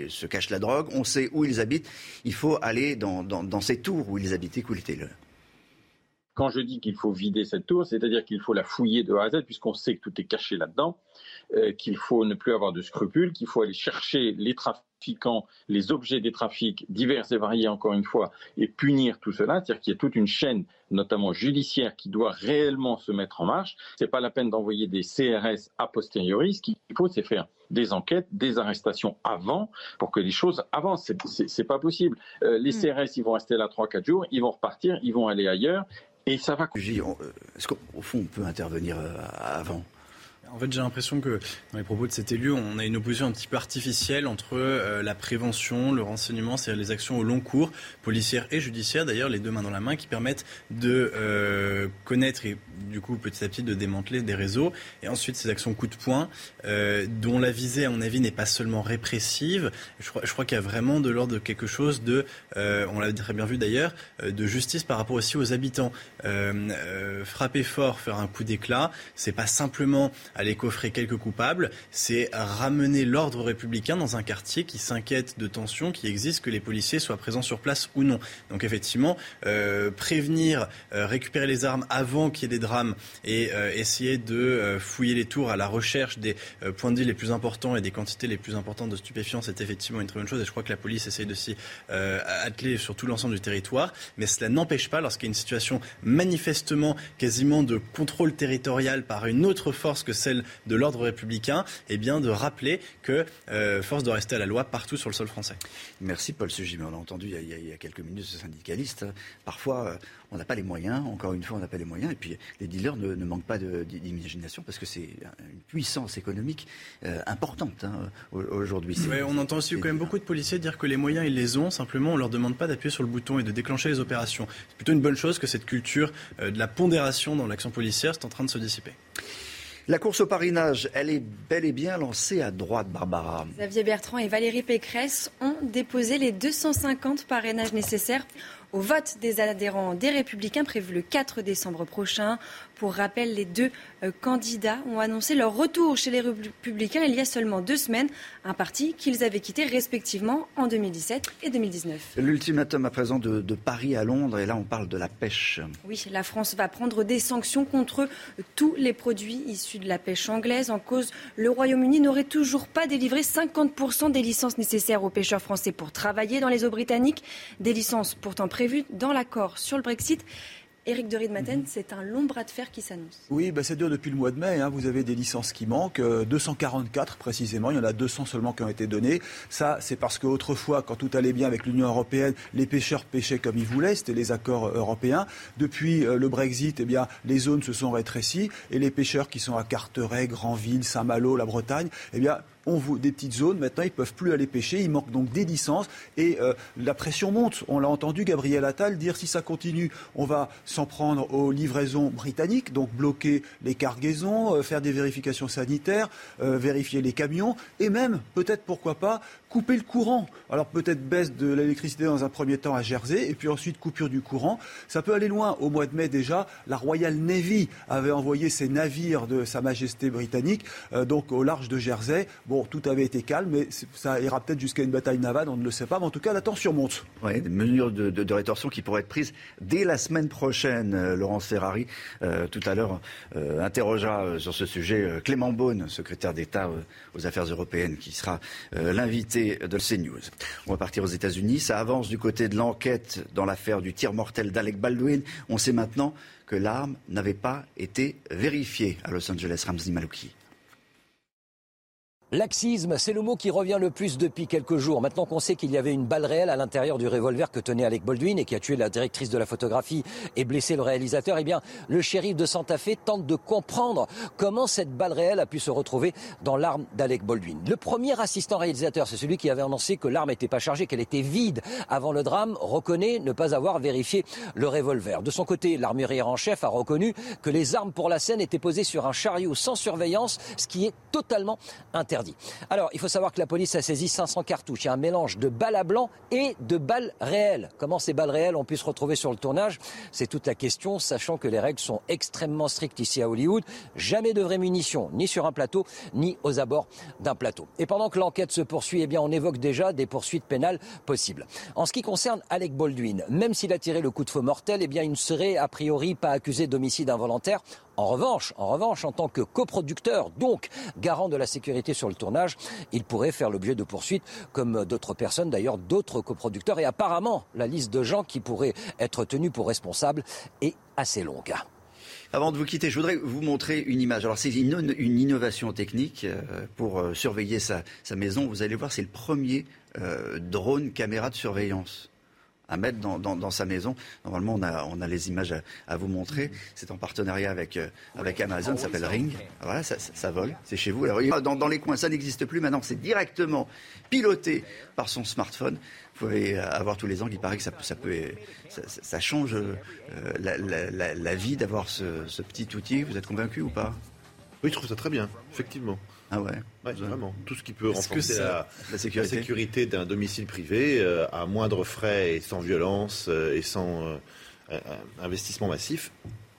se cache la drogue, on sait où ils habitent. Il faut aller dans, dans, ces tours où ils habitaient, écoutez-le. Quand je dis qu'il faut vider cette tour, c'est-à-dire qu'il faut la fouiller de A à Z, puisqu'on sait que tout est caché là-dedans, qu'il faut ne plus avoir de scrupules, qu'il faut aller chercher les trafiquants les objets des trafics divers et variés, encore une fois, et punir tout cela, c'est-à-dire qu'il y a toute une chaîne, notamment judiciaire, qui doit réellement se mettre en marche. C'est pas la peine d'envoyer des CRS a posteriori. Ce qu'il faut, c'est faire des enquêtes, des arrestations avant pour que les choses avancent. C'est pas possible. Euh, les Hmm. CRS, ils vont rester là 3-4 jours, ils vont repartir, ils vont aller ailleurs. Et ça va. Est-ce qu'au fond, on peut intervenir euh, avant? En fait, j'ai l'impression que dans les propos de cet élu, on a une opposition un petit peu artificielle entre euh, la prévention, le renseignement, c'est-à-dire les actions au long cours, policières et judiciaires, d'ailleurs, les deux mains dans la main, qui permettent de euh, connaître et du coup petit à petit de démanteler des réseaux. Et ensuite, ces actions coup de poing, euh, dont la visée, à mon avis, n'est pas seulement répressive. Je crois, je crois qu'il y a vraiment de l'ordre de quelque chose de, on l'a très bien vu d'ailleurs, de justice par rapport aussi aux habitants. Frapper fort, faire un coup d'éclat, c'est pas simplement aller coffrer quelques coupables, c'est ramener l'ordre républicain dans un quartier qui s'inquiète de tensions qui existent, que les policiers soient présents sur place ou non. Donc effectivement, euh, prévenir, euh, récupérer les armes avant qu'il y ait des drames et euh, essayer de fouiller les tours à la recherche des points de deal les plus importants et des quantités les plus importantes de stupéfiants, c'est effectivement une très bonne chose et je crois que la police essaye de s'y atteler sur tout l'ensemble du territoire. Mais cela n'empêche pas, lorsqu'il y a une situation manifestement quasiment de contrôle territorial par une autre force que celle de l'ordre républicain, eh bien de rappeler que euh, force doit rester à la loi partout sur le sol français. Merci Paul Sugim. On a entendu il y a, il y quelques minutes ce syndicaliste. Parfois, euh, on n'a pas les moyens. Encore une fois, on n'a pas les moyens. Et puis, les dealers ne, ne manquent pas de- d'imagination parce que c'est une puissance économique euh, importante hein, au- aujourd'hui. C'est- Ouais, on entend aussi quand même beaucoup de policiers dire que les moyens, ils les ont. Simplement, on leur demande pas d'appuyer sur le bouton et de déclencher les opérations. C'est plutôt une bonne chose que cette culture euh, de la pondération dans l'action policière est en train de se dissiper. La course au parrainage, elle est bel et bien lancée à droite, Barbara. Xavier Bertrand et Valérie Pécresse ont déposé les 250 parrainages nécessaires au vote des adhérents des Républicains prévu le 4 décembre prochain. Pour rappel, les deux euh, candidats ont annoncé leur retour chez les Républicains il y a seulement deux semaines, un parti qu'ils avaient quitté respectivement en 2017 et 2019. L'ultimatum à présent de, de Paris à Londres, et là on parle de la pêche. Oui, la France va prendre des sanctions contre tous les produits issus de la pêche anglaise. En cause, le Royaume-Uni n'aurait toujours pas délivré 50% des licences nécessaires aux pêcheurs français pour travailler dans les eaux britanniques. Des licences pourtant prévues dans l'accord sur le Brexit. Éric de Riedmaten, c'est un long bras de fer qui s'annonce. Oui, bah, c'est dur depuis le mois de mai. hein. Vous avez des licences qui manquent, euh, 244 précisément. Il y en a 200 seulement qui ont été données. Ça, c'est parce qu'autrefois, quand tout allait bien avec l'Union européenne, les pêcheurs pêchaient comme ils voulaient. C'était les accords euh, européens. Depuis euh, le Brexit, eh bien, les zones se sont rétrécies et les pêcheurs qui sont à Carteret, Granville, Saint-Malo, la Bretagne, eh bien, vou- des petites zones. Maintenant, ils peuvent plus aller pêcher. Il manque donc des licences et euh, la pression monte. On l'a entendu Gabriel Attal dire si ça continue, on va s'en prendre aux livraisons britanniques, donc bloquer les cargaisons, euh, faire des vérifications sanitaires, euh, vérifier les camions et même peut-être pourquoi pas couper le courant. Alors peut-être baisse de l'électricité dans un premier temps à Jersey et puis ensuite coupure du courant. Ça peut aller loin. Au mois de mai déjà, la Royal Navy avait envoyé ses navires de Sa Majesté britannique euh, donc au large de Jersey. Bon, tout avait été calme, mais ça ira peut-être jusqu'à une bataille navale, on ne le sait pas. Mais en tout cas, la tension monte. Ouais, des mesures de, rétorsion qui pourraient être prises dès la semaine prochaine. Euh, Laurence Ferrari, euh, tout à l'heure, euh, interrogera sur ce sujet Clément Beaune, secrétaire d'État aux affaires européennes, qui sera euh, de CNews. On va partir aux États-Unis. Ça avance du côté de l'enquête dans l'affaire du tir mortel d'Alec Baldwin. On sait maintenant que l'arme n'avait pas été vérifiée à Los Angeles. Ramsey Malouki. Laxisme, c'est le mot qui revient le plus depuis quelques jours. Maintenant qu'on sait qu'il y avait une balle réelle à l'intérieur du revolver que tenait Alec Baldwin et qui a tué la directrice de la photographie et blessé le réalisateur, eh bien, le shérif de Santa Fe tente de comprendre comment cette balle réelle a pu se retrouver dans l'arme d'Alec Baldwin. Le premier assistant réalisateur, c'est celui qui avait annoncé que l'arme n'était pas chargée, qu'elle était vide avant le drame, reconnaît ne pas avoir vérifié le revolver. De son côté, l'armurier en chef a reconnu que les armes pour la scène étaient posées sur un chariot sans surveillance, ce qui est totalement interdit. Alors, il faut savoir que la police a saisi 500 cartouches. Il y a un mélange de balles à blanc et de balles réelles. Comment ces balles réelles ont pu se retrouver sur le tournage? C'est toute la question, sachant que les règles sont extrêmement strictes ici à Hollywood. Jamais de vraies munitions, ni sur un plateau, ni aux abords d'un plateau. Et pendant que l'enquête se poursuit, eh on évoque déjà des poursuites pénales possibles. En ce qui concerne Alec Baldwin, même s'il a tiré le coup de feu mortel, eh bien, il ne serait a priori pas accusé d'homicide involontaire. En revanche, en tant que coproducteur, donc garant de la sécurité sur le tournage, il pourrait faire l'objet de poursuites, comme d'autres personnes, d'ailleurs d'autres coproducteurs. Et apparemment, la liste de gens qui pourraient être tenus pour responsables est assez longue. Avant de vous quitter, je voudrais vous montrer une image. Alors, c'est une, innovation technique euh, pour euh, surveiller sa, sa, maison. Vous allez voir, c'est le premier euh, drone caméra de surveillance à mettre dans, dans, sa maison. Normalement, on a, on a les images à, vous montrer. C'est en partenariat avec, euh, avec Amazon, ça s'appelle Ring. Voilà, ça, ça, vole, c'est chez vous. Dans, dans les coins, ça n'existe plus. Maintenant, c'est directement piloté par son smartphone. Vous pouvez avoir tous les angles. Il paraît que ça, ça peut, ça, change euh, la, la, la, la, vie d'avoir ce, ce petit outil. Vous êtes convaincu ou pas? Oui, je trouve ça très bien, effectivement. Ah ouais, ouais Vraiment. Tout ce qui peut renforcer la, la, sécurité, la sécurité d'un domicile privé euh, à moindre frais et sans violence euh, et sans euh, investissement massif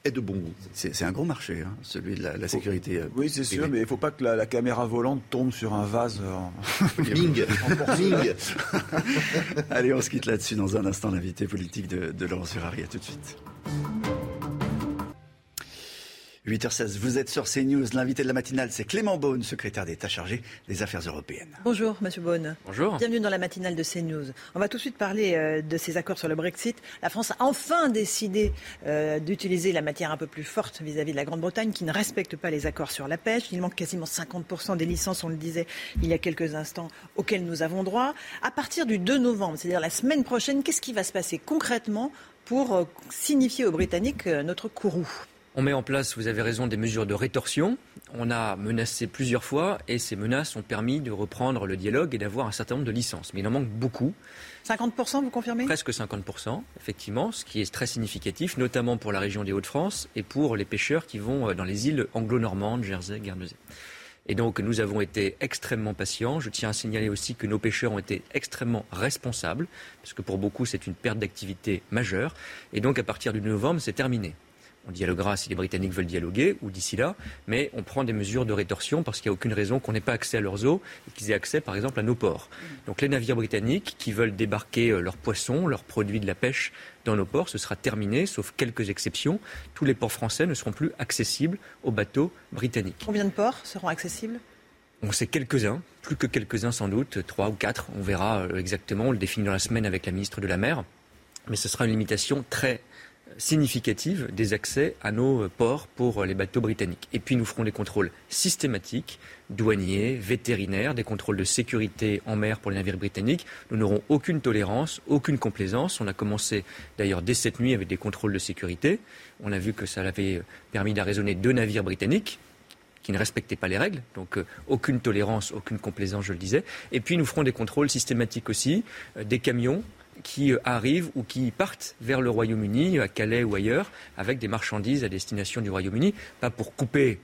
est de bon goût. C'est un gros marché, hein, celui de la, la sécurité. Euh, oui, c'est sûr, mais il ne faut pas que la, la, caméra volante tombe sur un vase. En... [laughs] Bing Bing [laughs] Allez, on se quitte là-dessus dans un instant. L'invité politique de, de Laurent Ferrari. À tout de suite. 8h16, vous êtes sur CNews. L'invité de la matinale, c'est Clément Beaune, secrétaire d'État chargé des affaires européennes. Bonjour, monsieur Beaune. Bonjour. Bienvenue dans la matinale de CNews. On va tout de suite parler euh, de ces accords sur le Brexit. La France a enfin décidé euh, d'utiliser la matière un peu plus forte vis-à-vis -vis de la Grande-Bretagne, qui ne respecte pas les accords sur la pêche. Il manque quasiment 50% des licences, on le disait il y a quelques instants, auxquelles nous avons droit. À partir du 2 novembre, c'est-à-dire la semaine prochaine, qu'est-ce qui va se passer concrètement pour euh, signifier aux Britanniques notre courroux? On met en place, vous avez raison, des mesures de rétorsion. On a menacé plusieurs fois et ces menaces ont permis de reprendre le dialogue et d'avoir un certain nombre de licences. Mais il en manque beaucoup. 50%, vous confirmez? Presque 50%, effectivement, ce qui est très significatif, notamment pour la région des Hauts-de-France et pour les pêcheurs qui vont dans les îles anglo-normandes, Jersey, Guernesey. Et donc nous avons été extrêmement patients. Je tiens à signaler aussi que nos pêcheurs ont été extrêmement responsables, parce que pour beaucoup c'est une perte d'activité majeure. Et donc à partir du novembre, c'est terminé. On dialoguera si les Britanniques veulent dialoguer ou d'ici là, mais on prend des mesures de rétorsion parce qu'il n'y a aucune raison qu'on n'ait pas accès à leurs eaux et qu'ils aient accès, par exemple, à nos ports. Donc les navires britanniques qui veulent débarquer leurs poissons, leurs produits de la pêche dans nos ports, ce sera terminé, sauf quelques exceptions. Tous les ports français ne seront plus accessibles aux bateaux britanniques. Combien de ports seront accessibles? On sait quelques-uns, plus que quelques-uns sans doute, trois ou quatre, on verra exactement, on le définit dans la semaine avec la ministre de la Mer, mais ce sera une limitation très significative des accès à nos ports pour les bateaux britanniques. Et puis nous ferons des contrôles systématiques, douaniers, vétérinaires, des contrôles de sécurité en mer pour les navires britanniques. Nous n'aurons aucune tolérance, aucune complaisance. On a commencé d'ailleurs dès cette nuit avec des contrôles de sécurité. On a vu que ça avait permis d'arraisonner deux navires britanniques qui ne respectaient pas les règles. Donc euh, aucune tolérance, aucune complaisance, je le disais. Et puis nous ferons des contrôles systématiques aussi euh, des camions qui arrivent ou qui partent vers le Royaume-Uni, à Calais ou ailleurs, avec des marchandises à destination du Royaume-Uni, pas pour couper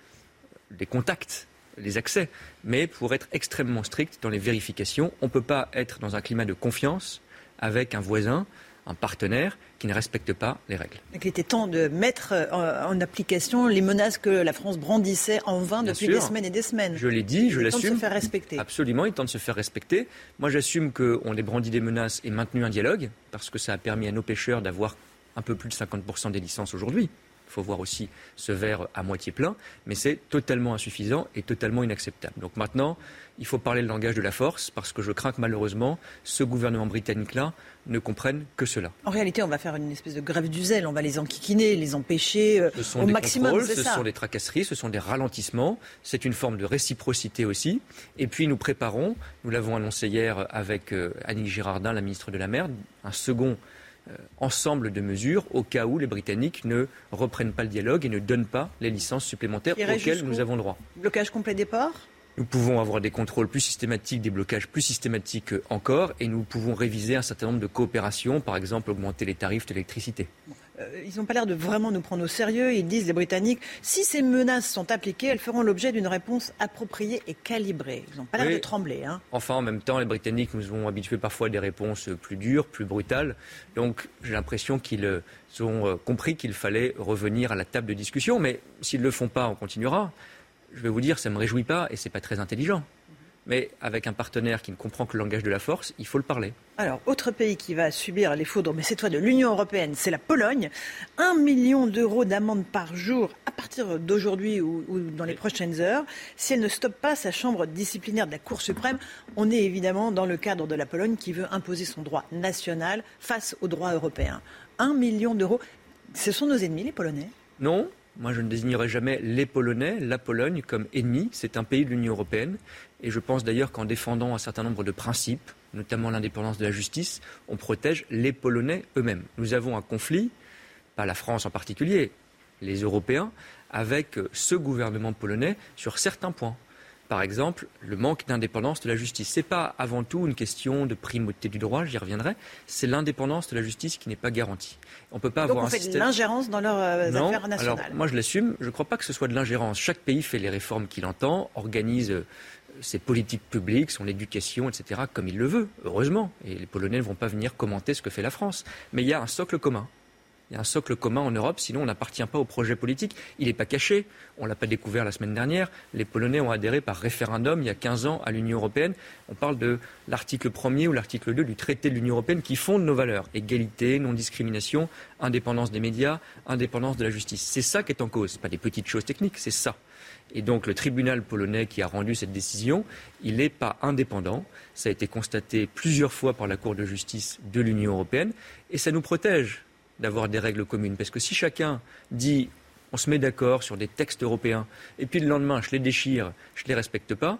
les contacts, les accès, mais pour être extrêmement strict dans les vérifications. On ne peut pas être dans un climat de confiance avec un voisin un partenaire qui ne respecte pas les règles. il était temps de mettre euh, en application les menaces que la France brandissait en vain Bien depuis sûr. des semaines et des semaines. Je l'ai dit, je Il est temps de l'assume. se faire respecter. Absolument, il est temps de se faire respecter. Moi, j'assume qu'on ait brandi des menaces et maintenu un dialogue, parce que ça a permis à nos pêcheurs d'avoir un peu plus de 50% des licences aujourd'hui. Il faut voir aussi ce verre à moitié plein, mais c'est totalement insuffisant et totalement inacceptable. Donc maintenant, il faut parler le langage de la force, parce que je crains que malheureusement, ce gouvernement britannique-là ne comprenne que cela. En réalité, on va faire une espèce de grève du zèle. On va les enquiquiner, les empêcher euh, Ce sont au des maximum. contrôles, ce ça. sont des tracasseries, ce sont des ralentissements. C'est une forme de réciprocité aussi. Et puis nous préparons, nous l'avons annoncé hier avec euh, Annick Girardin, la ministre de la Mer, un second ensemble de mesures au cas où les Britanniques ne reprennent pas le dialogue et ne donnent pas les licences supplémentaires auxquelles nous avons droit. Blocage complet des ports? Nous pouvons avoir des contrôles plus systématiques, des blocages plus systématiques euh, encore, et nous pouvons réviser un certain nombre de coopérations, par exemple augmenter les tarifs. Euh, Ils n'ont pas l'air de vraiment nous prendre au sérieux. Ils disent, les Britanniques, si ces menaces sont appliquées, elles feront l'objet d'une réponse appropriée et calibrée. Ils n'ont pas l'air Oui. de trembler. Hein. Enfin, en même temps, les Britanniques nous ont habitués parfois à des réponses plus dures, plus brutales. Donc, j'ai l'impression qu'ils euh, ont euh, compris qu'il fallait revenir à la table de discussion. Mais s'ils ne le font pas, on continuera. Je vais vous dire, ça ne me réjouit pas et ce n'est pas très intelligent. Mais avec un partenaire qui ne comprend que le langage de la force, il faut le parler. Alors, autre pays qui va subir les foudres, mais cette fois de l'Union européenne, c'est la Pologne. Un million d'euros d'amende par jour à partir d'aujourd'hui ou, dans les prochaines heures. Si elle ne stoppe pas sa chambre disciplinaire de la Cour suprême, on est évidemment dans le cadre de la Pologne qui veut imposer son droit national face au droit européen. Un million d'euros. Ce sont nos ennemis, les Polonais Non, moi, je ne désignerai jamais les Polonais, la Pologne, comme ennemi. C'est un pays de l'Union européenne. Et je pense d'ailleurs qu'en défendant un certain nombre de principes, notamment l'indépendance de la justice, on protège les Polonais eux-mêmes. Nous avons un conflit, pas la France en particulier, les Européens, avec ce gouvernement polonais sur certains points. Par exemple, le manque d'indépendance de la justice. Ce n'est pas avant tout une question de primauté du droit, j'y reviendrai. C'est l'indépendance de la justice qui n'est pas garantie. On peut pas avoir on fait de l'ingérence dans leurs euh, affaires nationales. Alors, moi, je l'assume. Je ne crois pas que ce soit de l'ingérence. Chaque pays fait les réformes qu'il entend, organise euh, ses politiques publiques, son éducation, etc., comme il le veut, heureusement. Et les Polonais ne vont pas venir commenter ce que fait la France. Mais il y a un socle commun. Il y a un socle commun en Europe, sinon on n'appartient pas au projet politique. Il n'est pas caché. On ne l'a pas découvert la semaine dernière. Les Polonais ont adhéré par référendum il y a 15 ans à l'Union européenne. On parle de l'article 1er ou l'article 2 du traité de l'Union européenne qui fonde nos valeurs. Égalité, non-discrimination, indépendance des médias, indépendance de la justice. C'est ça qui est en cause. Ce pas des petites choses techniques, c'est ça. Et donc le tribunal polonais qui a rendu cette décision, il n'est pas indépendant. Ça a été constaté plusieurs fois par la Cour de justice de l'Union européenne et ça nous protège d'avoir des règles communes. Parce que si chacun dit on se met d'accord sur des textes européens et puis le lendemain je les déchire, je ne les respecte pas,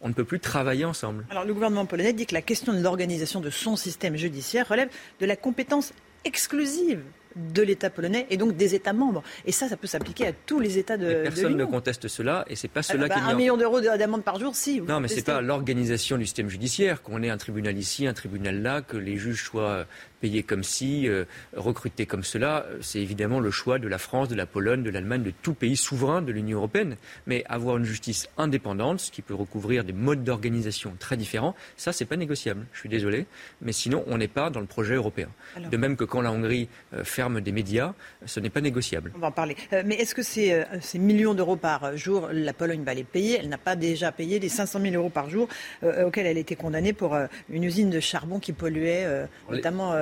on ne peut plus travailler ensemble. Alors le gouvernement polonais dit que la question de l'organisation de son système judiciaire relève de la compétence exclusive de l'État polonais et donc des États membres. Et ça, ça peut s'appliquer à tous les États de, Mais personne ne conteste cela et c'est pas cela ah, bah, qui est Un million d'euros d'amende par jour, si. non, mais c'est pas l'organisation du système judiciaire qu'on ait un tribunal ici, un tribunal là, que les juges soient payés comme si, euh, recrutés comme cela. C'est évidemment le choix de la France, de la Pologne, de l'Allemagne, de tout pays souverain de l'Union européenne. Mais avoir une justice indépendante, ce qui peut recouvrir des modes d'organisation très différents, ça, c'est pas négociable. Je suis désolé, mais sinon, on n'est pas dans le projet européen. de même que quand la Hongrie euh, ferme des médias, ce n'est pas négociable. On va en parler. Euh, mais est-ce que ces, ces millions d'euros par jour, la Pologne va les payer Elle n'a pas déjà payé les 500 000 euros par jour auxquels elle a été condamnée pour une usine de charbon qui polluait notamment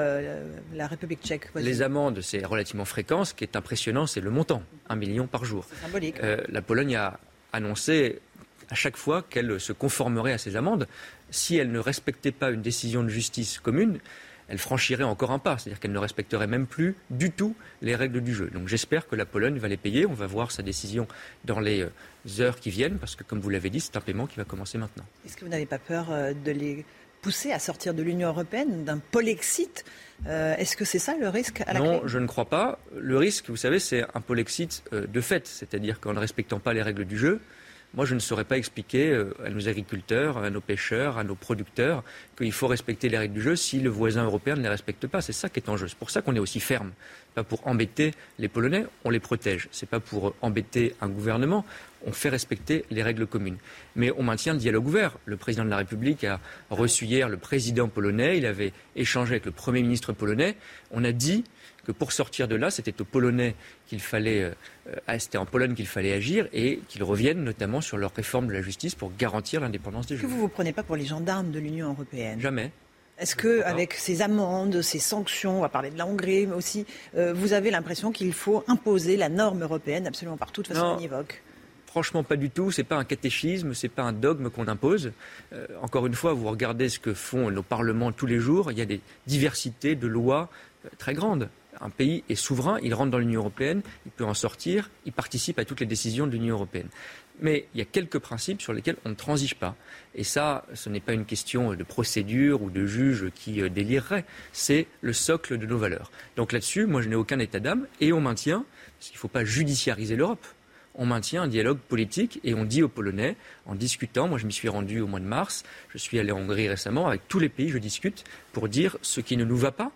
la République tchèque. Les amendes, c'est relativement fréquent. Ce qui est impressionnant, c'est le montant, un million par jour. Symbolique. la Pologne a annoncé à chaque fois qu'elle se conformerait à ces amendes. Si elle ne respectait pas une décision de justice commune, elle franchirait encore un pas, c'est-à-dire qu'elle ne respecterait même plus du tout les règles du jeu. Donc j'espère que la Pologne va les payer. On va voir sa décision dans les euh, heures qui viennent, parce que comme vous l'avez dit, c'est un paiement qui va commencer maintenant. Est-ce que vous n'avez pas peur euh, de les pousser à sortir de l'Union européenne, d'un polexit euh, Est-ce que c'est ça le risque à la Non, je ne crois pas. Le risque, vous savez, c'est un polexit de fait, c'est-à-dire qu'en ne respectant pas les règles du jeu, moi, je ne saurais pas expliquer euh, à nos agriculteurs, à nos pêcheurs, à nos producteurs qu'il faut respecter les règles du jeu si le voisin européen ne les respecte pas. C'est ça qui est en jeu. C'est pour ça qu'on est aussi ferme. Pas pour embêter les Polonais, on les protège. C'est pas pour embêter un gouvernement. On fait respecter les règles communes. Mais on maintient le dialogue ouvert. Le président de la République a reçu hier le président polonais. Il avait échangé avec le Premier ministre polonais. On a dit que pour sortir de là, c'était aux Polonais qu'il fallait, euh, euh, c'était en Pologne qu'il fallait agir et qu'ils reviennent notamment sur leur réforme de la justice pour garantir l'indépendance des juges. Que vous vous prenez pas pour les gendarmes de l'Union européenne? Jamais. Est-ce que, avec ces amendes, ces sanctions, on va parler de la Hongrie, mais aussi, euh, vous avez l'impression qu'il faut imposer la norme européenne absolument partout de façon univoque Franchement, pas du tout. C'est pas un catéchisme, c'est pas un dogme qu'on impose. encore une fois, vous regardez ce que font nos parlements tous les jours. Il y a des diversités de lois très grandes un pays est souverain, il rentre dans l'Union européenne, il peut en sortir, il participe à toutes les décisions de l'Union européenne. Mais il y a quelques principes sur lesquels on ne transige pas. Et ça, ce n'est pas une question de procédure ou de juge qui euh, délirerait, c'est le socle de nos valeurs. Donc là-dessus, moi je n'ai aucun état d'âme et on maintient, parce qu'il ne faut pas judiciariser l'Europe, on maintient un dialogue politique et on dit aux Polonais, en discutant, moi je m'y suis rendu au mois de mars, je suis allé en Hongrie récemment, avec tous les pays je discute pour dire ce qui ne nous va pas,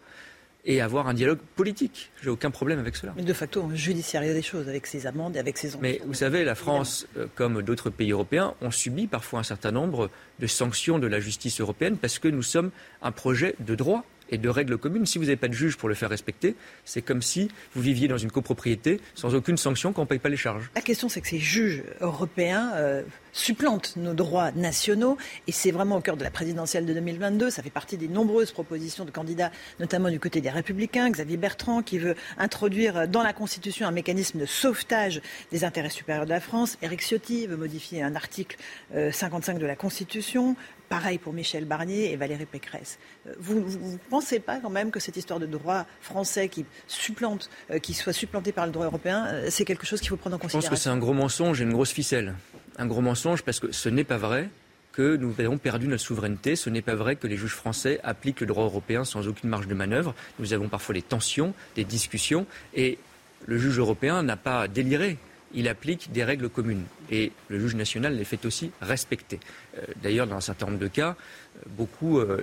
et avoir un dialogue politique. J'ai aucun problème avec cela. Mais de facto, on judiciarise des choses avec ces amendes et avec ces sanctions. Mais vous savez, la France, euh, comme d'autres pays européens, ont subi parfois un certain nombre de sanctions de la justice européenne parce que nous sommes un projet de droit et de règles communes. Si vous n'avez pas de juge pour le faire respecter, c'est comme si vous viviez dans une copropriété sans aucune sanction quand on ne paye pas les charges. La question, c'est que ces juges européens euh, supplantent nos droits nationaux et c'est vraiment au cœur de la présidentielle de 2022. Ça fait partie des nombreuses propositions de candidats, notamment du côté des Républicains. Xavier Bertrand qui veut introduire dans la Constitution un mécanisme de sauvetage des intérêts supérieurs de la France. Éric Ciotti veut modifier un article 55 euh, de la Constitution. Pareil pour Michel Barnier et Valérie Pécresse. Euh, vous ne pensez pas quand même que cette histoire de droit français qui supplante, euh, qui soit supplanté par le droit européen, euh, c'est quelque chose qu'il faut prendre en considération Je pense que c'est un gros mensonge et une grosse ficelle. Un gros mensonge parce que ce n'est pas vrai que nous avons perdu notre souveraineté. Ce n'est pas vrai que les juges français appliquent le droit européen sans aucune marge de manœuvre. Nous avons parfois des tensions, des discussions, et le juge européen n'a pas déliré il applique des règles communes. Et le juge national les fait aussi respecter. Euh, d'ailleurs, dans un certain nombre de cas, euh, beaucoup euh,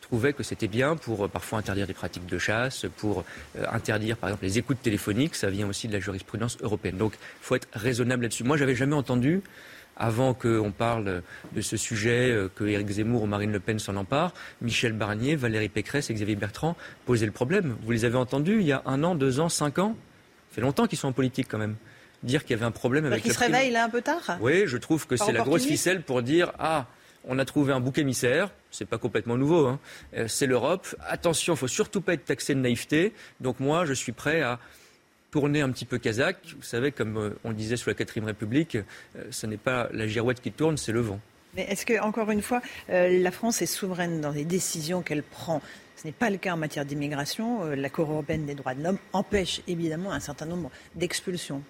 trouvaient que c'était bien pour parfois interdire des pratiques de chasse, pour interdire par exemple les écoutes téléphoniques. Ça vient aussi de la jurisprudence européenne. Donc il faut être raisonnable là-dessus. Moi, j'avais jamais entendu avant qu'on parle de ce sujet, que Éric Zemmour ou Marine Le Pen s'en emparent, Michel Barnier, Valérie Pécresse Xavier Bertrand posaient le problème. Vous les avez entendus il y a un an, deux ans, cinq ans? Ça fait longtemps qu'ils sont en politique quand même dire qu'il y avait un problème avec. Qu'il se réveille là un peu tard? Oui, je trouve que c'est la grosse ficelle pour dire ah. On a trouvé un bouc émissaire, c'est pas complètement nouveau, hein. euh, c'est l'Europe. Attention, il faut surtout pas être taxé de naïveté. Donc moi, je suis prêt à tourner un petit peu kazakh. Vous savez, comme euh, on disait sous la quatrième République, euh, ce n'est pas la girouette qui tourne, c'est le vent. Mais est-ce que, encore une fois, la France est souveraine dans les décisions qu'elle prend? Ce n'est pas le cas en matière d'immigration. La Cour européenne des droits de l'homme empêche évidemment un certain nombre d'expulsions.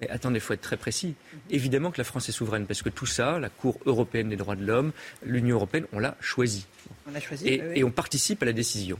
Mais attendez, il faut être très précis. Évidemment que la France est souveraine, parce que tout ça, la Cour européenne des droits de l'homme, l'Union européenne, on l'a choisi. On l'a choisi. Et, on participe à la décision.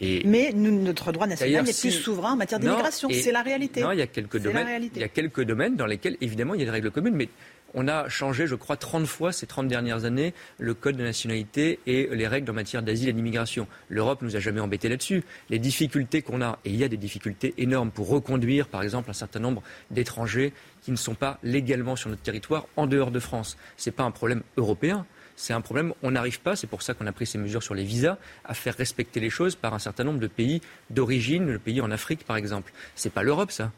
Mais notre droit national est plus souverain en matière d'immigration. C'est la réalité. Non, il y a quelques domaines. Il y a quelques domaines dans lesquels, évidemment, il y a des règles communes, mais on a changé, je crois, 30 fois ces 30 dernières années le code de nationalité et les règles en matière d'asile et d'immigration. L'Europe nous a jamais embêtés là-dessus. Les difficultés qu'on a, et il y a des difficultés énormes pour reconduire, par exemple, un certain nombre d'étrangers qui ne sont pas légalement sur notre territoire en dehors de France. Ce n'est pas un problème européen. C'est un problème, on n'arrive pas, c'est pour ça qu'on a pris ces mesures sur les visas, à faire respecter les choses par un certain nombre de pays d'origine, le pays en Afrique par exemple. Ce n'est pas l'Europe ça.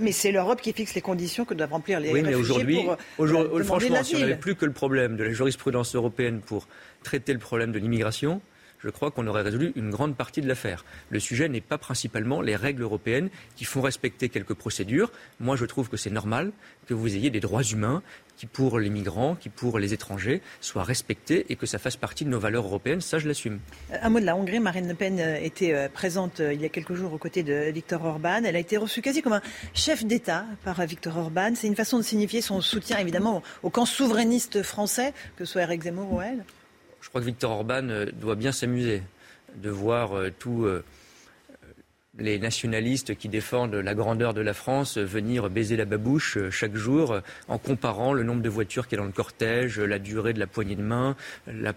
Mais c'est l'Europe qui fixe les conditions que doivent remplir les oui, mais aujourd'hui, euh, franchement, si on n'avait plus que le problème de la jurisprudence européenne pour traiter le problème de l'immigration, je crois qu'on aurait résolu une grande partie de l'affaire. Le sujet n'est pas principalement les règles européennes qui font respecter quelques procédures. Moi, je trouve que c'est normal que vous ayez des droits humains qui, pour les migrants, qui, pour les étrangers, soient respectés et que ça fasse partie de nos valeurs européennes. Ça, je l'assume. Euh, un mot de la Hongrie. Marine Le Pen euh, était euh, présente il y a quelques jours aux côtés de Viktor Orban. Elle a été reçue quasi comme un chef d'État par Viktor Orban. C'est une façon de signifier son soutien, évidemment, au camp souverainiste français, que ce soit Eric Zemmour ou elle? Je crois que Victor Orban euh, doit bien s'amuser de voir euh, tous euh, les nationalistes qui défendent la grandeur de la France venir baiser la babouche chaque jour en comparant le nombre de voitures qu'il y a dans le cortège, la durée de la poignée de main, la,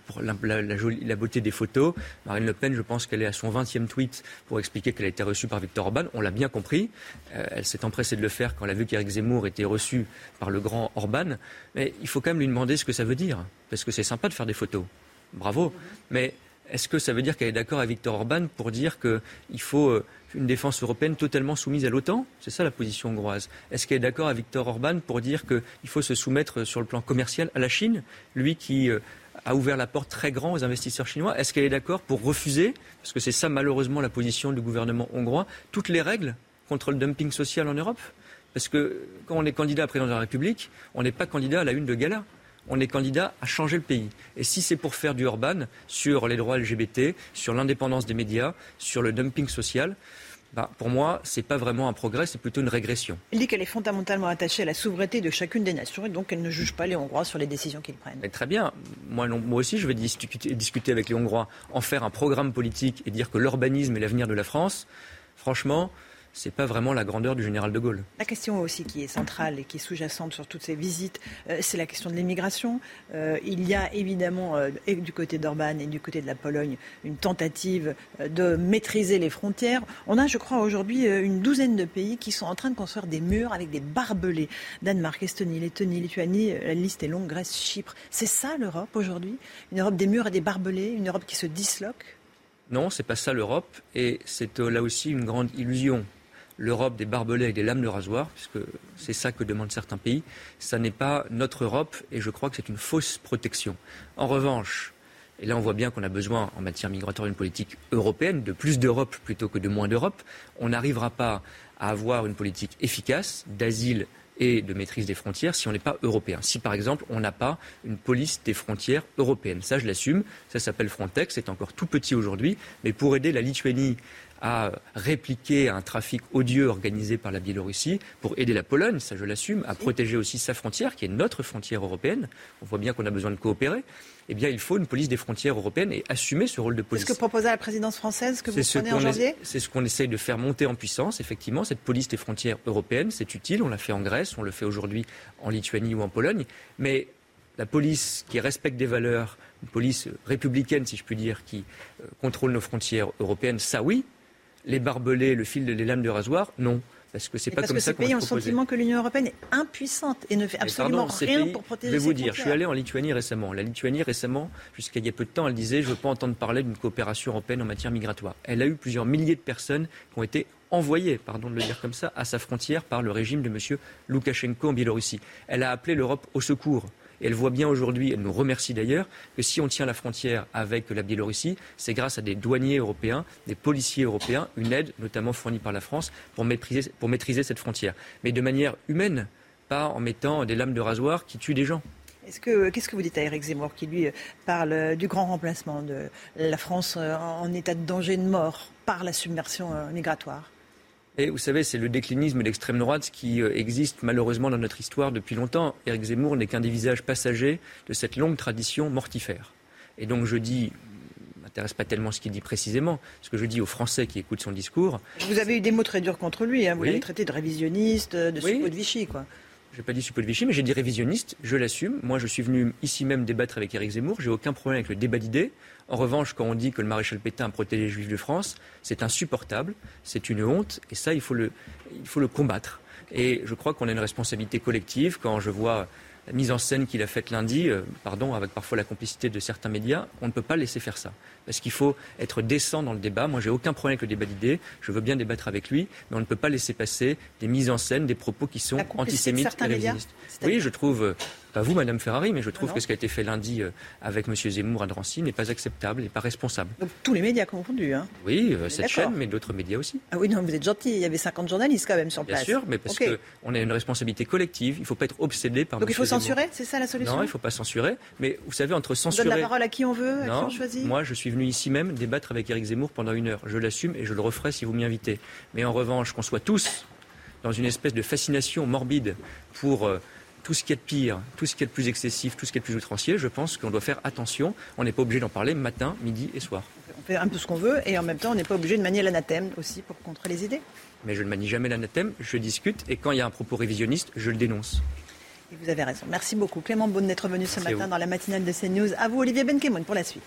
beauté des photos. Marine Le Pen, je pense qu'elle est à son 20e tweet pour expliquer qu'elle a été reçue par Victor Orban. On l'a bien compris. elle s'est empressée de le faire quand elle a vu qu'Éric Zemmour était reçu par le grand Orban. Mais il faut quand même lui demander ce que ça veut dire. Parce que c'est sympa de faire des photos bravo. Mais est-ce que ça veut dire qu'elle est d'accord avec Viktor Orban pour dire qu'il faut euh, une défense européenne totalement soumise à l'OTAN? C'est ça la position hongroise. Est-ce qu'elle est d'accord avec Viktor Orban pour dire qu'il faut se soumettre sur le plan commercial à la Chine, lui qui euh, a ouvert la porte très grand aux investisseurs chinois Est-ce qu'elle est d'accord pour refuser, parce que c'est ça malheureusement la position du gouvernement hongrois, toutes les règles contre le dumping social en Europe? Parce que quand on est candidat à président de la République, on n'est pas candidat à la une de gala on est candidat à changer le pays. Et si c'est pour faire du urban sur les droits LGBT, sur l'indépendance des médias, sur le dumping social, bah, pour moi, ce n'est pas vraiment un progrès, c'est plutôt une régression. Elle dit qu'elle est fondamentalement attachée à la souveraineté de chacune des nations et donc elle ne juge pas les Hongrois sur les décisions qu'ils prennent. très bien. Moi, moi, aussi, je vais discuter, discuter avec les Hongrois, en faire un programme politique et dire que l'urbanisme est l'avenir de la France. Franchement, c'est pas vraiment la grandeur du général de Gaulle. La question aussi qui est centrale et qui est sous-jacente sur toutes ces visites, euh, c'est la question de l'immigration. Euh, il y a évidemment, euh, et du côté d'Orban et du côté de la Pologne, une tentative de maîtriser les frontières. On a, je crois, aujourd'hui une douzaine de pays qui sont en train de construire des murs avec des barbelés. Danemark, Estonie, Lettonie, Lituanie, la liste est longue, Grèce, Chypre. C'est ça l'Europe aujourd'hui? Une Europe des murs et des barbelés, une Europe qui se disloque? Non, c'est pas ça l'Europe, et c'est là aussi une grande illusion. L'Europe des barbelés et des lames de rasoir, puisque c'est ça que demandent certains pays, ça n'est pas notre Europe, et je crois que c'est une fausse protection. En revanche, et là on voit bien qu'on a besoin en matière migratoire d'une politique européenne, de plus d'Europe plutôt que de moins d'Europe, on n'arrivera pas à avoir une politique efficace d'asile et de maîtrise des frontières si on n'est pas européen. Si par exemple on n'a pas une police des frontières européenne. Ça je l'assume, ça s'appelle Frontex, c'est encore tout petit aujourd'hui, mais pour aider la Lituanie à répliquer un trafic odieux organisé par la Biélorussie, pour aider la Pologne, ça je l'assume, à protéger aussi sa frontière, qui est notre frontière européenne. On voit bien qu'on a besoin de coopérer. Eh bien, il faut une police des frontières européennes et assumer ce rôle de police. C'est ce que proposait la présidence française que vous ce prenez en janvier? C'est ce qu'on essaye de faire monter en puissance, effectivement. Cette police des frontières européennes, c'est utile. On l'a fait en Grèce, on le fait aujourd'hui en Lituanie ou en Pologne. Mais la police qui respecte des valeurs, une police républicaine, si je puis dire, qui euh, contrôle nos frontières européennes, ça oui. Les barbelés, le fil, les lames de rasoir, non. Parce que c'est pas comme que ça ces pays ont le sentiment que l'Union européenne est impuissante et ne fait absolument pardon, rien pays, pour protéger Je vais vous dire, je suis allé en Lituanie récemment. La Lituanie récemment, jusqu'à il y a peu de temps, elle disait je ne veux pas entendre parler d'une coopération européenne en matière migratoire. Elle a eu plusieurs milliers de personnes qui ont été envoyées, pardon de le dire comme ça, à sa frontière par le régime de M. Loukachenko en Biélorussie. Elle a appelé l'Europe au secours. Et elle voit bien aujourd'hui, elle nous remercie d'ailleurs, que si on tient la frontière avec la Biélorussie, c'est grâce à des douaniers européens, des policiers européens, une aide notamment fournie par la France pour maîtriser, cette frontière. Mais de manière humaine, pas en mettant des lames de rasoir qui tuent des gens. Est-ce que, qu'est-ce que vous dites à Eric Zemmour qui lui parle euh, du grand remplacement de la France euh, en état de danger de mort par la submersion euh, migratoire? Et vous savez, c'est le déclinisme de l'extrême droite qui euh, existe malheureusement dans notre histoire depuis longtemps. Éric Zemmour n'est qu'un des visages passagers de cette longue tradition mortifère. Et donc je dis, ne m'intéresse pas tellement ce qu'il dit précisément, ce que je dis aux Français qui écoutent son discours. Vous avez eu des mots très durs contre lui, hein. vous Oui. l'avez traité de révisionniste, de Oui. suppôt de Vichy, quoi. Je n'ai pas dit suppôt de Vichy, mais j'ai dit révisionniste, je l'assume. Moi, je suis venu ici même débattre avec Éric Zemmour, j'ai aucun problème avec le débat d'idées. En revanche, quand on dit que le maréchal Pétain a protégé les juifs de France, c'est insupportable, c'est une honte, et ça, il faut le, il faut le combattre. Et je crois qu'on a une responsabilité collective quand je vois mise en scène qu'il a faite lundi, euh, pardon, avec parfois la complicité de certains médias, on ne peut pas laisser faire ça. Parce qu'il faut être décent dans le débat. Moi, j'ai aucun problème avec le débat d'idées. Je veux bien débattre avec lui, mais on ne peut pas laisser passer des mises en scène, des propos qui sont La antisémites et révisionnistes. Oui, je trouve, euh, pas vous, Madame Ferrari, mais je trouve non. que ce qui a été fait lundi euh, avec M. Zemmour à Drancy n'est pas acceptable et pas responsable. Donc tous les médias confondus. Hein. Oui, euh, On cette chaîne, mais d'autres médias aussi. Ah oui, non, vous êtes gentil. Il y avait 50 journalistes quand même sur Bien place. sûr, mais parce qu'on a une responsabilité collective. Il ne faut pas être obsédé par Donc il faut Zemmour. censurer, c'est ça la solution Non, il ne faut pas censurer. Mais vous savez, entre On censurer. donne la parole à qui on veut, à Non, qui on choisit moi je suis venu ici même débattre avec Éric Zemmour pendant une heure. Je l'assume et je le referai si vous m'y invitez. Mais en revanche, qu'on soit tous dans une espèce de fascination morbide pour euh, tout ce qui est de pire, tout ce qui est de plus excessif, tout ce qui est de plus outrancier, je pense qu'on doit faire attention. On n'est pas obligé d'en parler matin, midi et soir. On fait un peu ce qu'on veut et en même temps, on n'est pas obligé de manier l'anathème aussi pour contrer les idées. Mais je ne manie jamais l'anathème, je discute et quand il y a un propos révisionniste, je le dénonce. Et vous avez raison. Merci beaucoup. Clément Beaune d'être venu ce Merci matin dans la matinale de CNews. À vous, Olivier Benkemoun, pour la suite.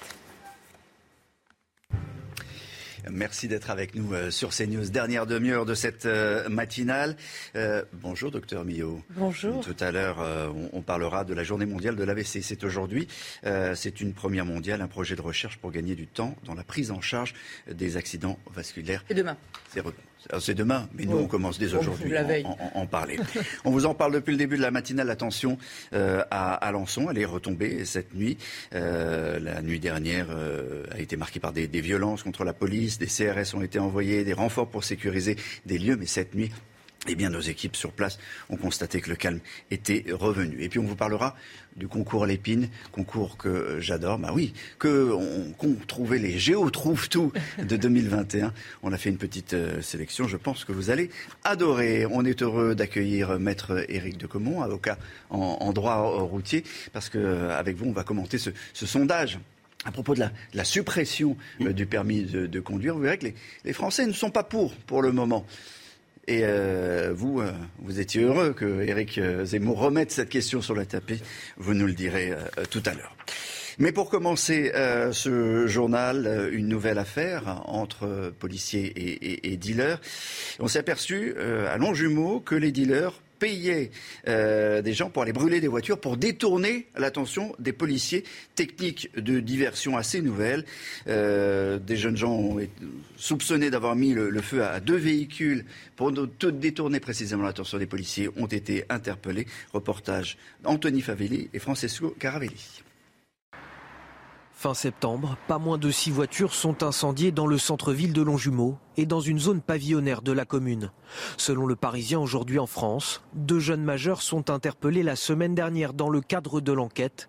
Merci d'être avec nous euh, sur CNews. Dernière demi-heure de cette euh, matinale. Euh, bonjour, docteur Millot. Bonjour. Tout à l'heure, on, parlera de la journée mondiale de l'AVC. C'est aujourd'hui. Euh, c'est une première mondiale, un projet de recherche pour gagner du temps dans la prise en charge des accidents vasculaires. C'est demain. C'est re- alors, c'est demain, mais nous on commence dès aujourd'hui à veille. en, en- en parler. [laughs] on vous en parle depuis le début de la matinale. Attention euh, à Alençon, elle est retombée cette nuit. Euh, la nuit dernière euh, a été marquée par des, des violences contre la police, des CRS ont été envoyés, des renforts pour sécuriser des lieux, mais cette nuit. Eh bien, nos équipes sur place ont constaté que le calme était revenu. Et puis, on vous parlera du concours Lépine, concours que j'adore. Bah oui, que on, qu'on trouvait les géo trouve tout de 2021. On a fait une petite euh, sélection. Je pense que vous allez adorer. On est heureux d'accueillir Maître Éric de Comont, avocat en, droit routier, parce que euh, avec vous, on va commenter ce, sondage. À propos de la, suppression euh, du permis de, conduire, vous verrez que les Français ne sont pas pour pour le moment. Et euh, vous, euh, vous étiez heureux que Éric euh, Zemmour remette cette question sur le tapis. Vous nous le direz euh, euh, tout à l'heure. Mais pour commencer euh, ce journal, une nouvelle affaire entre policiers et, et- et dealers. On s'est aperçu à Longjumeau que les dealers payait euh, des gens pour aller brûler des voitures, pour détourner l'attention des policiers. Technique de diversion assez nouvelle. Euh, des jeunes gens ont été soupçonnés d'avoir mis le, feu à deux véhicules pour détourner précisément l'attention des policiers ont été interpellés. Reportage Anthony Favelli et Francesco Caravelli. Fin septembre, pas moins de six voitures sont incendiées dans le centre-ville de Longjumeau et dans une zone pavillonnaire de la commune. Selon le Parisien aujourd'hui en France, deux jeunes majeurs sont interpellés la semaine dernière dans le cadre de l'enquête.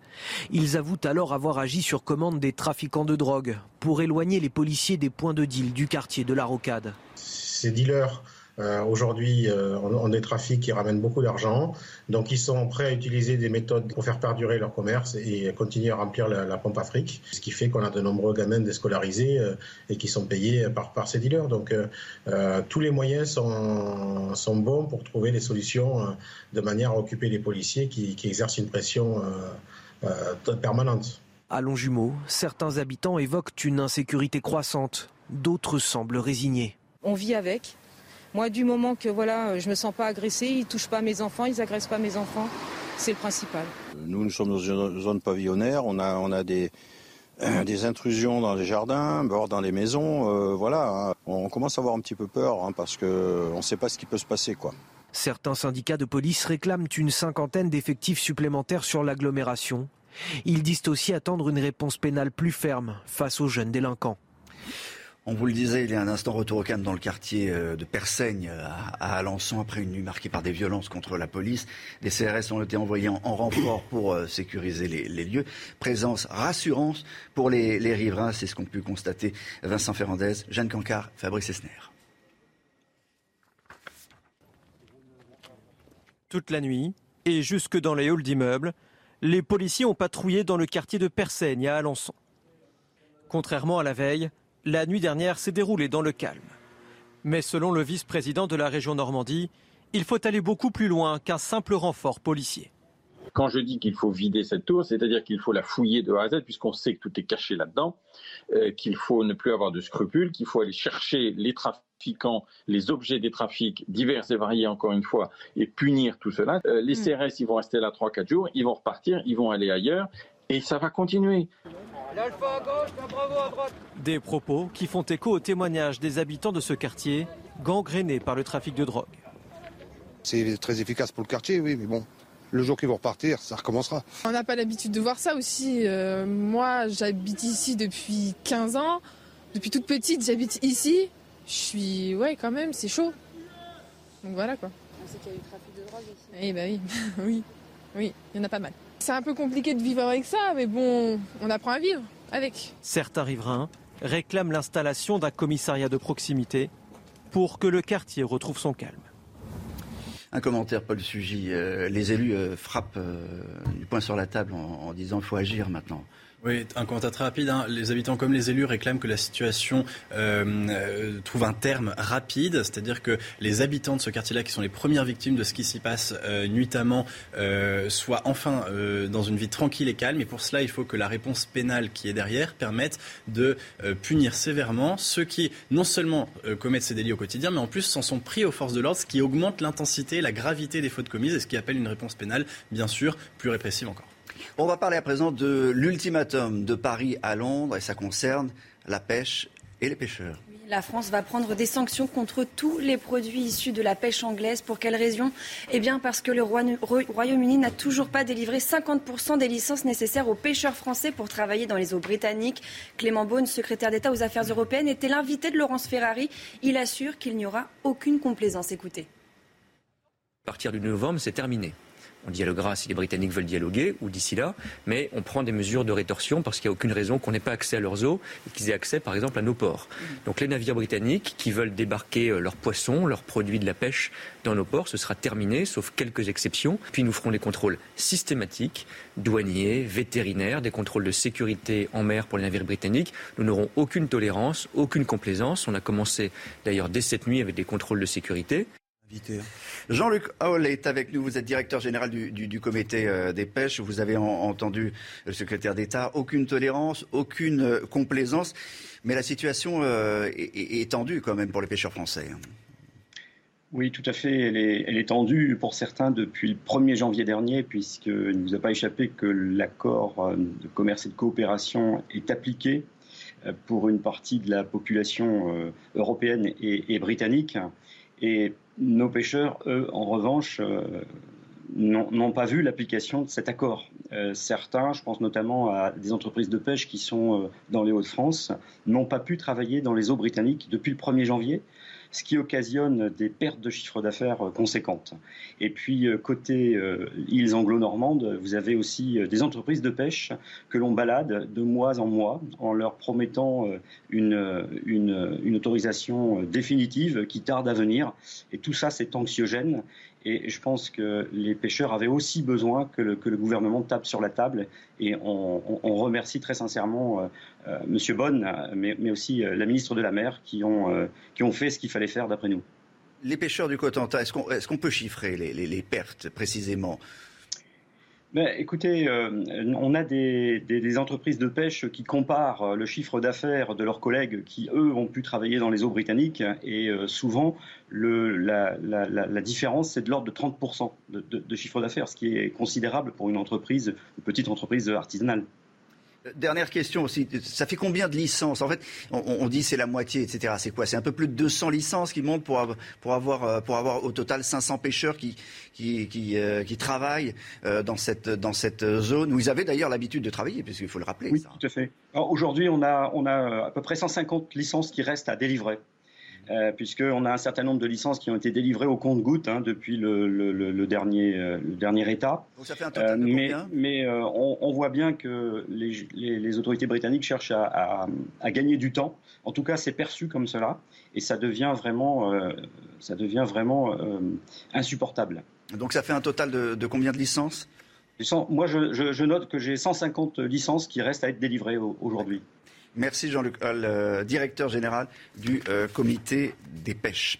Ils avouent alors avoir agi sur commande des trafiquants de drogue pour éloigner les policiers des points de deal du quartier de la Rocade. Ces dealers euh, Aujourd'hui, euh, on, on, a des trafics qui ramènent beaucoup d'argent. Donc, ils sont prêts à utiliser des méthodes pour faire perdurer leur commerce et continuer à remplir la, la pompe Afrique. Ce qui fait qu'on a de nombreux gamins déscolarisés euh, et qui sont payés par, par ces dealers. Donc, euh, tous les moyens sont, sont, bons pour trouver des solutions de manière à occuper les policiers qui, qui exercent une pression permanente. À Longjumeau, certains habitants évoquent une insécurité croissante. D'autres semblent résignés. On vit avec. Moi, du moment que voilà, je me sens pas agressée, ils touchent pas mes enfants, ils agressent pas mes enfants, c'est le principal. Nous, nous sommes dans une zone pavillonnaire, on a, on a des, [clears throat] des intrusions dans les jardins, bord dans les maisons, euh, voilà. Hein. On commence à avoir un petit peu peur hein, parce qu'on ne sait pas ce qui peut se passer, quoi. Certains syndicats de police réclament une cinquantaine d'effectifs supplémentaires sur l'agglomération. Ils disent aussi attendre une réponse pénale plus ferme face aux jeunes délinquants. On vous le disait il y a un instant, retour au calme dans le quartier euh, de Persaigne à Alençon après une nuit marquée par des violences contre la police. Des CRS ont été envoyés en, renfort pour euh, sécuriser les, lieux. Présence rassurante pour les, riverains, c'est ce qu'ont pu constater Vincent Ferrandez, Jeanne Cancard, Fabrice Esner. Toute la nuit et jusque dans les halls d'immeubles, les policiers ont patrouillé dans le quartier de Persaigne à Alençon. Contrairement à la veille, la nuit dernière s'est déroulée dans le calme. Mais selon le vice-président de la région Normandie, il faut aller beaucoup plus loin qu'un simple renfort policier. Quand je dis qu'il faut vider cette tour, c'est-à-dire qu'il faut la fouiller de A à Z, puisqu'on sait que tout est caché là-dedans, euh, qu'il faut ne plus avoir de scrupules, qu'il faut aller chercher les trafiquants, les objets des trafics divers et variés, encore une fois, et punir tout cela. Euh, les hmm. CRS, ils vont rester là 3-4 jours, ils vont repartir, ils vont aller ailleurs, et ça va continuer. Des propos qui font écho au témoignage des habitants de ce quartier, gangréné par le trafic de drogue. C'est très efficace pour le quartier, oui, mais bon, le jour qu'ils vont repartir, ça recommencera. On n'a pas l'habitude de voir ça aussi. Euh, moi, j'habite ici depuis 15 ans. Depuis toute petite, j'habite ici. Je suis. Ouais, quand même, c'est chaud. Donc voilà quoi. On sait qu'il y a eu trafic de drogue ici. Eh bah oui, [laughs] oui, oui, il y en a pas mal. C'est un peu compliqué de vivre avec ça, mais bon, on apprend à vivre avec. Certains riverains réclament l'installation d'un commissariat de proximité pour que le quartier retrouve son calme. Un commentaire, Paul Sugy. Euh, les élus euh, frappent euh, du poing sur la table en, en disant qu'il faut agir maintenant. Oui, un commentaire très rapide. Hein. Les habitants comme les élus réclament que la situation euh, euh, trouve un terme rapide, c'est-à-dire que les habitants de ce quartier-là, qui sont les premières victimes de ce qui s'y passe euh, nuitamment, euh, soient enfin euh, dans une vie tranquille et calme. Et pour cela, il faut que la réponse pénale qui est derrière permette de punir sévèrement ceux qui non seulement commettent ces délits au quotidien, mais en plus s'en sont pris aux forces de l'ordre, ce qui augmente l'intensité la gravité des fautes commises et ce qui appelle une réponse pénale, bien sûr, plus répressive encore. On va parler à présent de l'ultimatum de Paris à Londres et ça concerne la pêche et les pêcheurs. La France va prendre des sanctions contre tous les produits issus de la pêche anglaise. Pour quelle raison? Eh bien parce que le Royaume-Uni n'a toujours pas délivré 50% des licences nécessaires aux pêcheurs français pour travailler dans les eaux britanniques. Clément Beaune, secrétaire d'État aux Affaires européennes, était l'invité de Laurence Ferrari. Il assure qu'il n'y aura aucune complaisance. Écoutez. À partir du novembre, c'est terminé on dialoguera si les Britanniques veulent dialoguer ou d'ici là, mais on prend des mesures de rétorsion parce qu'il n'y a aucune raison qu'on n'ait pas accès à leurs eaux et qu'ils aient accès par exemple à nos ports. Donc les navires britanniques qui veulent débarquer euh, leurs poissons, leurs produits de la pêche dans nos ports, ce sera terminé, sauf quelques exceptions. Puis nous ferons des contrôles systématiques, douaniers, vétérinaires, des contrôles de sécurité en mer pour les navires britanniques. Nous n'aurons aucune tolérance, aucune complaisance. On a commencé d'ailleurs dès cette nuit avec des contrôles de sécurité. Jean-Luc Hall est avec nous. Vous êtes directeur général du, comité euh, des pêches. Vous avez entendu le secrétaire d'État. Aucune tolérance, aucune euh, complaisance. Mais la situation euh, est, tendue quand même pour les pêcheurs français. Oui, tout à fait. Elle est, tendue pour certains depuis le 1er janvier dernier, puisqu'il ne nous a pas échappé que l'accord de commerce et de coopération est appliqué pour une partie de la population européenne et, et britannique. Et nos pêcheurs, eux, en revanche, n'ont pas vu l'application de cet accord. Euh, certains, je pense notamment à des entreprises de pêche qui sont euh, dans les Hauts-de-France, n'ont pas pu travailler dans les eaux britanniques depuis le 1er janvier ce qui occasionne des pertes de chiffre d'affaires euh, conséquentes. Et puis, côté îles anglo-normandes, vous avez aussi des entreprises de pêche que l'on balade de mois en mois en leur promettant une, une autorisation définitive qui tarde à venir. Et tout ça, c'est anxiogène. Et je pense que les pêcheurs avaient aussi besoin que le, gouvernement tape sur la table. Et on, remercie très sincèrement euh, euh, M. Bonne, mais, aussi euh, la ministre de la Mer, qui ont, qui ont fait ce qu'il fallait faire d'après nous. Les pêcheurs du Cotentin, est-ce qu'on peut chiffrer les pertes précisément? Ben, écoutez, euh, on a des, entreprises de pêche qui comparent euh, le chiffre d'affaires de leurs collègues qui, eux, ont pu travailler dans les eaux britanniques. Et euh, souvent, la, différence, c'est de l'ordre de 30% de, de, de chiffre d'affaires, ce qui est considérable pour une entreprise, une petite entreprise artisanale. Dernière question aussi, ça fait combien de licences? En fait, on, on dit c'est la moitié, etc. C'est quoi? C'est un peu plus de 200 licences qui montent pour, pour, avoir, euh, pour avoir au total 500 pêcheurs qui, qui, qui, euh, qui travaillent euh, dans, cette, dans cette zone où ils avaient d'ailleurs l'habitude de travailler, puisqu'il faut le rappeler. Oui, ça. tout à fait. Aujourd'hui, on a, on a à peu près 150 licences qui restent à délivrer euh, puisqu'on a un certain nombre de licences qui ont été délivrées au compte-goutte hein, depuis le, le, le, dernier, euh, le dernier État. Donc ça fait un total de euh, mais combien? mais euh, on, on, voit bien que les, les, les, autorités britanniques cherchent à, à, à, gagner du temps. En tout cas, c'est perçu comme cela, et ça devient vraiment, ça devient vraiment insupportable. Donc ça fait un total de, de combien de licences? Moi, je, je, je note que j'ai 150 licences qui restent à être délivrées aujourd'hui. Merci Jean-Luc euh, directeur général du euh, comité des pêches.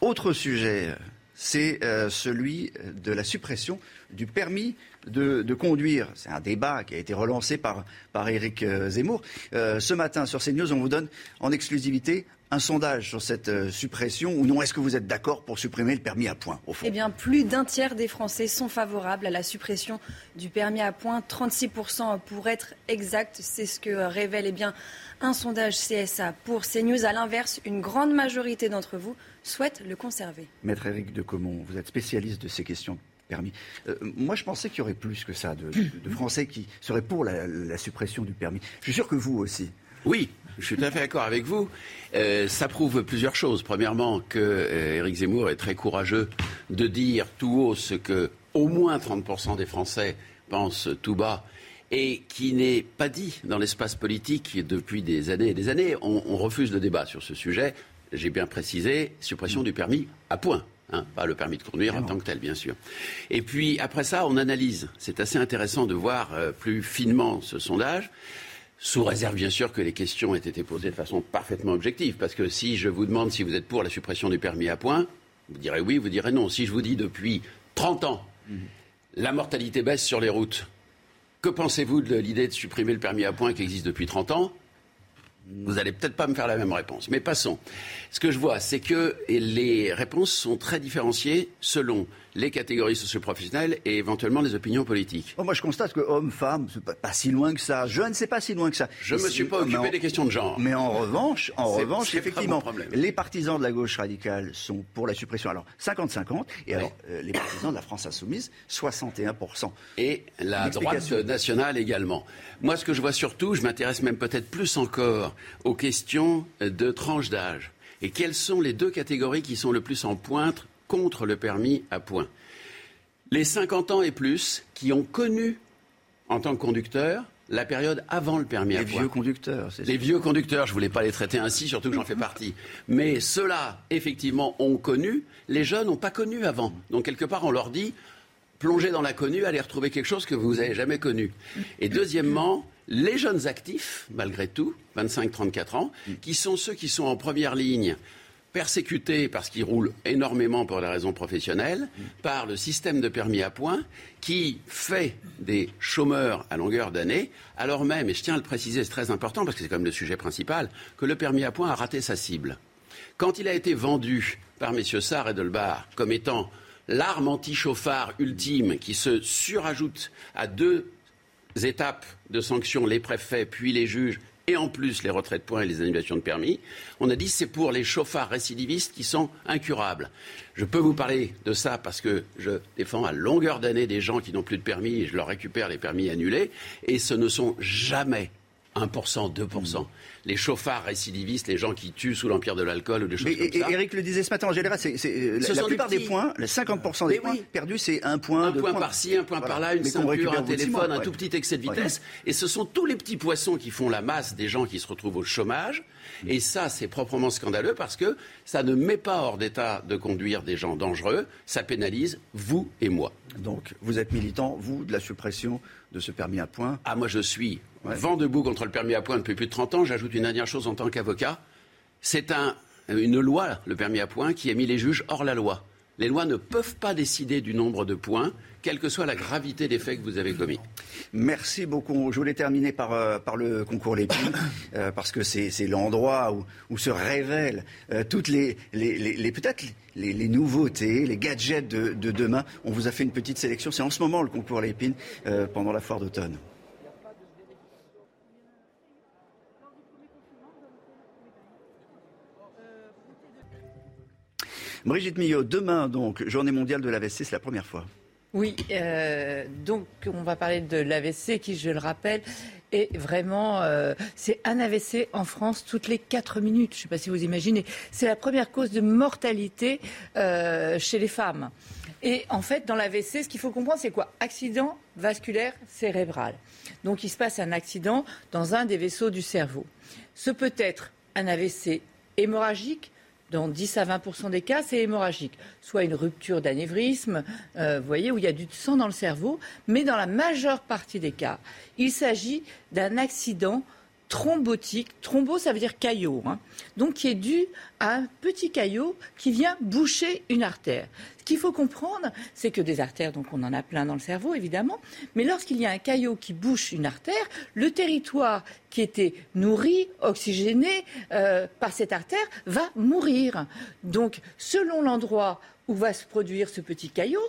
Autre sujet, c'est euh, celui de la suppression du permis de, de conduire. C'est un débat qui a été relancé par, par Éric Zemmour. ce matin sur CNews, on vous donne en exclusivité un sondage sur cette euh, suppression ou non? Est-ce que vous êtes d'accord pour supprimer le permis à points au fond? Eh bien, plus d'un tiers des Français sont favorables à la suppression du permis à points. 36% pour être exact. C'est ce que révèle eh bien, un sondage CSA pour CNews. À l'inverse, une grande majorité d'entre vous souhaite le conserver. Maître Éric de Comont, vous êtes spécialiste de ces questions permis. Euh, moi, je pensais qu'il y aurait plus que ça de, de, de [coughs] Français qui seraient pour la, la, suppression du permis. Je suis sûr que vous aussi. Oui, je suis tout à fait d'accord avec vous. Euh, ça prouve plusieurs choses. Premièrement, que euh, Éric Zemmour est très courageux de dire tout haut ce que au moins 30% des Français pensent tout bas et qui n'est pas dit dans l'espace politique depuis des années et des années. On, refuse le débat sur ce sujet. J'ai bien précisé, suppression du permis à point. Hein, pas le permis de conduire en tant que tel, bien sûr. Et puis après ça, on analyse. C'est assez intéressant de voir euh, plus finement ce sondage. Sous réserve, bien sûr, que les questions aient été posées de façon parfaitement objective. Parce que si je vous demande si vous êtes pour la suppression du permis à points, vous direz oui, vous direz non. Si je vous dis depuis 30 ans, la mortalité baisse sur les routes, que pensez-vous de l'idée de supprimer le permis à points qui existe depuis 30 ans? Vous n'allez peut-être pas me faire la même réponse. Mais passons. Ce que je vois, c'est que les réponses sont très différenciées selon les catégories socioprofessionnelles et éventuellement les opinions politiques. Oh, moi, je constate que hommes, femmes, c'est pas, pas, si loin que ça. Jeunes, c'est pas si loin que ça. Je ne me suis pas occupé en, des questions de genre. Mais en revanche, en revanche, effectivement, les partisans de la gauche radicale sont pour la suppression. Alors, 50-50. Et alors, euh, les partisans de la France insoumise, 61%. Et la droite nationale également. Moi, ce que je vois surtout, je m'intéresse même peut-être plus encore aux questions de tranche d'âge. Et quelles sont les deux catégories qui sont le plus en pointe contre le permis à points Les 50 ans et plus qui ont connu, en tant que conducteur, la période avant le permis les à points. Les vieux conducteurs, c'est Les ça. vieux conducteurs, je ne voulais pas les traiter ainsi, surtout que j'en fais [laughs] partie. Mais ceux-là, effectivement, ont connu, les jeunes n'ont pas connu avant. Donc, quelque part, on leur dit, plongez dans l'inconnu, allez retrouver quelque chose que vous n'avez jamais connu. Et deuxièmement, les jeunes actifs, malgré tout, 25-34 ans, qui sont ceux qui sont en première ligne, persécutés parce qu'ils roulent énormément pour des raisons professionnelles, par le système de permis à points, qui fait des chômeurs à longueur d'année, alors même, et je tiens à le préciser, c'est très important parce que c'est quand même le sujet principal, que le permis à points a raté sa cible. Quand il a été vendu par messieurs Sarr et Delbar comme étant l'arme anti-chauffard ultime qui se surajoute à deux étapes de sanctions, les préfets puis les juges, et en plus les retraits de points et les annulations de permis, on a dit c'est pour les chauffards récidivistes qui sont incurables. Je peux vous parler de ça parce que je défends à longueur d'année des gens qui n'ont plus de permis et je leur récupère les permis annulés, et ce ne sont jamais 1%, 2% les chauffards récidivistes, les gens qui tuent sous l'empire de l'alcool ou des choses comme ça. Eric le disait ce matin, en général, c'est, la, plupart des, points, les 50% des points perdus, c'est un point. Un point par-ci, un point par-là, une ceinture, un téléphone, un tout petit excès de vitesse. Et ce sont tous les petits poissons qui font la masse des gens qui se retrouvent au chômage. Et ça, c'est proprement scandaleux parce que ça ne met pas hors d'état de conduire des gens dangereux, ça pénalise vous et moi. Donc, vous êtes militant, vous, de la suppression de ce permis à points Ah, moi, je suis vent debout contre le permis à points depuis plus de 30 ans. J'ajoute une dernière chose en tant qu'avocat. C'est une loi, le permis à points, qui a mis les juges hors la loi. Les lois ne peuvent pas décider du nombre de points, quelle que soit la gravité des faits que vous avez commis. Merci beaucoup. Je voulais terminer par, euh, le concours Lépine, [coughs] euh, parce que c'est l'endroit où, se révèlent euh, toutes les, peut-être les, nouveautés, les gadgets de, de, demain. On vous a fait une petite sélection. C'est en ce moment le concours Lépine pendant la foire d'automne. Brigitte Millot, demain donc, journée mondiale de l'AVC, c'est la première fois. Oui, euh, donc on va parler de l'AVC qui, je le rappelle, est vraiment, euh, c'est un AVC en France toutes les 4 minutes. Je ne sais pas si vous imaginez. C'est la première cause de mortalité euh, chez les femmes. Et en fait, dans l'AVC, ce qu'il faut comprendre, c'est quoi? Accident vasculaire cérébral. Donc il se passe un accident dans un des vaisseaux du cerveau. Ce peut être un AVC hémorragique, dans 10 à 20% des cas, c'est hémorragique. Soit une rupture d'anévrisme, euh, voyez, où il y a du sang dans le cerveau, mais dans la majeure partie des cas, il s'agit d'un accident thrombotique. Thrombo, ça veut dire caillot. Hein. Donc, qui est dû à un petit caillot qui vient boucher une artère. Ce qu'il faut comprendre, c'est que des artères, donc on en a plein dans le cerveau, évidemment, mais lorsqu'il y a un caillot qui bouche une artère, le territoire qui était nourri, oxygéné euh, par cette artère, va mourir. Donc, selon l'endroit où va se produire ce petit caillot,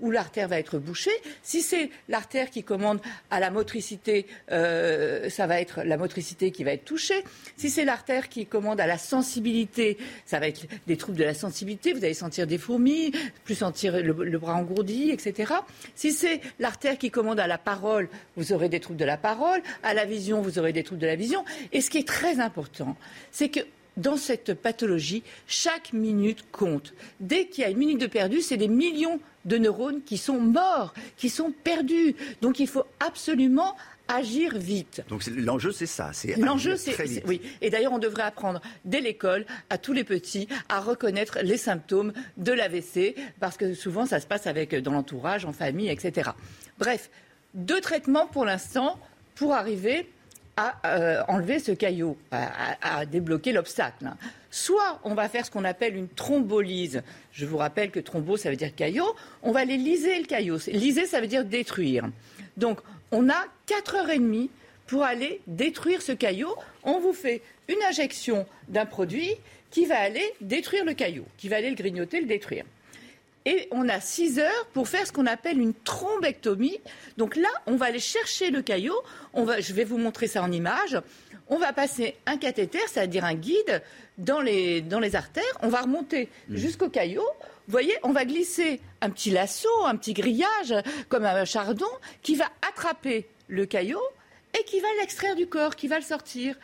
où l'artère va être bouchée. Si c'est l'artère qui commande à la motricité, euh, ça va être la motricité qui va être touchée. Si c'est l'artère qui commande à la sensibilité, ça va être des troubles de la sensibilité. Vous allez sentir des fourmis, plus sentir le, bras engourdi, etc. Si c'est l'artère qui commande à la parole, vous aurez des troubles de la parole. À la vision, vous aurez des troubles de la vision. Et ce qui est très important, c'est que dans cette pathologie, chaque minute compte. Dès qu'il y a une minute de perdu, c'est des millions de neurones qui sont morts, qui sont perdus. Donc il faut absolument agir vite. Donc l'enjeu, c'est ça. L'enjeu, c'est oui. Et d'ailleurs, on devrait apprendre dès l'école à tous les petits à reconnaître les symptômes de l'AVC, parce que souvent, ça se passe avec dans l'entourage, en famille, etc. Bref, deux traitements pour l'instant pour arriver à euh, enlever ce caillot, à, débloquer l'obstacle. Soit on va faire ce qu'on appelle une thrombolyse. Je vous rappelle que thrombo, ça veut dire caillot. On va aller liser le caillot. Liser, ça veut dire détruire. Donc, on a 4 heures et demie pour aller détruire ce caillot. On vous fait une injection d'un produit qui va aller détruire le caillot, qui va aller le grignoter, le détruire. Et on a 6 heures pour faire ce qu'on appelle une thrombectomie. Donc là, on va aller chercher le caillot. je vais vous montrer ça en image. On va passer un cathéter, c'est-à-dire un guide, dans les, artères. On va remonter mmh. jusqu'au caillot. Vous voyez, on va glisser un petit lasso, un petit grillage, comme un chardon, qui va attraper le caillot et qui va l'extraire du corps, qui va le sortir.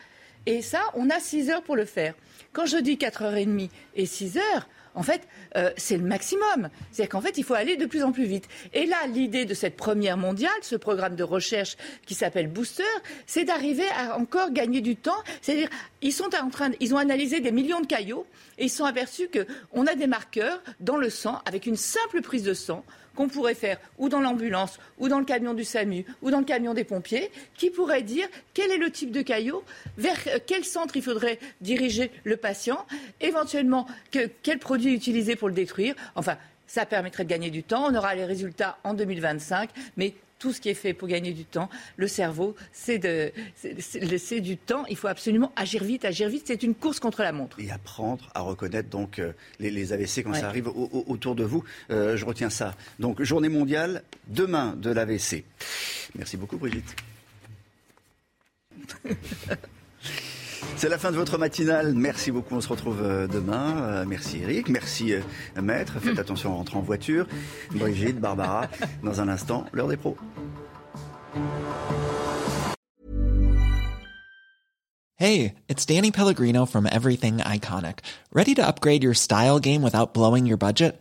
Et ça, on a 6 heures pour le faire. Quand je dis 4h30 et 6 heures, en fait, euh, c'est le maximum. C'est-à-dire qu'en fait, il faut aller de plus en plus vite. Et là, l'idée de cette première mondiale, ce programme de recherche qui s'appelle Booster, c'est d'arriver à encore gagner du temps. C'est-à-dire, ils ont analysé des millions de caillots et ils sont aperçus qu'on a des marqueurs dans le sang avec une simple prise de sang qu'on pourrait faire ou dans l'ambulance, ou dans le camion du SAMU, ou dans le camion des pompiers, qui pourrait dire quel est le type de caillot, vers quel centre il faudrait diriger le patient, éventuellement quel produit utiliser pour le détruire. Enfin, ça permettrait de gagner du temps. On aura les résultats en 2025, mais tout ce qui est fait pour gagner du temps. Le cerveau, c'est du temps. Il faut absolument agir vite, agir vite. C'est une course contre la montre. Et apprendre à reconnaître donc euh, les, AVC quand ça arrive autour de vous. Euh, je retiens ça. Donc, journée mondiale demain de l'AVC. Merci beaucoup, Brigitte. [laughs] C'est la fin de votre matinale. Merci beaucoup. On se retrouve euh, demain. Euh, merci Eric. Merci euh, Maître. Faites attention en rentrant en voiture. Brigitte, Barbara. [laughs] Dans un instant, l'heure des pros. Hey, it's Danny Pellegrino from Everything Iconic. Ready to upgrade your style game without blowing your budget?